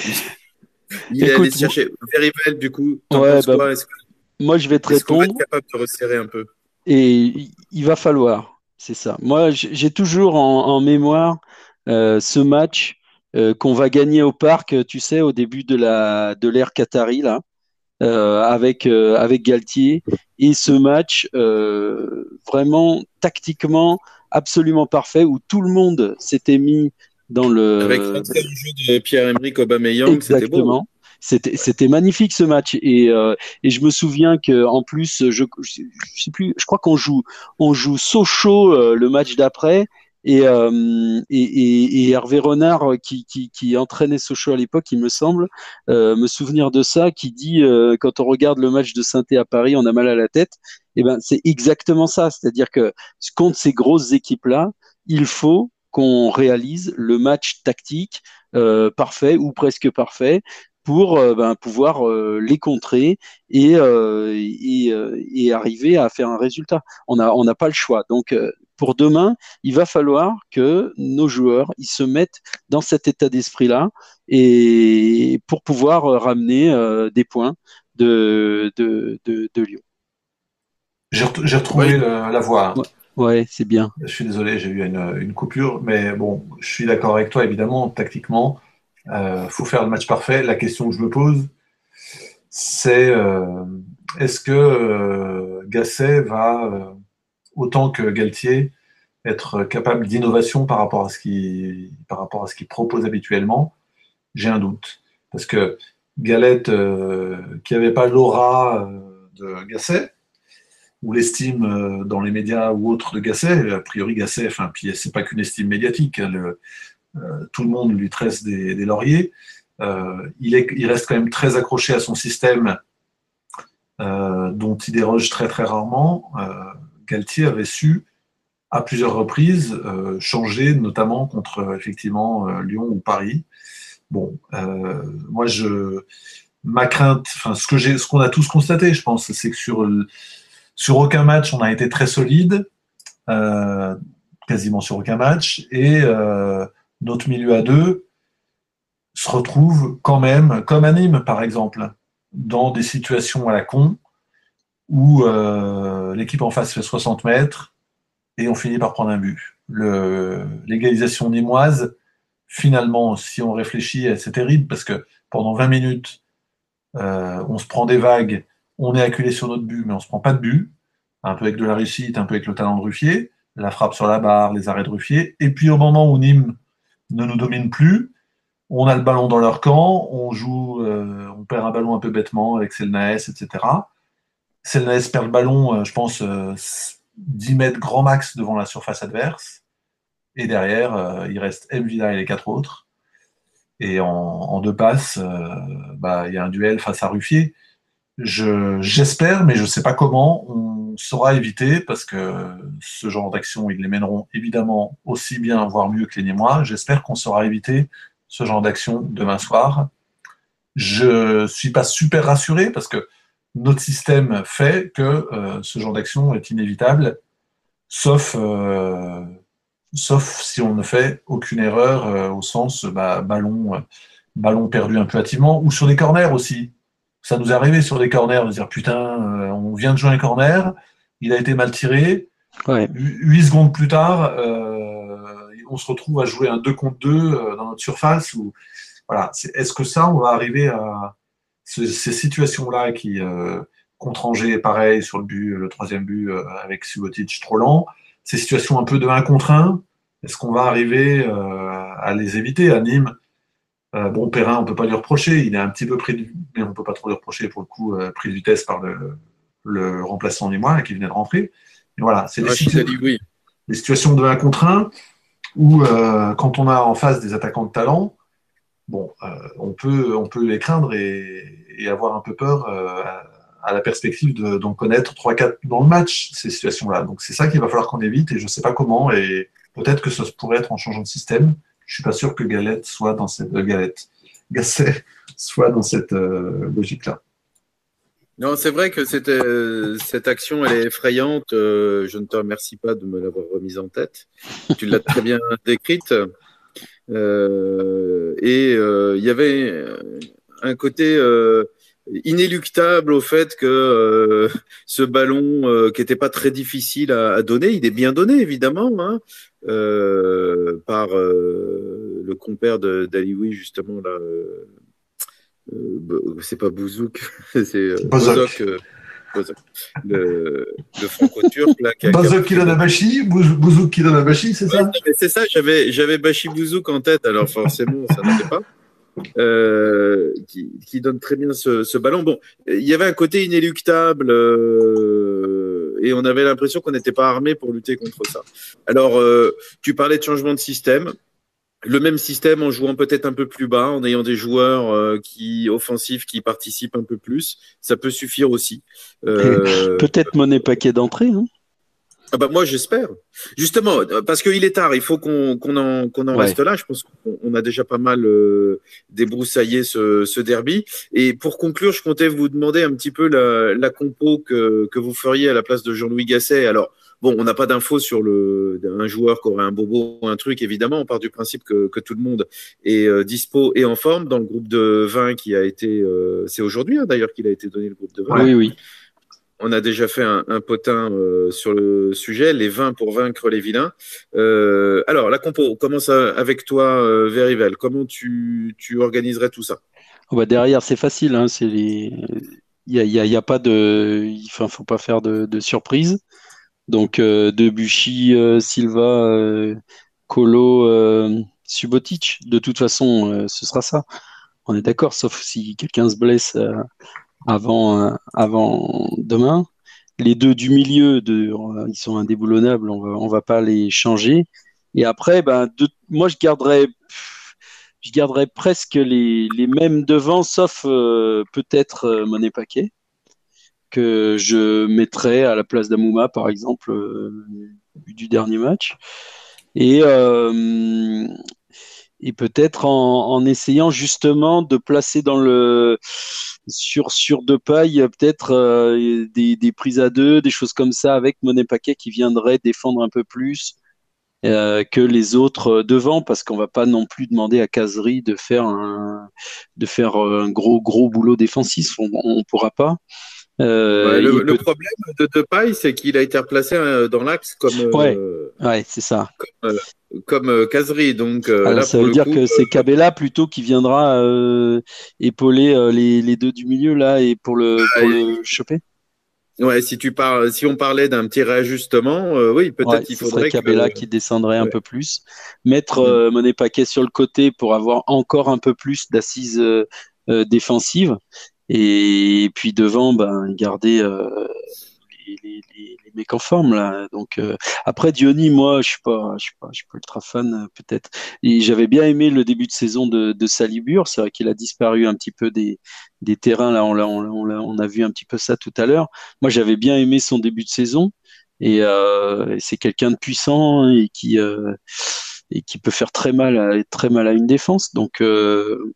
[SPEAKER 1] il, est allé chercher. Verivel, du coup,
[SPEAKER 2] ouais, bah, moi, je vais te répondre.
[SPEAKER 1] Est-ce capable de resserrer un peu?
[SPEAKER 2] Et il va falloir, c'est ça. Moi, j'ai toujours en, mémoire euh, ce match euh, qu'on va gagner au parc, tu sais, au début de la de l'ère Qatari là, euh, avec euh, avec Galtier. Et ce match vraiment tactiquement absolument parfait où tout le monde s'était mis dans le
[SPEAKER 1] avec le jeu de Pierre-Emerick Aubameyang, c'était beau. Hein.
[SPEAKER 2] C'était, c'était magnifique ce match et, et je me souviens que en plus je, je, sais plus je crois qu'on joue on joue Sochaux le match d'après euh, et, et, et, Hervé Renard, euh, qui, qui, qui entraînait Sochaux à l'époque, il me semble, euh, me souvenir de ça, qui dit quand on regarde le match de saint à Paris, on a mal à la tête. Et eh ben c'est exactement ça, c'est-à-dire que contre ces grosses équipes-là, il faut qu'on réalise le match tactique parfait ou presque parfait pour ben, pouvoir les contrer et, et, et, arriver à faire un résultat. On n'a on pas le choix. Donc pour demain, il va falloir que nos joueurs ils se mettent dans cet état d'esprit-là et pour pouvoir ramener des points de, de, de, Lyon.
[SPEAKER 3] J'ai retrouvé la voie.
[SPEAKER 2] Ouais, c'est bien.
[SPEAKER 3] Je suis désolé, j'ai eu une, coupure, mais bon, je suis d'accord avec toi, évidemment, tactiquement, il euh, faut faire le match parfait. La question que je me pose, c'est euh, est-ce que euh, Gasset va, autant que Galtier, être capable d'innovation par rapport à ce qu'il par rapport à ce qu'il propose habituellement J'ai un doute. Parce que Galette, qui n'avait pas l'aura de Gasset, ou l'estime euh, dans les médias ou autres de Gasset. A priori, Gasset, enfin, puis c'est pas qu'une estime médiatique. Hein, euh, tout le monde lui tresse des, lauriers. Euh, il, il, reste quand même très accroché à son système dont il déroge très très rarement. Galtier avait su à plusieurs reprises changer, notamment contre effectivement Lyon ou Paris. Bon, moi je ma crainte, enfin ce que j'ai, ce qu'on a tous constaté, je pense, c'est que sur sur aucun match, on a été très solide, euh, quasiment sur aucun match, et euh, notre milieu à deux se retrouve quand même, comme à Nîmes par exemple, dans des situations à la con, où euh, l'équipe en face fait 60 mètres et on finit par prendre un but. L'égalisation nîmoise, finalement, si on réfléchit, c'est terrible parce que pendant 20 minutes, on se prend des vagues on est acculé sur notre but, mais on se prend pas de but, un peu avec de la réussite, un peu avec le talent de Ruffier, la frappe sur la barre, les arrêts de Ruffier, et puis au moment où Nîmes ne nous domine plus, on a le ballon dans leur camp, on joue, euh, on perd un ballon un peu bêtement avec Selnaes, etc. Selnaes perd le ballon, euh, je pense, 10 euh, mètres grand max devant la surface adverse. Et derrière, il reste Mvila et les quatre autres. Et en, deux passes, bah, il y a un duel face à Ruffier. J'espère, mais je ne sais pas comment, on saura éviter, parce que ce genre d'action, ils les mèneront évidemment aussi bien, voire mieux que les Némois. J'espère qu'on saura éviter ce genre d'action demain soir. Je ne suis pas super rassuré, parce que notre système fait que euh, ce genre d'action est inévitable, sauf, euh, sauf si on ne fait aucune erreur euh, au sens bah, ballon, ballon perdu un peu hâtivement, ou sur des corners aussi ça nous est arrivé sur des corners de dire putain, on vient de jouer un corner, il a été mal tiré. Huit secondes plus tard, on se retrouve à jouer un 2 contre 2 euh, dans notre surface. Ou, voilà. Est-ce que ça, on va arriver à ces, situations-là qui, contre Angers, pareil, sur le but, le troisième but avec Subotic trop lent, ces situations un peu de 1 contre 1, est-ce qu'on va arriver à les éviter à Nîmes? Euh, bon, Perrin, on peut pas lui reprocher, il est un petit peu pris, de... mais on peut pas trop lui reprocher pour le coup, euh, pris de vitesse par le, le remplaçant des mois qui venait de rentrer. Mais voilà, c'est des, situations de 1 contre 1 où euh, quand on a en face des attaquants de talent, bon, on, peut, on peut les craindre et, avoir un peu peur à, la perspective d'en connaître 3-4 dans le match, ces situations-là. Donc c'est ça qu'il va falloir qu'on évite et je ne sais pas comment et peut-être que ça pourrait être en changeant de système je suis pas sûr que Galette soit dans cette euh, Galette, Gasset soit dans cette euh, logique-là.
[SPEAKER 1] Non, c'est vrai que cette, euh, cette action, elle est effrayante. je ne te remercie pas de me l'avoir remise en tête. Tu l'as très bien décrite. Et il y avait un côté inéluctable au fait que ce ballon, qui n'était pas très difficile à, donner, il est bien donné évidemment, hein, euh, par euh, le compère d'Alioui, justement, là. Euh, c'est pas Bouzouk, c'est Bozok. Le, le franco-turc.
[SPEAKER 3] Bozok Kilanabashi, Bouzouk Kilanabashi, c'est ça?
[SPEAKER 1] C'est ça, j'avais, j'avais Bashi Bouzouk en tête, alors forcément, ça n'était pas. Euh, qui, qui, donne très bien ce, ce, ballon. Bon, il y avait un côté inéluctable euh, et on avait l'impression qu'on n'était pas armé pour lutter contre ça. Alors, euh, tu parlais de changement de système. Le même système en jouant peut-être un peu plus bas, en ayant des joueurs euh, qui offensifs qui participent un peu plus, ça peut suffire aussi.
[SPEAKER 2] Euh, peut-être monnaie paquet d'entrée. Hein
[SPEAKER 1] ah bah moi j'espère. Justement, parce qu'il est tard, il faut qu'on en, qu'on en reste là. Je pense qu'on a déjà pas mal euh, débroussaillé ce, ce, derby. Et pour conclure, je comptais vous demander un petit peu la, la compo que, que vous feriez à la place de Jean-Louis Gasset. Alors, Bon, on n'a pas d'infos sur le un joueur qui aurait un bobo ou un truc. Évidemment, on part du principe que, que tout le monde est euh, dispo et en forme dans le groupe de 20 qui a été. Euh, c'est aujourd'hui hein, d'ailleurs qu'il a été donné le groupe de 20.
[SPEAKER 2] Oui, oui.
[SPEAKER 1] On a déjà fait un, un potin euh, sur le sujet, les 20 pour vaincre les vilains. Alors, la compo, on commence avec toi, Verivel. Comment tu, tu organiserais tout ça?
[SPEAKER 2] Oh, bah, derrière, c'est facile. Hein, c'est les... Il y a, il y a- il y a pas de, enfin, faut pas faire de, de surprise. Donc, euh, Debuchy, euh, Silva, euh, Colo, Subotic. De toute façon, ce sera ça. On est d'accord, sauf si quelqu'un se blesse avant, avant demain. Les deux du milieu, de, ils sont indéboulonnables. On va, va pas les changer. Et après, ben, de- moi, je garderais, je presque les, mêmes devant, sauf peut-être euh, Monet Paquet, que je mettrais à la place d'Amouma, par exemple, euh, du dernier match. Et, euh, et peut-être en, essayant justement de placer dans le sur sur deux pailles peut-être euh, des, des prises à deux, des choses comme ça avec Monet Paquet qui viendrait défendre un peu plus que les autres devant parce qu'on va pas non plus demander à Casery de faire un de faire un gros gros boulot défensif, on, on pourra pas. Euh,
[SPEAKER 1] le,
[SPEAKER 2] il
[SPEAKER 1] le
[SPEAKER 2] peut-
[SPEAKER 1] problème de Depay, c'est qu'il a été replacé euh, dans l'axe comme euh,
[SPEAKER 2] Ouais. C'est ça.
[SPEAKER 1] comme. Donc
[SPEAKER 2] Alors,
[SPEAKER 1] là,
[SPEAKER 2] ça veut dire
[SPEAKER 1] coup,
[SPEAKER 2] que c'est Cabella plutôt qui viendra euh, épauler les, les deux du milieu là et pour le, pour
[SPEAKER 1] Ouais.
[SPEAKER 2] le choper.
[SPEAKER 1] Ouais, si tu parles, si on parlait d'un petit réajustement, oui, peut-être
[SPEAKER 2] Ouais,
[SPEAKER 1] qu'il
[SPEAKER 2] ce
[SPEAKER 1] faudrait
[SPEAKER 2] Cabella
[SPEAKER 1] que.
[SPEAKER 2] qui descendrait un peu plus, mettre
[SPEAKER 1] Mm.
[SPEAKER 2] Monet Paquet sur le côté pour avoir encore un peu plus d'assises défensives et puis devant ben garder euh, les, les, les, mecs en forme là. Donc euh, après Diony, moi je suis pas, je suis pas, je suis pas ultra fan euh, peut-être. Et j'avais bien aimé le début de saison de, de Salibur. C'est vrai qu'il a disparu un petit peu des, des terrains là. On l'a, on, on, a vu un petit peu ça tout à l'heure. Moi j'avais bien aimé son début de saison et, euh, c'est quelqu'un de puissant et qui euh, et qui peut faire très mal à très mal à une défense. Donc euh,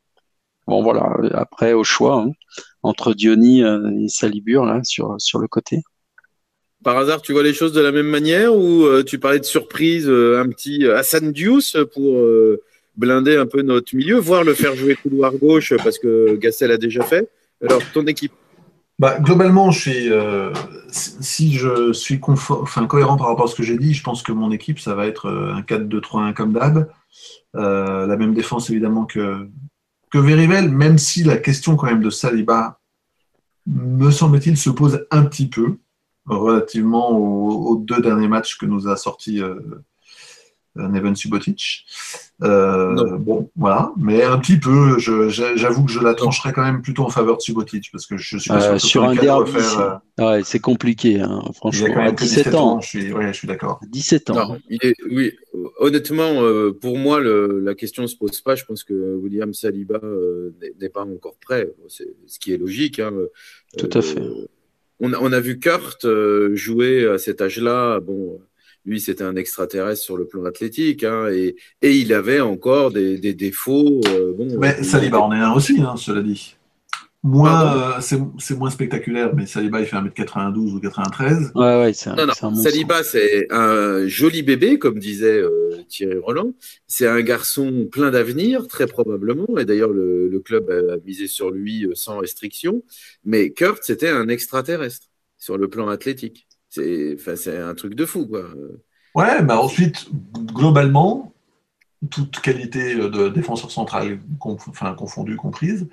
[SPEAKER 2] bon voilà. Après au choix hein, entre Diony euh, et Salibur là sur sur le côté.
[SPEAKER 1] Par hasard, tu vois les choses de la même manière ou euh, tu parlais de surprise, euh, un petit Hassan Diouf pour euh, blinder un peu notre milieu, voire le faire jouer couloir gauche parce que Gassel a déjà fait. Alors, ton équipe?
[SPEAKER 3] Bah, globalement, je suis, euh, si je suis confo- enfin, cohérent par rapport à ce que j'ai dit, je pense que mon équipe, ça va être un 4-2-3-1 comme d'hab. Euh, la même défense, évidemment, que, que Verivel, même si la question quand même de Saliba, me semble-t-il, se pose un petit peu relativement aux, deux derniers matchs que nous a sortis euh, Neven Subotic. Euh, bon, voilà, mais un petit peu, j'avoue que je la trancherais quand même plutôt en faveur de Subotic, parce que je suis pas sûr
[SPEAKER 2] Euh,
[SPEAKER 3] que
[SPEAKER 2] sur un derby,
[SPEAKER 3] euh,
[SPEAKER 2] c'est- ouais, c'est compliqué, hein,
[SPEAKER 3] il a
[SPEAKER 2] franchement.
[SPEAKER 3] quand même que
[SPEAKER 2] 17 ans,
[SPEAKER 3] je suis, ouais, je suis d'accord.
[SPEAKER 2] 17 ans.
[SPEAKER 1] Non, il est, oui, honnêtement, euh, pour moi, le- la question ne se pose pas. Je pense que William Saliba euh, n'est- pas encore prêt. C'est ce qui est logique. hein.
[SPEAKER 2] Tout à fait.
[SPEAKER 1] On a, on a vu Kurt euh, jouer à cet âge-là. Bon, lui, c'était un extraterrestre sur le plan athlétique. hein, et, et il avait encore des, des défauts. euh, bon,
[SPEAKER 3] Mais
[SPEAKER 1] il-
[SPEAKER 3] Saliba en est un aussi, hein, cela dit. Moins, euh, c'est moins spectaculaire, mais Saliba, il fait 1m92 ou 93.
[SPEAKER 2] Ouais, ouais, c'est un,
[SPEAKER 1] Non, non,
[SPEAKER 2] c'est un monstre.
[SPEAKER 1] Saliba, c'est un joli bébé, comme disait euh, Thierry Roland. C'est un garçon plein d'avenir, très probablement. Et d'ailleurs, le, le club a, a misé sur lui euh, sans restriction. Mais Kurt, c'était un extraterrestre sur le plan athlétique. C'est un truc de fou, quoi.
[SPEAKER 3] Ouais, mais ensuite, globalement, toute qualité de défenseur central conf- enfin, confondue, comprise,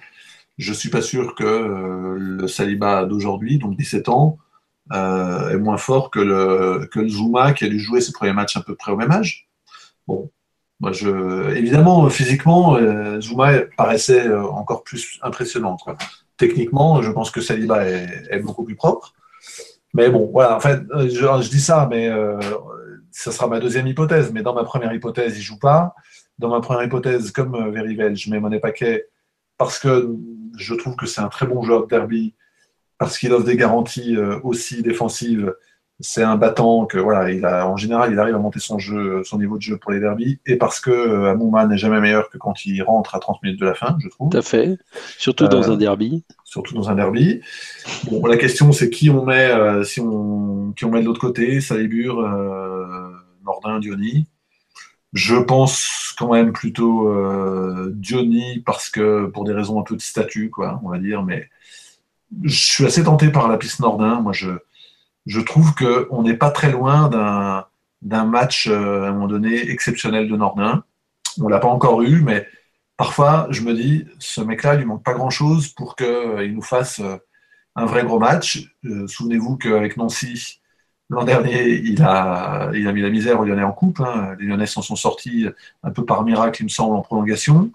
[SPEAKER 3] je suis pas sûr que euh, le Saliba d'aujourd'hui, donc 17 ans, euh, est moins fort que le, que Zuma qui a dû jouer ses premiers matchs à peu près au même âge. Bon, moi je, évidemment, physiquement, euh, Zuma paraissait euh, encore plus impressionnant. Techniquement, je pense que Saliba est beaucoup plus propre. Mais bon, voilà, en fait, euh, je, dis ça, mais euh, ça sera ma deuxième hypothèse. Mais dans ma première hypothèse, il joue pas. Dans ma première hypothèse, comme euh, Verivel, je mets Monet Paquet parce que je trouve que c'est un très bon joueur de derby, parce qu'il offre des garanties euh, aussi défensives c'est un battant que voilà, il a, en général, il arrive à monter son jeu, son niveau de jeu pour les derbies, et parce que euh, Amouma n'est jamais meilleur que quand il rentre à 30 minutes de la fin, je trouve.
[SPEAKER 2] Tout à fait. Surtout dans un derby.
[SPEAKER 3] Surtout dans un derby. Bon, la question c'est qui on met, si on, qui on met de l'autre côté, Salibur, Nordin, Diony. Je pense quand même plutôt euh, Diony parce que pour des raisons un peu de statut, quoi, on va dire. Mais je suis assez tenté par la piste Nordin. Moi, je, je trouve qu'on n'est pas très loin d'un, match euh, à un moment donné exceptionnel de Nordin. On l'a pas encore eu, mais parfois je me dis, ce mec-là, il lui manque pas grand-chose pour qu'il euh, nous fasse un vrai gros match. souvenez-vous qu'avec Nancy, L'an dernier, il a, il a mis la misère aux Lyonnais en coupe. Hein. Les Lyonnais s'en sont sortis un peu par miracle, il me semble, en prolongation.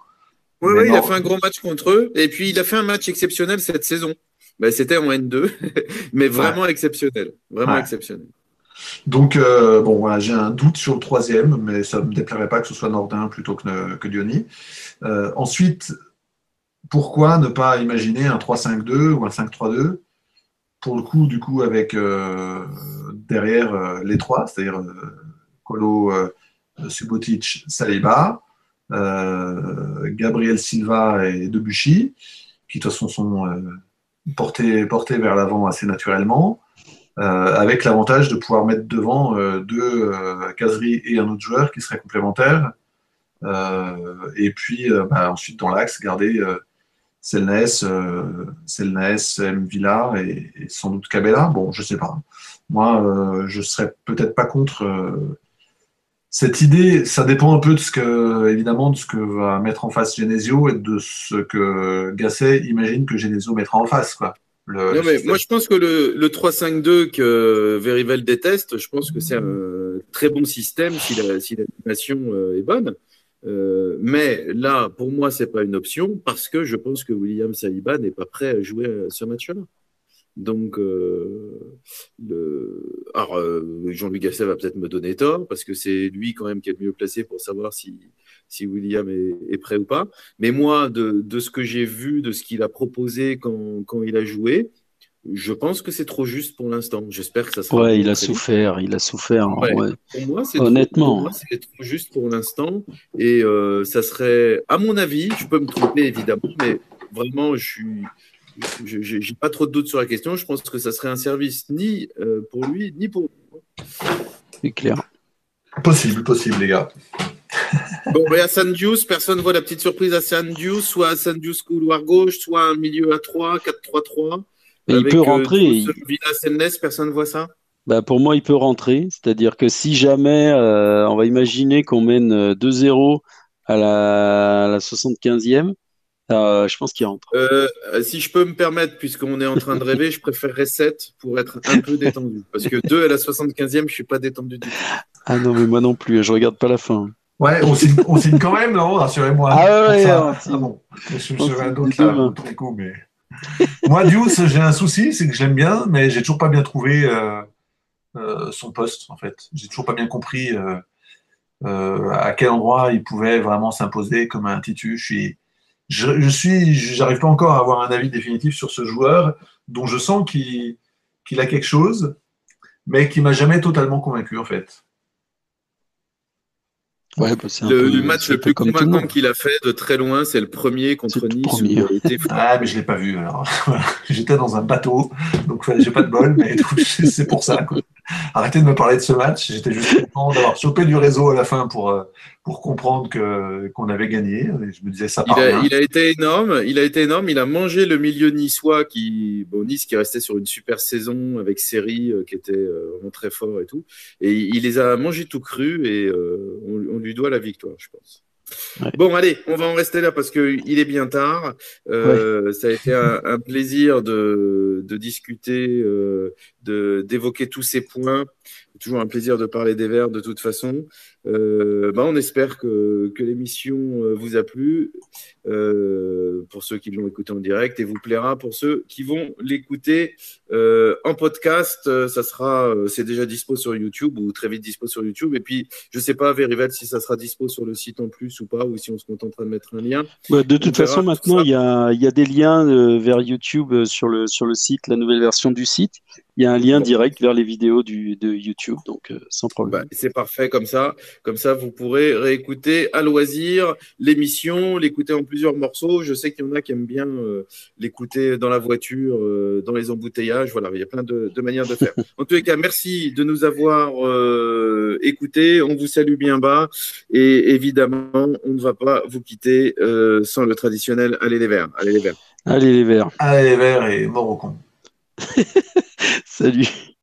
[SPEAKER 1] Oui, oui il a fait un gros match contre eux. Et puis, il a fait un match exceptionnel cette saison. Ben, C'était en N2, mais vraiment exceptionnel. Vraiment exceptionnel.
[SPEAKER 3] Donc, euh, bon, j'ai un doute sur le troisième, mais ça ne me déplairait pas que ce soit Nordin plutôt que, que Diony. Euh, ensuite, pourquoi ne pas imaginer un 3-5-2 ou un 5-3-2 pour le coup, du coup, avec euh, derrière les trois, c'est-à-dire Colo, Subotic, Saliba, Gabriel Silva et Debuchy, qui de toute façon sont portés, portés vers l'avant assez naturellement, avec l'avantage de pouvoir mettre devant deux caseries et un autre joueur qui serait complémentaire. et puis bah, ensuite dans l'axe, garder Selnes, euh, M. Villa et, sans doute Cabella. Bon, je sais pas. Moi, euh, je serais peut-être pas contre euh, cette idée. Ça dépend un peu de ce que, évidemment, de ce que va mettre en face Genesio et de ce que Gasset imagine que Genesio mettra en face, quoi.
[SPEAKER 1] non, mais moi, je pense que le, le 3-5-2 que Verivel déteste, je pense que c'est un très bon système si l'animation est bonne. Euh, mais là, pour moi, c'est pas une option parce que je pense que William Saliba n'est pas prêt à jouer ce match-là. Donc, euh, le... alors euh, Jean-Luc Gasset va peut-être me donner tort parce que c'est lui quand même qui est le mieux placé pour savoir si, si William est, prêt ou pas. Mais moi, de, de ce que j'ai vu, de ce qu'il a proposé quand, quand il a joué, je pense que c'est trop juste pour l'instant. J'espère que ça sera.
[SPEAKER 2] Ouais, il a souffert, il a souffert.
[SPEAKER 1] Pour moi, c'est honnêtement. C'est trop juste pour l'instant, et euh, ça serait, à mon avis, je peux me tromper évidemment, mais vraiment, je suis, j'ai pas trop de doutes sur la question. Je pense que ça serait un service ni euh, pour lui ni pour.
[SPEAKER 2] C'est clair.
[SPEAKER 3] Possible, possible, les gars.
[SPEAKER 1] bon, mais à Sandius, personne voit la petite surprise à Sandius, soit à Sandius couloir gauche, soit un milieu à 3, 4-3-3
[SPEAKER 2] il peut euh, rentrer.
[SPEAKER 1] personne ne voit ça?
[SPEAKER 2] Bah pour moi, il peut rentrer. C'est-à-dire que si jamais, euh, on va imaginer qu'on mène 2-0 euh, à la, 75e, je pense qu'il rentre.
[SPEAKER 1] si je peux me permettre, puisqu'on est en train de rêver, je préférerais 7 pour être un peu détendu. Parce que 2 à la 75e, je ne suis pas détendu du tout.
[SPEAKER 2] Ah non, mais moi non plus, je regarde pas la fin.
[SPEAKER 3] Ouais, on signe, on signe quand même, non? Rassurez-moi.
[SPEAKER 2] Ah ouais, ah
[SPEAKER 3] bon. Je me souviens d'autres là, mais. Moi, Deuce, j'ai un souci, c'est que je l'aime bien, mais j'ai toujours pas bien trouvé euh, euh, son poste, en fait. J'ai toujours pas bien compris euh, à quel endroit il pouvait vraiment s'imposer comme un titu. Je suis, je, suis, j'arrive pas encore à avoir un avis définitif sur ce joueur dont je sens qu'il a quelque chose, mais qui m'a jamais totalement convaincu, en fait.
[SPEAKER 1] Ouais, bah, le, match le plus convaincant qu'il a fait de très loin, c'est le premier contre Nice.
[SPEAKER 3] ah, mais je l'ai pas vu alors. J'étais dans un bateau, donc j'ai pas de bol, mais c'est pour ça. Arrêtez de me parler de ce match. J'étais juste content d'avoir chopé du réseau à la fin pour, euh, pour comprendre que, qu'on avait gagné. je me disais ça
[SPEAKER 1] il a, il a, été énorme. Il a été énorme. Il a mangé le milieu niçois qui, bon, Nice qui restait sur une super saison avec Série euh, qui était euh, vraiment très fort et tout. Et il les a mangés tout cru et on, on lui doit la victoire, je pense. Bon, allez, on va en rester là parce qu'il est bien tard. Euh, ça a été un, plaisir de, de discuter, euh, d'évoquer tous ces points. Toujours un plaisir de parler des Verts de toute façon. Euh, bah, on espère que, que l'émission euh, vous a plu euh, pour ceux qui l'ont écouté en direct et vous plaira pour ceux qui vont l'écouter euh, en podcast. Ça sera, c'est déjà dispo sur YouTube ou très vite dispo sur YouTube. Et puis, je sais pas, Verivel, si ça sera dispo sur le site en plus ou pas, ou si on se contentera de mettre un lien.
[SPEAKER 2] Bah, de toute façon, maintenant, il y a, y a, des liens vers YouTube sur le, sur le site, la nouvelle version du site. il y a un lien direct vers les vidéos du, de YouTube, donc sans problème.
[SPEAKER 1] Bah, c'est parfait comme ça. Comme ça, vous pourrez réécouter à loisir l'émission, l'écouter en plusieurs morceaux. Je sais qu'il y en a qui aiment bien euh, l'écouter dans la voiture, euh, dans les embouteillages. Voilà, il y a plein de, de manières de faire. en tous les cas, merci de nous avoir écoutés. On vous salue bien bas. Et évidemment, on ne va pas vous quitter sans le traditionnel Allez les verts. Allez les verts.
[SPEAKER 2] Allez les verts.
[SPEAKER 3] Allez les verts et mort au con.
[SPEAKER 2] Salut.